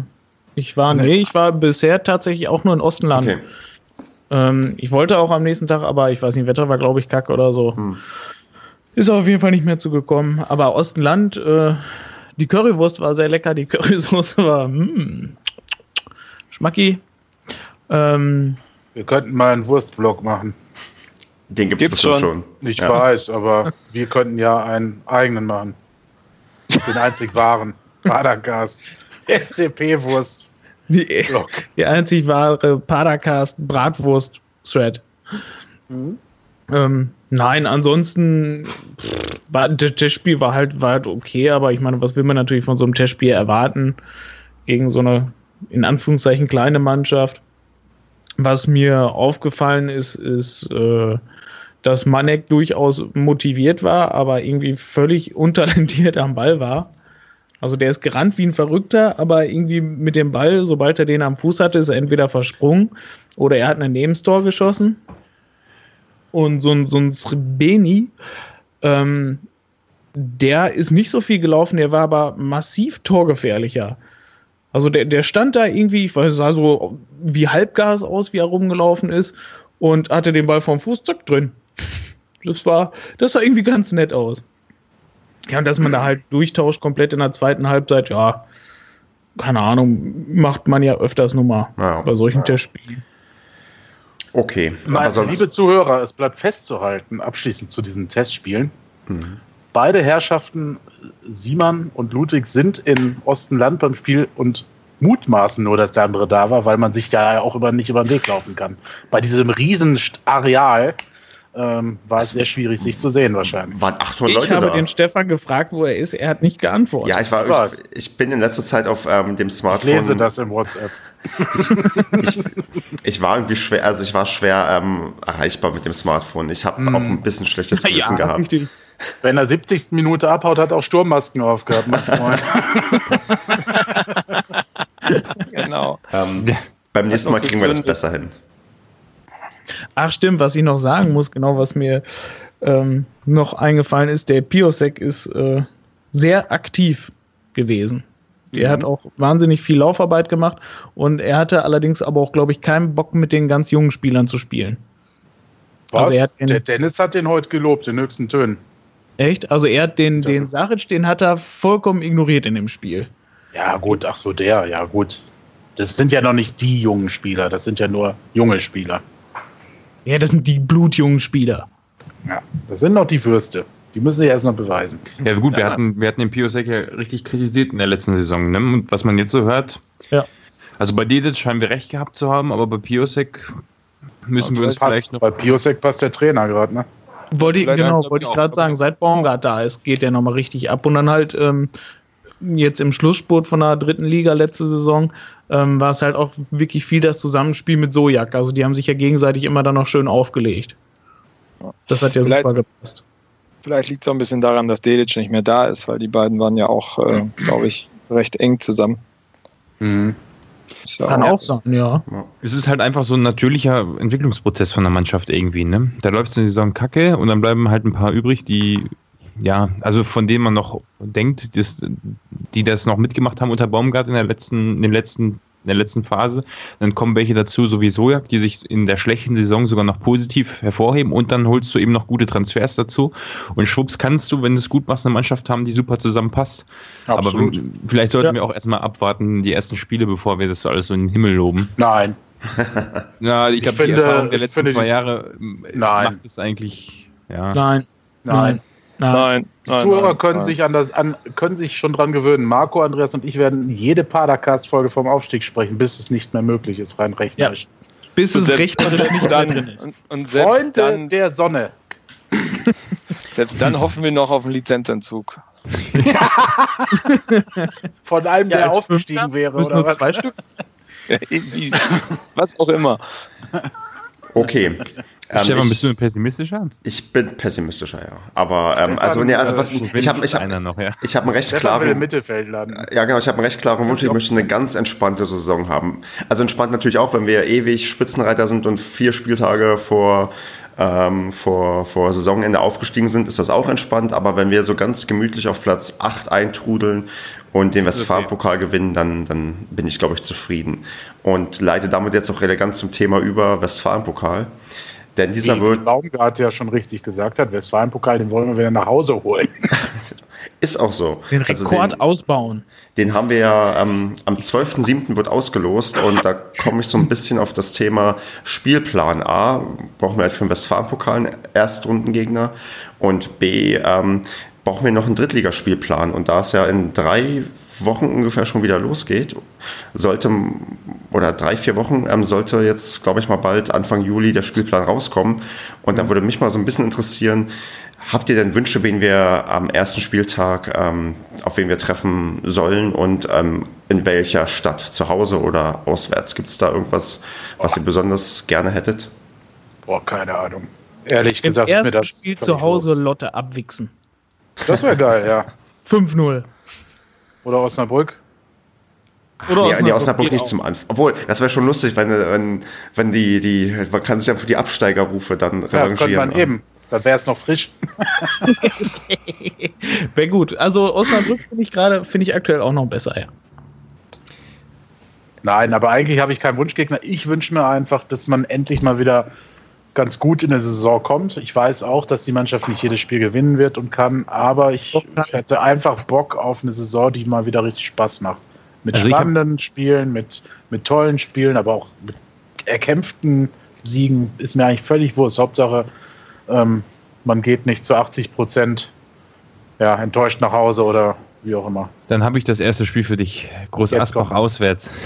ich war, nee, ich war bisher tatsächlich auch nur in Ostenland. Okay. Ähm, ich wollte auch am nächsten Tag, aber ich weiß nicht, Wetter war, glaube ich, kacke oder so. Hm. Ist auf jeden Fall nicht mehr zugekommen. Aber Ostenland, äh, die Currywurst war sehr lecker, die Currysoße war mm, schmacki. Ähm, wir könnten mal einen Wurstblog machen. Den gibt es schon. schon. Ich ja. weiß, aber wir könnten ja einen eigenen machen. Den einzig wahren. Padercast. SCP-Wurst. Die, die einzig wahre Padercast Bratwurst-Thread. Mhm. Ähm, nein, ansonsten pff, war, das Testspiel war halt, war halt okay, aber ich meine, was will man natürlich von so einem Testspiel erwarten gegen so eine in Anführungszeichen kleine Mannschaft? Was mir aufgefallen ist, ist, äh, dass Manek durchaus motiviert war, aber irgendwie völlig untalentiert am Ball war. Also der ist gerannt wie ein Verrückter, aber irgendwie mit dem Ball, sobald er den am Fuß hatte, ist er entweder versprungen oder er hat ein Nebenstor geschossen. Und so ein, so ein Srebeni, ähm, der ist nicht so viel gelaufen, der war aber massiv torgefährlicher. Also der, der stand da irgendwie, ich weiß, sah so wie Halbgas aus, wie er rumgelaufen ist und hatte den Ball vom Fuß zack drin. Das war, das sah irgendwie ganz nett aus. Ja, und dass man da halt durchtauscht komplett in der zweiten Halbzeit, ja, keine Ahnung, macht man ja öfters nur mal ja. bei solchen ja. Testspielen. Okay. Meine, liebe Zuhörer, es bleibt festzuhalten, abschließend zu diesen Testspielen. Mhm. Beide Herrschaften, Simon und Ludwig, sind in Ostenland beim Spiel und mutmaßen nur, dass der andere da war, weil man sich da auch über, nicht über den Weg laufen kann. Bei diesem riesen Areal ähm, war es sehr schwierig, sich zu sehen wahrscheinlich. Waren 800 ich Leute habe da. den Stefan gefragt, wo er ist. Er hat nicht geantwortet. Ja, ich war, ich, ich bin in letzter Zeit auf ähm, dem Smartphone. Ich lese das im WhatsApp. ich, ich, ich, war irgendwie schwer, also ich war schwer ähm, erreichbar mit dem Smartphone. Ich habe hm. auch ein bisschen schlechtes Gewissen ja, gehabt. Richtig. Wenn er 70. Minute abhaut, hat er auch Sturmmasken aufgehabt. genau. Ähm, beim nächsten Mal kriegen wir das besser hin. Ach stimmt, was ich noch sagen muss, genau was mir ähm, noch eingefallen ist, der Piosek ist äh, sehr aktiv gewesen. Er mhm. hat auch wahnsinnig viel Laufarbeit gemacht und er hatte allerdings aber auch, glaube ich, keinen Bock mit den ganz jungen Spielern zu spielen. Was? Also der Dennis hat den heute gelobt, in höchsten Tönen. Echt? Also er hat den, den Saric, den hat er vollkommen ignoriert in dem Spiel. Ja, gut, ach so, der, ja, gut. Das sind ja noch nicht die jungen Spieler, das sind ja nur junge Spieler. Ja, das sind die blutjungen Spieler. Ja, das sind noch die Würste. Die müssen sich erst noch beweisen. Ja, gut, ja. wir hatten, wir hatten den Piosek ja richtig kritisiert in der letzten Saison. Ne? Und was man jetzt so hört, ja. also bei Dedic scheinen wir recht gehabt zu haben, aber bei Piosek müssen ja, wir uns passt, vielleicht noch. Bei Piosek passt der Trainer gerade, ne? Wollte ich, genau, wollte ich gerade sagen, seit Baumgart da ist, geht der nochmal richtig ab. Und dann halt ähm, jetzt im Schlussspurt von der dritten Liga letzte Saison ähm, war es halt auch wirklich viel das Zusammenspiel mit Sojak. Also die haben sich ja gegenseitig immer dann noch schön aufgelegt. Das hat ja vielleicht, super gepasst. Vielleicht liegt es auch ein bisschen daran, dass Delic nicht mehr da ist, weil die beiden waren ja auch, äh, glaube ich, recht eng zusammen. Mhm. So. Kann auch sein, ja. Es ist halt einfach so ein natürlicher Entwicklungsprozess von der Mannschaft irgendwie. Ne? Da läuft es in der Saison kacke und dann bleiben halt ein paar übrig, die ja, also von denen man noch denkt, dass, die das noch mitgemacht haben unter Baumgart in der letzten, in den letzten, in der letzten Phase. Dann kommen welche dazu, so wie Sojak, die sich in der schlechten Saison sogar noch positiv hervorheben und dann holst du eben noch gute Transfers dazu. Und schwupps kannst du, wenn du es gut machst, eine Mannschaft haben, die super zusammenpasst. Absolut. Aber vielleicht sollten ja. wir auch erstmal abwarten, die ersten Spiele, bevor wir das so alles so in den Himmel loben. Nein. ja, ich, ich glaube, die Erfahrung der letzten zwei Jahre Nein. macht es eigentlich. Ja. Nein. Nein. Nein. Die nein, Zuhörer nein, können nein. sich an das an, können sich schon dran gewöhnen. Marco, Andreas und ich werden jede Padercast-Folge vom Aufstieg sprechen, bis es nicht mehr möglich ist, rein rechnerisch. Ja. Bis es rechnerisch nicht dann, drin ist. Und, und Freunde dann, der Sonne. Selbst dann hoffen wir noch auf einen Lizenzentzug. Von einem, ja, der aufgestiegen wäre. Oder nur was? zwei Stück? was auch immer. Okay. Ähm, Stefan, ich, bist du pessimistischer? Ich bin pessimistischer, ja. Aber ähm, also, nee, also was ich, ich habe ich hab, noch, ja. ich hab einen recht klaren Mittelfeld landen. Ja, genau, ich habe einen recht klaren Wunsch, ich möchte eine ganz entspannte Saison haben. Also entspannt natürlich auch, wenn wir ewig Spitzenreiter sind und vier Spieltage vor ähm, vor, vor Saisonende aufgestiegen sind, ist das auch entspannt. Aber wenn wir so ganz gemütlich auf Platz 8 eintrudeln und den Westfalen-Pokal gewinnen, dann, dann bin ich, glaube ich, zufrieden. Und leite damit jetzt auch elegant zum Thema über Westfalen-Pokal. Denn dieser Wie wird. Baumgart ja schon richtig gesagt hat, Westfalen-Pokal, den wollen wir wieder nach Hause holen. Ist auch so. Den Also Rekord den, ausbauen. den haben wir ja ähm, am 12.07. wird ausgelost und da komme ich so ein bisschen auf das Thema Spielplan A. Brauchen wir halt für den Westfalen-Pokal einen Erstrundengegner und B. Ähm, brauchen wir noch einen Drittligaspielplan und da es ja in drei Wochen ungefähr schon wieder losgeht, sollte oder drei, vier Wochen ähm, sollte jetzt, glaube ich mal, bald Anfang Juli der Spielplan rauskommen. Und da würde mich mal so ein bisschen interessieren, habt ihr denn Wünsche, wen wir am ersten Spieltag, ähm, auf wen wir treffen sollen und ähm, in welcher Stadt, zu Hause oder auswärts? Gibt es da irgendwas, was ihr besonders gerne hättet? Boah, keine Ahnung. Ehrlich Im gesagt, mir ersten das Spiel zu Hause Wurst. Lotte abwichsen. Das wäre geil, ja. 5-0. Oder Osnabrück. Oder nee, nee, Osnabrück Osnabrück geht nicht auch. zum Anfang. Obwohl, das wäre schon lustig, wenn, wenn, wenn die, die, man kann sich dann für die Absteigerrufe dann Ja, könnte revanchieren. man eben. Dann wäre es noch frisch. Wäre gut. Also Osnabrück finde ich gerade, finde ich aktuell auch noch besser, ja. Nein, aber eigentlich habe ich keinen Wunschgegner. Ich wünsche mir einfach, dass man endlich mal wieder ganz gut in der Saison kommt. Ich weiß auch, dass die Mannschaft nicht jedes Spiel gewinnen wird und kann, aber ich, ich hätte einfach Bock auf eine Saison, die mal wieder richtig Spaß macht. Mit Also spannenden Spielen, mit, mit tollen Spielen, aber auch mit erkämpften Siegen ist mir eigentlich völlig wurscht. Hauptsache, ähm, man geht nicht zu 80 Prozent ja, enttäuscht nach Hause oder wie auch immer. Dann habe ich das erste Spiel für dich. Groß Jetzt Asbach komm. auswärts.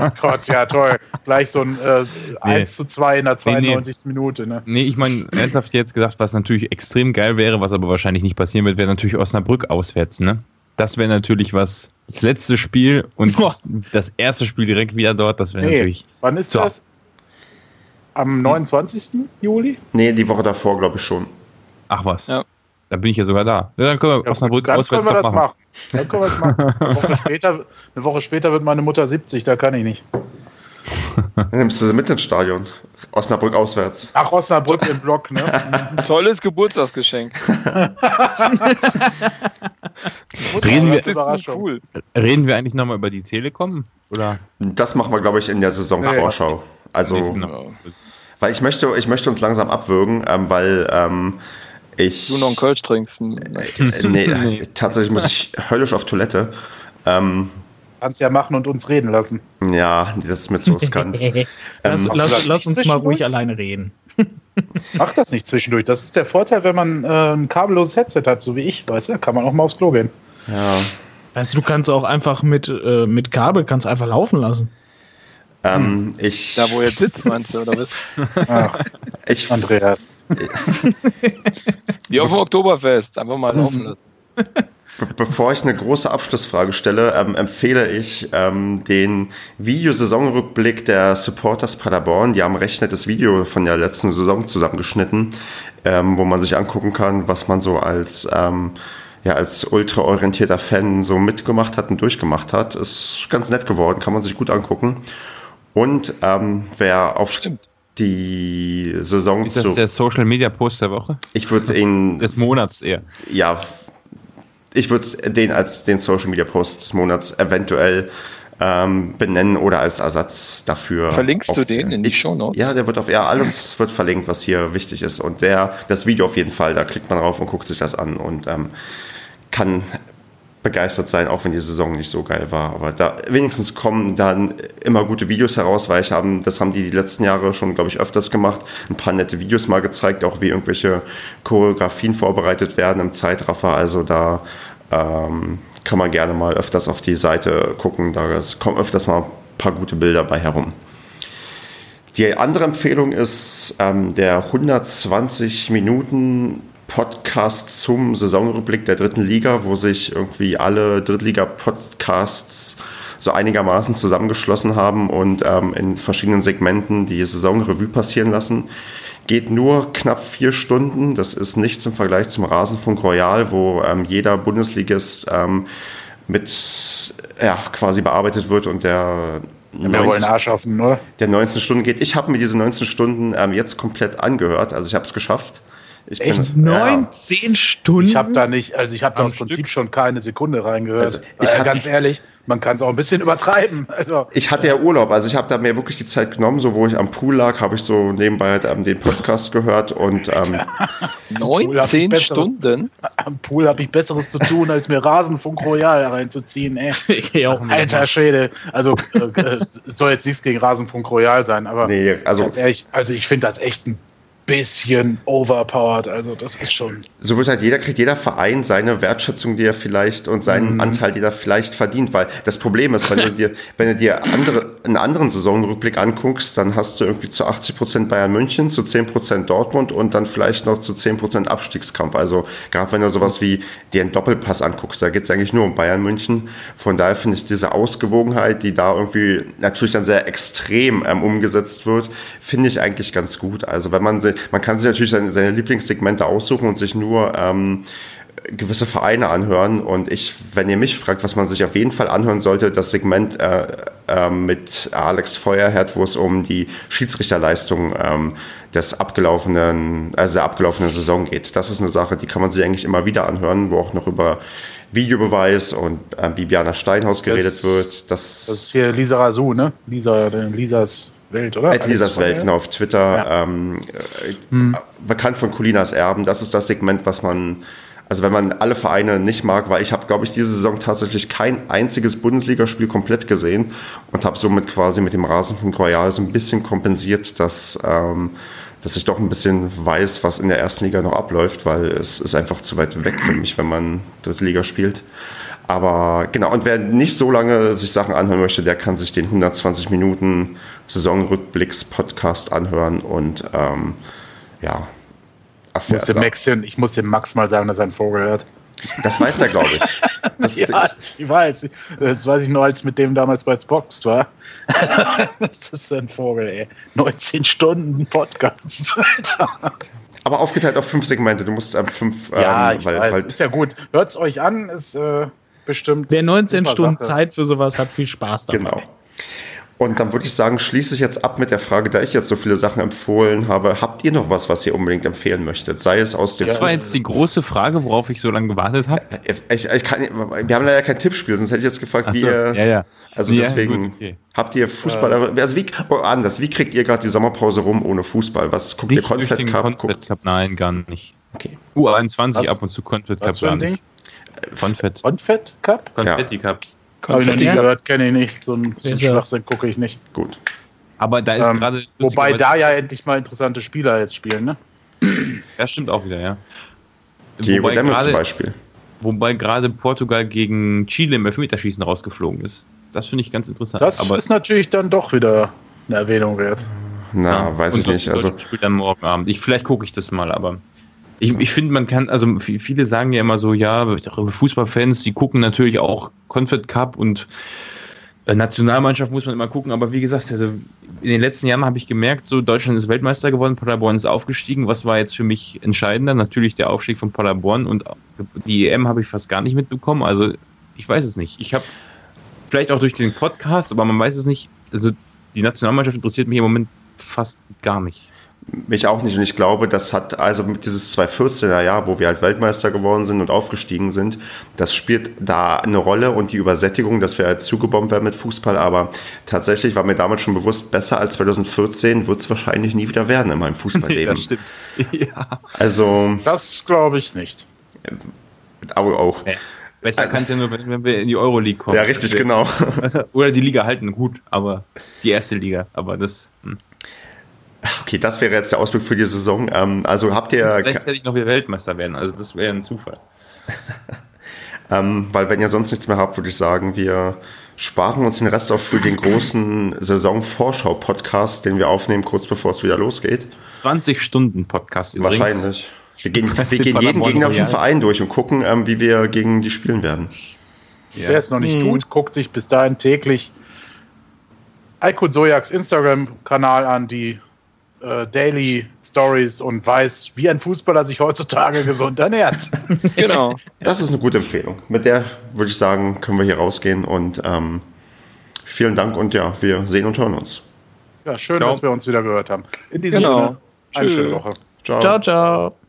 Oh Gott, ja toll. Gleich so ein äh, 1 zu 2 in der Nee, nee. 92. Minute. Ne? Nee, ich meine, ernsthaft jetzt gesagt, was natürlich extrem geil wäre, was aber wahrscheinlich nicht passieren wird, wäre natürlich Osnabrück auswärts, ne? Das wäre natürlich was. Das letzte Spiel und Boah. das erste Spiel direkt wieder dort, das wäre Nee. natürlich. Wann ist So. das? Am 29. Juli? Nee, die Woche davor, glaube ich schon. Ach was. Ja. Da bin ich ja sogar da. Ja, dann können wir Ja, Osnabrück dann können auswärts wir doch das machen. machen. Dann können wir das machen. Eine Woche, später, eine Woche später wird meine Mutter 70, da kann ich nicht. Dann nimmst du sie mit ins Stadion. Osnabrück auswärts. Ach, Osnabrück im Block, ne? Tolles Geburtstagsgeschenk. Reden wir-. Cool. Reden wir eigentlich nochmal über die Telekom? Oder? Das machen wir, glaube ich, in der Saisonvorschau. Also, Nee, genau. weil ich möchte, ich möchte uns langsam abwürgen, ähm, weil ähm, ich. Du noch einen Kölsch trinkst. Äh, nee, Nee. tatsächlich muss ich höllisch auf Toilette. Ähm, Kannst ja machen und uns reden lassen. ja, das ist mir zu riskant. Lass, Ähm, lass, vielleicht lass uns mal ruhig alleine reden. Mach das nicht zwischendurch. Das ist der Vorteil, wenn man äh, ein kabelloses Headset hat, so wie ich, weißt du, kann man auch mal aufs Klo gehen. ja. Weißt du, du kannst auch einfach mit, äh, mit Kabel kannst einfach laufen lassen. Ähm, ich, Da, wo er sitzt, meinst du, oder was? Ach, ich, Andreas. Wie auf dem Oktoberfest. Einfach mal laufen lassen. Be bevor ich eine große Abschlussfrage stelle, ähm, empfehle ich ähm, den Videosaisonrückblick der Supporters Paderborn. Die haben ein recht nettes Video von der letzten Saison zusammengeschnitten, ähm, wo man sich angucken kann, was man so als, ähm, ja, als ultraorientierter Fan so mitgemacht hat und durchgemacht hat. Ist ganz nett geworden, kann man sich gut angucken. Und ähm, wer auf Stimmt. Die Saison Ist das zu... der Social Media Post der Woche? Ich würde ihn Des Monats eher. ja, ich würde den als den Social Media Post des Monats eventuell ähm, benennen oder als Ersatz dafür. Verlinkst du aufzählen. den in die Ich- Shownotes? Ja, der wird auf, ja, alles wird verlinkt, was hier wichtig ist. Und der, das Video auf jeden Fall, da klickt man drauf und guckt sich das an und ähm, kann begeistert sein, auch wenn die Saison nicht so geil war. Aber da wenigstens kommen dann immer gute Videos heraus, weil ich haben, das haben die die letzten Jahre schon, glaube ich, öfters gemacht. Ein paar nette Videos mal gezeigt, auch wie irgendwelche Choreografien vorbereitet werden im Zeitraffer. Also da ähm, kann man gerne mal öfters auf die Seite gucken. Da kommen öfters mal ein paar gute Bilder bei herum. Die andere Empfehlung ist ähm, der 120 Minuten Podcast zum Saisonrückblick der dritten Liga, wo sich irgendwie alle Drittliga-Podcasts so einigermaßen zusammengeschlossen haben und ähm, in verschiedenen Segmenten die Saisonrevue passieren lassen. Geht nur knapp vier Stunden. Das ist nichts im Vergleich zum Rasenfunk Royal, wo ähm, jeder Bundesligist ähm, mit ja, quasi bearbeitet wird und der Wir wollen Arsch offen, oder? der 19 Stunden geht. Ich habe mir diese 19 Stunden ähm, jetzt komplett angehört. Also ich habe es geschafft. Ich Echt? bin, 19 Stunden? Ich habe da nicht, also ich habe da aus Prinzip Stück? schon keine Sekunde reingehört. Also, ich äh, hatte- ganz ehrlich, man kann es auch ein bisschen übertreiben. Also Ich hatte ja Urlaub, also ich habe da mir wirklich die Zeit genommen, so wo ich am Pool lag, habe ich so nebenbei halt, ähm, den Podcast gehört und ähm, 19 besseres- Stunden? am Pool habe ich Besseres zu tun, als mir Rasenfunk Royal reinzuziehen. Ey. Ich auch mit. Alter Schwede. Also äh, äh, es soll jetzt nichts gegen Rasenfunk Royal sein, aber nee, also ganz ehrlich, also ich finde das echt ein bisschen overpowered. Also das ist schon. so wird halt jeder, kriegt jeder Verein seine Wertschätzung, die er vielleicht und seinen Mhm. Anteil, den er vielleicht verdient, weil das Problem ist, wenn du dir, wenn du dir andere, einen anderen Saisonrückblick anguckst, dann hast du irgendwie zu 80 Prozent Bayern München, zu 10 Prozent Dortmund und dann vielleicht noch zu 10 Prozent Abstiegskampf. Also gerade wenn du sowas wie dir einen Doppelpass anguckst, da geht es eigentlich nur um Bayern München. Von daher finde ich diese Ausgewogenheit, die da irgendwie natürlich dann sehr extrem ähm, umgesetzt wird, finde ich eigentlich ganz gut. Also wenn man, se- man kann sich natürlich seine, seine Lieblingssegmente aussuchen und sich nur ähm, gewisse Vereine anhören. Und ich, wenn ihr mich fragt, was man sich auf jeden Fall anhören sollte, das Segment äh, äh, mit Alex Feuerherd, wo es um die Schiedsrichterleistung ähm, des abgelaufenen, also der abgelaufenen Saison geht. Das ist eine Sache, die kann man sich eigentlich immer wieder anhören, wo auch noch über Videobeweis und äh, Bibiana Steinhaus geredet Das- wird. Das ist hier Lisa Rasu, ne? Lisa, Lisas Welt, oder? At Lisas Welt, von genau, auf Twitter. Ja. Ähm, äh, Bekannt von Colinas Erben. Das ist das Segment, was man, also wenn man alle Vereine nicht mag, weil ich habe, glaube ich, diese Saison tatsächlich kein einziges Bundesligaspiel komplett gesehen und habe somit quasi mit dem Rasenfunk Royal so ein bisschen kompensiert, dass, ähm, dass ich doch ein bisschen weiß, was in der ersten Liga noch abläuft, weil es ist einfach zu weit weg für mich, wenn man dritte Liga spielt. Aber genau, und wer nicht so lange sich Sachen anhören möchte, der kann sich den 120 Minuten Saisonrückblicks-Podcast anhören und ähm, ja, Ich muss, dem erfährt. Max, ich muss dem Max mal sagen, dass er einen Vogel hört. Das weiß er, glaube ich. Das, Ja, ich. ich weiß. Das weiß ich nur, als mit dem damals bei Spox war. das ist ein Vogel, ey. 19 Stunden Podcast. Aber aufgeteilt auf fünf Segmente. Du musst ähm, fünf, ja, ähm, ich weil, weiß. weil, ist ja gut. Hört es euch an, ist äh, bestimmt. Wer 19 super Stunden Sache. Zeit für sowas hat, viel Spaß dabei. genau. Und dann würde ich sagen, schließe ich jetzt ab mit der Frage, da ich jetzt so viele Sachen empfohlen habe, habt ihr noch was, was ihr unbedingt empfehlen möchtet? Sei es aus dem Das war jetzt die große Frage, worauf ich so lange gewartet habe. ich, ich kann, wir haben leider kein Tippspiel, sonst hätte ich jetzt gefragt, Ach wie so, ihr. ja, ja. Also Ja, deswegen gut, okay. habt ihr Fußball. also wie, oh, anders, wie kriegt ihr gerade die Sommerpause rum ohne Fußball? Was guckt ihr Confed Cup? Confed Cup, nein, gar nicht. okay. U21 Was? ab und zu Confed Cup gar nicht. Confed. Confett Cup? Confetti Cup. Habe ich noch nie Ja. gehört, kenne ich nicht. So ein, so? Schwachsinn gucke ich nicht. Gut. Aber da ist Ähm, gerade. Wobei da ja endlich mal interessante Spieler jetzt spielen, ne? Ja, stimmt auch wieder, ja. Diego Wobei Demme zum gerade, Beispiel. wobei gerade Portugal gegen Chile im Elfmeterschießen rausgeflogen ist. Das finde ich ganz interessant. Das aber ist natürlich dann doch wieder eine Erwähnung wert. Na, Ja, weiß ich nicht. Also, spielt dann morgen Abend. Ich, vielleicht gucke ich das mal, aber ich, ich finde, man kann, also viele sagen ja immer so, ja, Fußballfans, die gucken natürlich auch Confed Cup und äh, Nationalmannschaft muss man immer gucken, aber wie gesagt, also in den letzten Jahren habe ich gemerkt, so Deutschland ist Weltmeister geworden, Paderborn ist aufgestiegen. Was war jetzt für mich entscheidender? Natürlich der Aufstieg von Paderborn und die EM habe ich fast gar nicht mitbekommen. Also ich weiß es nicht. Ich habe vielleicht auch durch den Podcast, aber man weiß es nicht. Also die Nationalmannschaft interessiert mich im Moment fast gar nicht. Mich auch nicht. Und ich glaube, das hat also dieses 2014er Jahr, wo wir halt Weltmeister geworden sind und aufgestiegen sind, das spielt da eine Rolle und die Übersättigung, dass wir halt zugebombt werden mit Fußball. Aber tatsächlich war mir damals schon bewusst, besser als 2014 wird es wahrscheinlich nie wieder werden in meinem Fußballleben. stimmt. ja. also, Das glaube ich nicht. auch. auch. Besser kann es ja nur, wenn wir in die Euroleague kommen. Ja, richtig, genau. Oder die Liga halten, gut, aber die erste Liga. Aber das. Hm. Okay, das wäre jetzt der Ausblick für die Saison. Ähm, also habt ihr, Gleichzeitig noch wieder Weltmeister werden. Also das wäre ein Zufall. ähm, weil wenn ihr sonst nichts mehr habt, würde ich sagen, wir sparen uns den Rest auf für den großen Saisonvorschau-Podcast, den wir aufnehmen, kurz bevor es wieder losgeht. 20 Stunden Podcast übrigens. Wahrscheinlich. Wir gehen, wir gehen jeden gegnerischen? Verein durch und gucken, ähm, wie wir gegen die spielen werden. Ja. Wer es noch nicht Mhm. tut, guckt sich bis dahin täglich Aykut Sojaks Instagram-Kanal an, die äh, Daily Stories und weiß, wie ein Fußballer sich heutzutage gesund ernährt. Genau. Das ist eine gute Empfehlung. Mit der würde ich sagen, können wir hier rausgehen und ähm, vielen Dank und ja, wir sehen und hören uns. Ja, schön, Ciao. dass wir uns wieder gehört haben. In diesem Genau. Sinne, eine Tschö. schöne Woche. Ciao. Ciao, ciao.